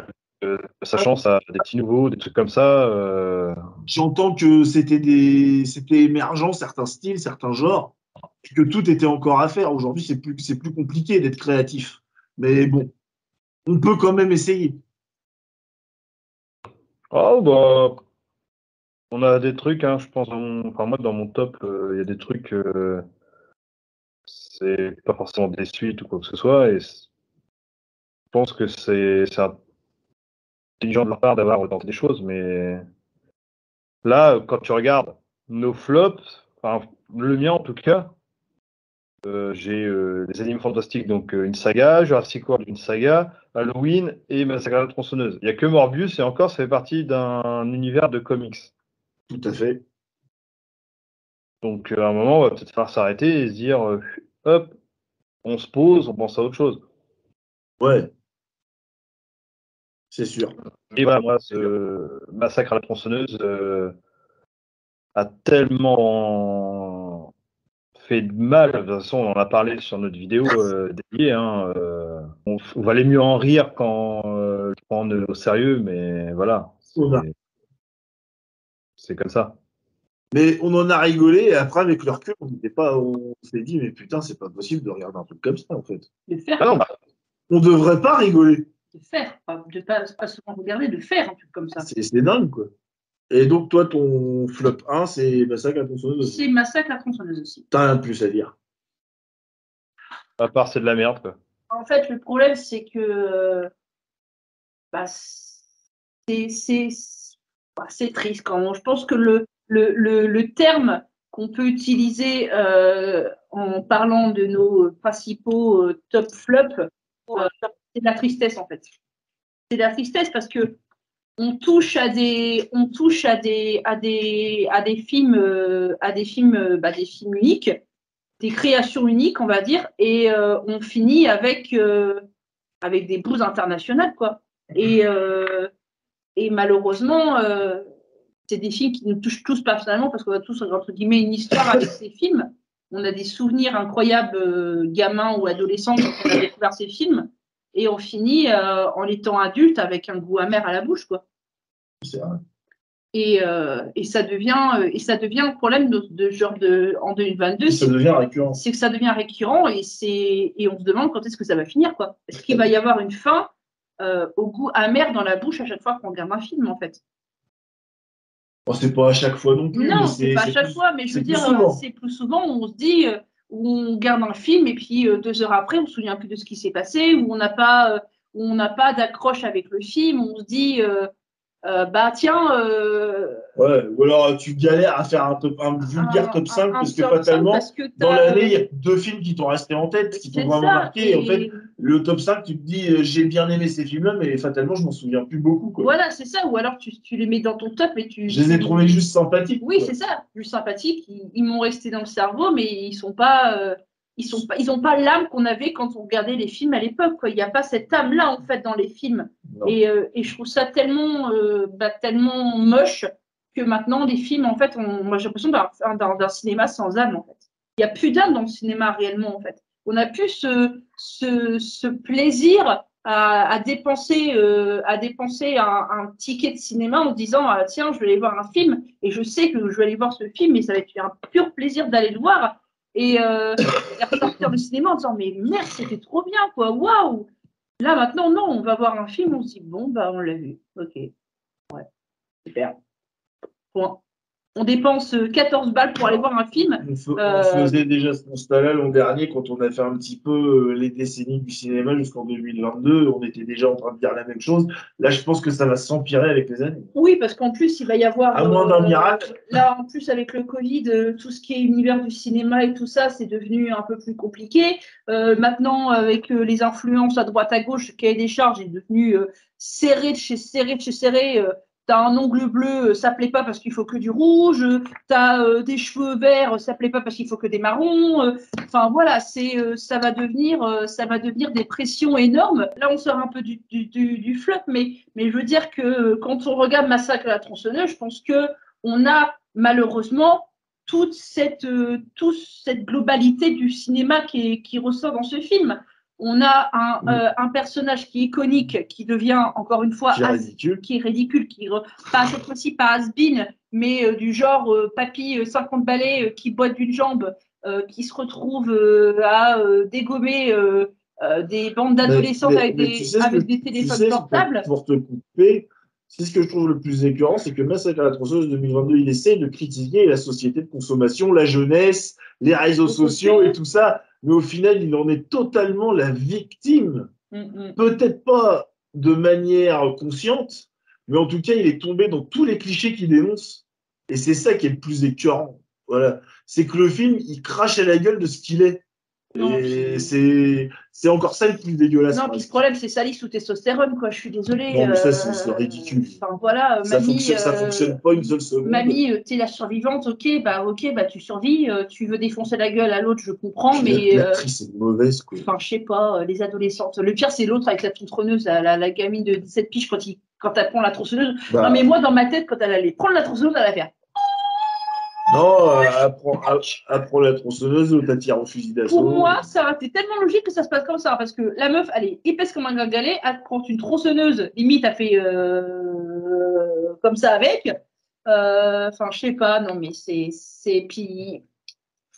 S1: sa chance à des petits nouveaux, des trucs comme ça.
S2: J'entends que c'était des, c'était émergent certains styles, certains genres, que tout était encore à faire. Aujourd'hui, c'est plus, c'est plus compliqué d'être créatif. Mais bon, on peut quand même essayer.
S1: Oh bah, on a des trucs, hein, je pense. Dans mon, enfin moi, dans mon top, euh, il y a des trucs. euh, c'est pas forcément des suites ou quoi que ce soit, et je pense que c'est intelligent de leur part d'avoir tenté des choses, mais là, quand tu regardes nos flops, enfin le mien en tout cas, euh, j'ai les Animaux Fantastiques, donc une saga, Jurassic World, une saga, Halloween et Massacre à la tronçonneuse. Il n'y a que Morbius et encore, ça fait partie d'un univers de comics.
S2: Tout à fait.
S1: Donc, euh, à un moment, on va peut-être falloir s'arrêter et se dire, euh, hop, on se pose, on pense à autre chose.
S2: Ouais. C'est sûr.
S1: Et voilà, moi, ce massacre à la tronçonneuse euh, a tellement fait de mal. De toute façon, on en a parlé sur notre vidéo euh, dédiée. hein, euh, on, on valait mieux en rire qu'en le prendre au sérieux, mais Voilà. C'est comme ça.
S2: Mais on en a rigolé et après, avec le recul, on n'était pas, on s'est dit, mais putain, c'est pas possible de regarder un truc comme ça, en fait.
S3: Faire,
S1: Ah non, bah,
S2: On devrait pas rigoler.
S3: de faire, pas, de pas, pas seulement regarder, de faire un truc comme ça.
S2: C'est c'est dingue, quoi. Et donc, toi, ton flop 1, c'est Massacre à tronçonneuse.
S3: C'est massacre à tronçonneuse aussi.
S2: T'as rien de plus à dire.
S1: à part c'est de la merde. Quoi.
S3: En fait, le problème, c'est que bah, c'est c'est- bah, c'est triste quand même. Je pense que le, le, le, le terme qu'on peut utiliser euh, en parlant de nos principaux euh, top flops, euh, c'est de la tristesse en fait. C'est de la tristesse parce que on touche à des, on touche à des, à des, à des films, euh, à des films, euh, bah, des films uniques, des créations uniques, on va dire, et on finit avec, avec des bouses internationales, quoi. Et, et malheureusement, euh, c'est des films qui nous touchent tous personnellement parce qu'on a tous entre guillemets une histoire avec ces films. On a des souvenirs incroyables, euh, gamins ou adolescents, quand on a découvert ces films, et on finit euh, en étant adulte avec un goût amer à la bouche, quoi.
S2: C'est vrai.
S3: Et, euh, et ça devient et ça devient un problème de, de genre de en 2022
S2: Ça
S3: c'est
S2: devient récurrent.
S3: c'est que ça devient récurrent et c'est et on se demande quand est-ce que ça va finir quoi est-ce qu'il va y avoir une fin euh, au goût amer dans la bouche à chaque fois qu'on regarde un film en fait
S2: Bon, c'est pas à chaque fois non plus.
S3: non c'est pas à chaque
S2: plus-
S3: fois mais je veux dire euh, c'est plus souvent où on se dit euh, où on regarde un film et puis deux heures après on se souvient plus de ce qui s'est passé où on n'a pas où on n'a pas d'accroche avec le film on se dit euh, euh, bah tiens euh,
S2: Ouais, ou alors tu galères à faire un, top, un vulgaire
S3: un-
S2: top 5
S3: un- un
S2: parce que fatalement,
S3: parce que
S2: dans l'année, il y a deux films qui t'ont resté en tête, qui t'ont vraiment
S3: ça,
S2: marqué. Et en fait, le top 5, tu te dis, euh, j'ai bien aimé ces films-là, mais fatalement, je m'en souviens plus beaucoup. Quoi.
S3: Voilà, c'est ça. Ou alors tu, tu les mets dans ton top et tu.
S2: Je les ai trouvés juste sympathiques.
S3: Oui, c'est ça. Plus sympathiques. Ils, ils m'ont resté dans le cerveau, mais ils sont pas. Ils sont pas. Ils ont pas l'âme qu'on avait quand on regardait les films à l'époque. Il n'y a pas cette âme-là en fait dans les films. Et, euh, et je trouve ça tellement, euh, bah, tellement moche que maintenant les films en fait, on- moi j'ai l'impression d'un, cinéma sans âme en fait. Il n'y a plus d'âme dans le cinéma réellement en fait. On a plus ce, ce, ce plaisir à, dépenser, euh, à dépenser un, ticket de cinéma en se disant ah, tiens, je vais aller voir un film et je sais que je vais aller voir ce film et ça va être un pur plaisir d'aller le voir et, euh, ressortir du cinéma en disant mais merde, c'était trop bien quoi, waouh. Là maintenant, non, on va voir un film, on bon, bah on l'a vu, ok, ouais, super. Point on dépense 14 balles pour aller voir un film.
S2: On, euh, faisait déjà ce constat-là l'an dernier quand on a fait un petit peu euh, les décennies du cinéma jusqu'en 2022. On était déjà en train de dire la même chose. Là, je pense que ça va s'empirer avec les années.
S3: Oui, parce qu'en plus, il va y avoir.
S2: À moins d'un euh, miracle.
S3: Là, en plus, avec le Covid, tout ce qui est univers du cinéma et tout ça, c'est devenu un peu plus compliqué. maintenant, avec les influences à droite à gauche, le cahier des charges est devenu serré de chez serré de chez serré T'as un ongle bleu, euh, ça plaît pas parce qu'il faut que du rouge. T'as euh, des cheveux verts, ça plaît pas parce qu'il faut que des marrons. Euh. Enfin voilà, c'est ça va devenir ça va devenir des pressions énormes. Là, on sort un peu du, du, du, flop, mais mais je veux dire que quand on regarde Massacre à la tronçonneuse, je pense que on a malheureusement toute cette globalité du cinéma qui ressort dans ce film on a euh, un, personnage qui est iconique, qui devient encore une fois
S2: qui est ridicule,
S3: qui, est ridicule, qui pas cette fois-ci pas has mais euh, du genre euh, papy 50 balais qui boite d'une jambe, qui se retrouve à dégommer des bandes d'adolescents avec, des, téléphones portables.
S2: Pour, te couper, c'est ce que je trouve le plus écœurant, c'est que Massacre à la tronçonneuse 2022, il essaie de critiquer la société de consommation, la jeunesse, les réseaux sociaux et tout ça mais au final, il en est totalement la victime. Mm, mm. Peut-être pas de manière consciente, mais en tout cas, il est tombé dans tous les clichés qu'il dénonce. Et c'est ça qui est le plus écœurant. Voilà. C'est que le film, il crache à la gueule de ce qu'il est. Et c'est c'est encore ça le plus dégueulasse.
S3: Non, puis le problème, c'est Sally sous testostérone, quoi. Je suis désolée.
S2: Non, mais ça, c'est euh, ridicule.
S3: Enfin, voilà,
S2: ça, mamie, fonctionne, ça euh, fonctionne pas une seule seconde.
S3: Mamie, euh, t'es la survivante, ok, bah, ok, bah, tu survis, tu veux défoncer la gueule à l'autre, je comprends, mais.
S2: L'actrice est mauvaise, quoi.
S3: Enfin, je sais pas, les adolescentes. Le pire, c'est l'autre avec la tronçonneuse, la, la, gamine de 17 piges, quand, il, quand elle prend la tronçonneuse. Bah. Non, mais moi, dans ma tête, quand elle allait prendre la tronçonneuse, elle allait faire.
S2: Non, apprends, apprends la tronçonneuse ou t'attires au fusil d'assaut.
S3: Pour moi, ça été tellement logique que ça se passe comme ça. Parce que la meuf, elle est épaisse comme un gringalet, elle prend une tronçonneuse, limite, elle fait euh, comme ça avec. Euh, enfin, je sais pas, non, mais c'est. Puis.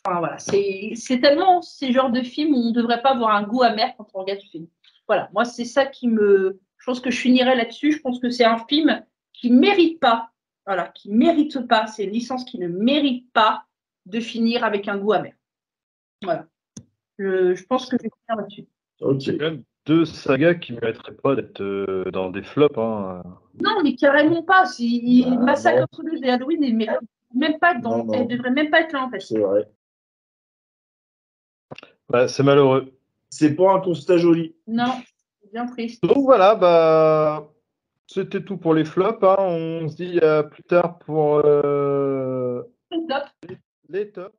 S3: Enfin, voilà. C'est tellement ces genres de films où on ne devrait pas avoir un goût amer quand on regarde ce film. Voilà. Moi, c'est ça qui me. Je pense que je finirai là-dessus. Je pense que c'est un film qui ne mérite pas voilà, qui ne mérite pas, c'est une licence qui ne mérite pas de finir avec un goût amer. Voilà. Je, pense que je vais finir là-dessus.
S1: Okay. C'est quand même deux sagas qui ne mériteraient pas d'être euh, dans des flops. Hein.
S3: Non, mais carrément pas. Si, bah, Massacre entre et Halloween, elle ne même pas dans, devrait même pas être là en fait.
S2: C'est vrai.
S1: Bah, c'est malheureux.
S2: C'est pas un constat joli.
S3: Non, c'est bien triste.
S1: Donc voilà, bah c'était tout pour les flops. Hein. On se dit à plus tard pour euh,
S3: les
S1: Les tops.